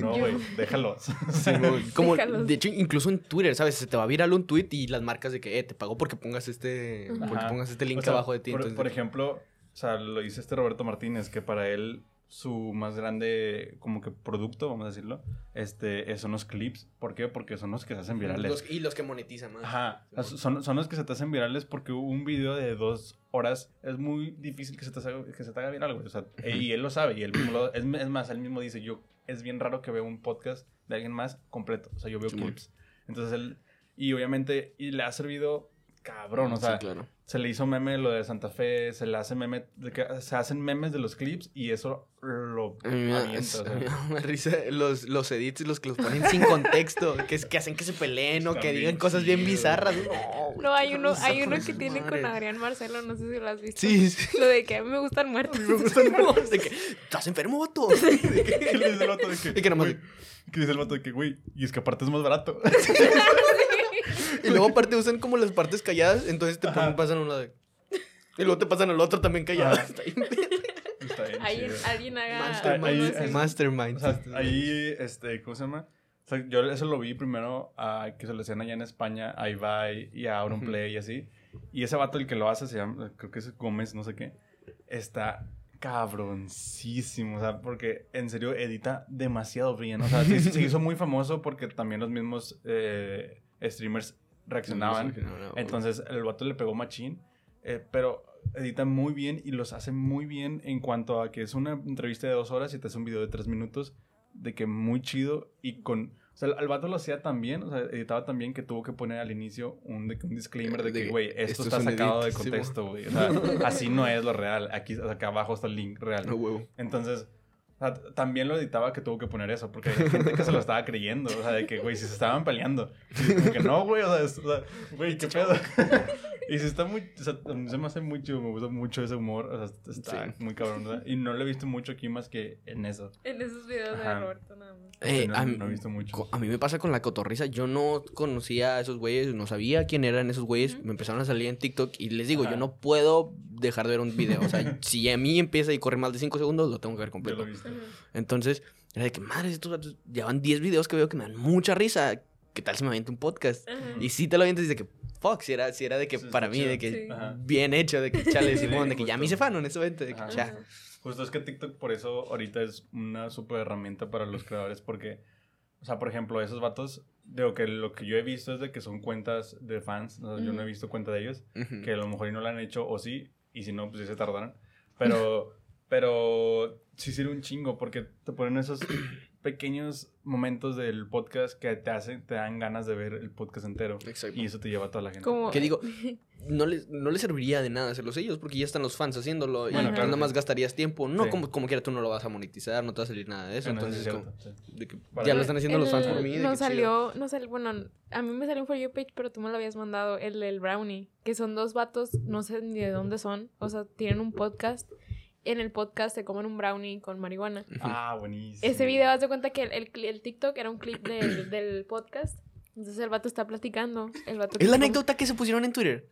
No, güey, déjalos. Sí. Como, Déjalos. de hecho, incluso en Twitter, ¿sabes? Se te va a viral un tweet y las marcas de que, eh, te pagó porque pongas este, porque pongas este link O sea, abajo de ti. Por, entonces, por ejemplo, o sea, lo dice este Roberto Martínez, que para él su más grande como que producto, vamos a decirlo, este, eh, son los clips. ¿Por qué? Porque son los que se hacen virales. Los- y los que monetizan más. Ajá, son, son los que se te hacen virales porque un video de dos horas es muy difícil que se te haga, que se te haga viral, güey. O sea, y él lo sabe y él mismo lo- es, es más, él mismo dice, yo, es bien raro que vea un podcast de alguien más completo. O sea, yo veo clips. Entonces él, y obviamente, y le ha servido cabrón, o Sí, claro. Se le hizo meme lo de Santa Fe, se le hace meme, de que se hacen memes de los clips y eso lo me avienta, me risa los, los edits, los que los ponen sin contexto, que, es, que hacen que se peleen o que digan cosas bien bizarras. No, No, hay uno, hay uno que tiene con. Adrián Marcelo, no sé si lo has visto. Sí, sí. Lo de que a mí me gustan muertos. De que, ¿Estás enfermo, vato? De que- ¿Qué le dice el vato de que, Y que que dice el vato de que, güey, y es que aparte es más barato. Y luego aparte usan como las partes calladas, entonces te ponen, pasan a un lado. de- Y luego te pasan al otro también callado. Ajá. Está bien. Está bien Alguien, chido. alguien haga. Mastermind. Ahí- algo así. ahí- Mastermind. O sea, ahí, este, ¿cómo se llama? O sea, yo eso lo vi primero a que se lo hacían allá en España, a Ibai y a Auronplay y así. Y ese vato, el que lo hace, se llama, creo que es Gómez, no sé qué, está cabroncísimo. O sea, porque en serio edita demasiado bien. O sea, sí- se hizo muy famoso porque también los mismos eh, streamers reaccionaban. Entonces el vato le pegó machín, eh, pero edita muy bien y los hace muy bien en cuanto a que es una entrevista de dos horas y te hace un video de tres minutos de que muy chido y con... O sea, el vato lo hacía tan bien, o sea, editaba tan bien que tuvo que poner al inicio un, de un disclaimer de que, güey, esto, esto es está un sacado edit, de contexto, güey. O sea, así no es lo real. Aquí, o sea, acá abajo está el link real. No huevo. Entonces, o sea, también lo editaba que tuvo que poner eso, porque hay gente que se lo estaba creyendo, o sea, de que, güey, si se estaban peleando. Y como que no, güey, o sea, es- o sea, güey, qué pedo. Y si está muy, o sea, se me hace muy chido, me gusta mucho ese humor, o sea, está Sí. muy cabrón, ¿verdad? Y no lo he visto mucho aquí más que en eso. En esos videos Ajá. de Roberto nada más. Eh, no, a, mí, no he visto mucho. a mí me pasa con la cotorriza. Yo no conocía a esos güeyes, no sabía quién eran esos güeyes. Me empezaron a salir en TikTok y les digo, Ajá. yo no puedo dejar de ver un video. O sea, si a mí empieza y corre más de 5 segundos, lo tengo que ver Yo completo. lo he visto. Ujú. Entonces, era de que, madre, estos vatos llevan 10 videos que veo que me dan mucha risa. ¿Qué tal si me aviento un podcast? Ajá. Y si te lo avientas y de que, fuck, si era, si era de que Sí, está para mí, chido. de que Sí. Bien hecho, de que chale, Sí, Simón, de que ya me hice justo. fan, honestamente. De que, Ajá. ya. Justo es que TikTok por eso ahorita es una súper herramienta para los creadores porque, o sea, por ejemplo, esos vatos, digo que lo que yo he visto es de que son cuentas de fans, o sea, yo no he visto cuenta de ellos, que a lo mejor no la han hecho o sí, y si no, pues sí se tardaron, pero, pero sí sirve un chingo porque te ponen esos pequeños momentos del podcast que te hacen, te dan ganas de ver el podcast entero Exacto. y eso te lleva a toda la gente. Que digo, no les, no les serviría de nada hacerlos ellos porque ya están los fans haciéndolo y Bueno, tú claro, nada más gastarías tiempo. No, Sí. como, como quiera tú no lo vas a monetizar, no te va a salir nada de eso. Bueno, entonces, es como, cierto, sí. de que Para ya lo están haciendo los fans por mí. chido. salió, nos salió, bueno, a mí me salió un For You page, pero tú me lo habías mandado, el del Brownie, que son dos vatos, no sé ni de dónde son, o sea, tienen un podcast. En el podcast se comen un brownie con marihuana. Ah, buenísimo. Ese video, haz de cuenta que el, el, TikTok era un clip del, del podcast. Entonces el vato está platicando. El vato Es la come- anécdota que se pusieron en Twitter.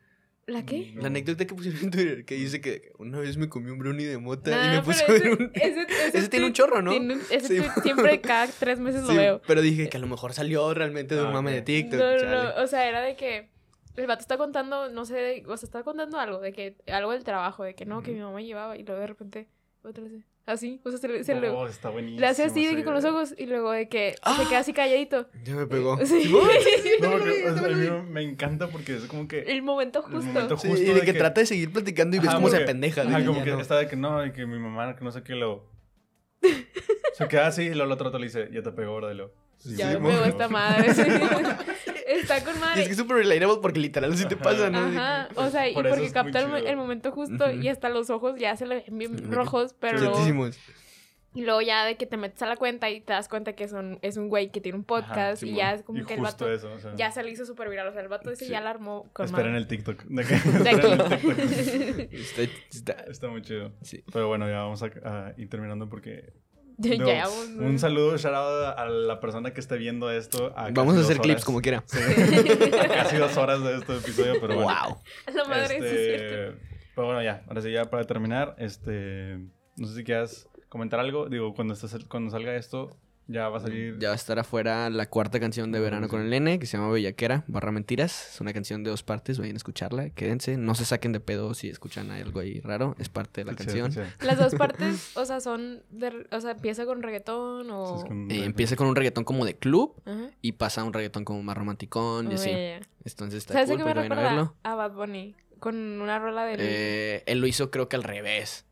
¿La qué? No. La anécdota que pusieron en Twitter, que dice que una vez me comí un brownie de mota Nah, y me puse a ver ese- un... ese- Ese tiene un chorro, ¿no? tiene un- ese Sí. tweet siempre cada tres meses lo Sí, veo. pero dije que a lo mejor salió realmente de un Ah, mame de ok. TikTok. No, no, no, o sea, era de que el vato está contando, no sé, o sea, está contando algo, de que algo del trabajo, de que no, que mi mamá llevaba y luego de repente otra vez así, o sea, se le, se le- Oh, está buenísimo. le hace así de que con los ojos y luego de que Ah. se queda así calladito. Ya me pegó. Sí. No, porque, o sea, a mí me encanta porque es como que... El momento El justo. momento Sí, justo y de, de que, que- trata de seguir platicando y ves cómo se pendeja. de Ajá, como ya que no. está de que no, y que mi mamá, que no sé qué, lo... Se queda así y luego el otro te le dice, ya te pegó, ahora de lo... Sí, Ya sí, me pegó esta madre. Está con Y madre. es que es súper relatable porque literal sí te pasa, ¿no? Ajá, o sea, y Por porque capta el, momento justo y hasta los ojos ya se le ven bien rojos, pero luego, y luego ya de que te metes a la cuenta y te das cuenta que son, es un güey que tiene un podcast y ya es como y que el vato eso, o sea, ya se le hizo súper viral, o sea, el vato ese Sí. ya la armó con Esperen madre. el TikTok. De, que- De esperen el aquí. TikTok. Está, está- Está muy chido. sí. Pero bueno, ya vamos a, a ir terminando porque... Ya, digo, ya, un- un saludo, shout out a la persona que esté viendo esto. a Vamos a hacer clips como quiera. Sí, casi dos horas de este episodio, pero bueno. wow. La madre, sí es cierto. Este, pero bueno, ya, ahora sí, ya para terminar, este, no sé si quieras comentar algo. Digo, cuando, estés, cuando salga esto, ya va a salir. Ya va a estar afuera la cuarta canción de Verano con el N, que se llama Bellaquera, barra mentiras. Es una canción de dos partes, vayan a escucharla, quédense. No se saquen de pedo si escuchan algo ahí raro, es parte de la Sí, canción. sí, sí. Las dos partes, o sea, son de, o sea, empieza con reggaetón o Sí, es con- Eh, empieza con un reggaetón como de club Ajá. y pasa a un reggaetón como más romanticón y así. Entonces está ¿Sabes a cool qué me que vayan a verlo. A Bad Bunny. Con una rola del... Eh, él lo hizo creo que al revés.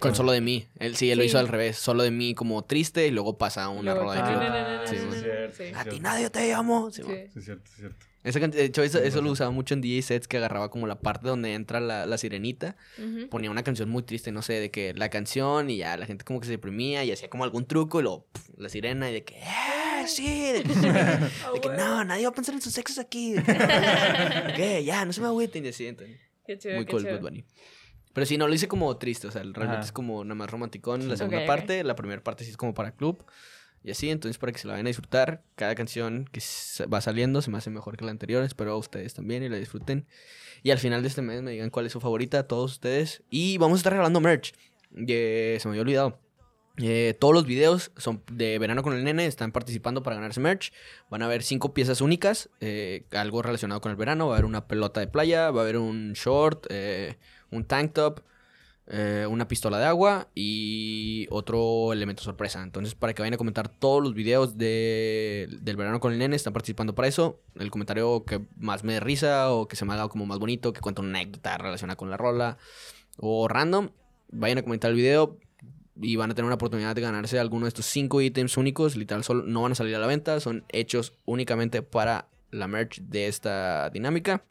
Con solo de mí. Él sí, él lo Sí. hizo al revés. Solo de mí como triste y luego pasa a una Luego rola de club. Sí, sí, A ti nadie te amo. Sí, Sí. man. Sí, es cierto, es cierto. Esa de hecho, eso, eso lo usaba mucho en DJ sets que agarraba como la parte donde entra la, la sirenita. Ujú. Ponía una canción muy triste, no sé, de que la canción y ya la gente como que se deprimía y hacía como algún truco y luego pf, la sirena y de que, ¡eh, sí! De que, de que, no, nadie va a pensar en sus sexos aquí. Que, ¿Qué? Ya, no se me agüiten y así. entonces, Qué chido, Muy qué cool, chido. Bad Bunny. Pero sí, no, lo hice como triste, o sea, realmente Ajá. es como nada más romanticón la segunda parte, la primera parte sí es como para club. y así. Entonces, para que se la vayan a disfrutar, cada canción que va saliendo se me hace mejor que la anterior. Espero a ustedes también y la disfruten. Y al final de este mes me digan cuál es su favorita, todos ustedes. Y vamos a estar regalando merch. Eh, se me había olvidado. Eh, todos los videos son de verano con el nene, están participando para ganarse merch. Van a haber cinco piezas únicas, eh, algo relacionado con el verano. Va a haber una pelota de playa, va a haber un short, eh, un tank top, eh, una pistola de agua y otro elemento sorpresa. Entonces, para que vayan a comentar todos los videos de, del verano con el nene, están participando para eso. El comentario que más me dé risa o que se me haga como más bonito, que cuente una anécdota relacionada con la rola o random, vayan a comentar el video y van a tener una oportunidad de ganarse alguno de estos cinco ítems únicos. Literal, solo no van a salir a la venta, son hechos únicamente para la merch de esta dinámica.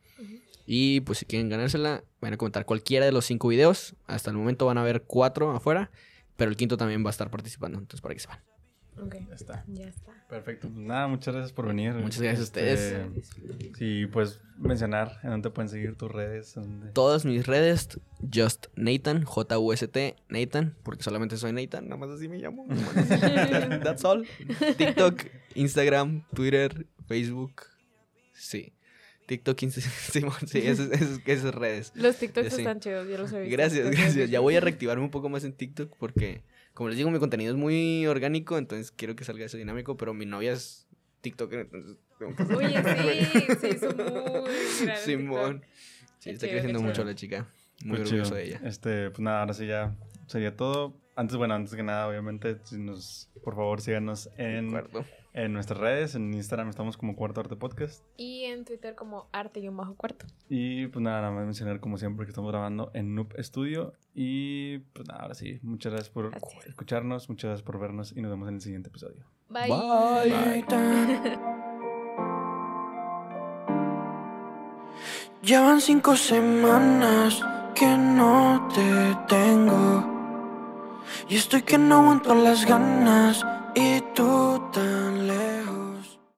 Y pues si quieren ganársela, van a comentar cualquiera de los cinco videos. Hasta el momento van a haber cuatro afuera, pero el quinto también va a estar participando. Entonces, para que sepan. Ok, Ya está. ya está. Perfecto. Pues nada, muchas gracias por venir. Muchas gracias a ustedes. Este, Sí, pues mencionar en dónde pueden seguir tus redes. dónde- Todas mis redes, Just Nathan, J-U-S-T, Nathan, porque solamente soy Nathan, nada más así me llamo. That's all. TikTok, Instagram, Twitter, Facebook. Sí. TikTok, Simón, sí, esas, esas, esas redes. Los TikToks están chidos, yo los he visto. Gracias, gracias. Ya voy a reactivarme un poco más en TikTok porque, como les digo, mi contenido es muy orgánico, entonces quiero que salga eso dinámico, pero mi novia es TikToker, entonces tengo que Oye, sí, se hizo muy Simón. TikTok. Sí, Qué está chido, creciendo mucho la chica. Muy Pues orgulloso chido. de ella. Este, pues nada, ahora sí ya sería todo. Antes, bueno, antes que nada, obviamente, si nos, por favor, síganos De en, acuerdo. En nuestras redes. En Instagram estamos como Cuarto Arte Podcast. Y en Twitter como arte y un bajo cuarto. Y pues nada, nada más mencionar como siempre que estamos grabando en Noob Studio. Y pues nada, ahora sí, muchas gracias por Gracias. escucharnos, muchas gracias por vernos y nos vemos en el siguiente episodio. Bye. Llevan cinco semanas que no te tengo. Y estoy que no aguanto las ganas. Y tú tan lejos.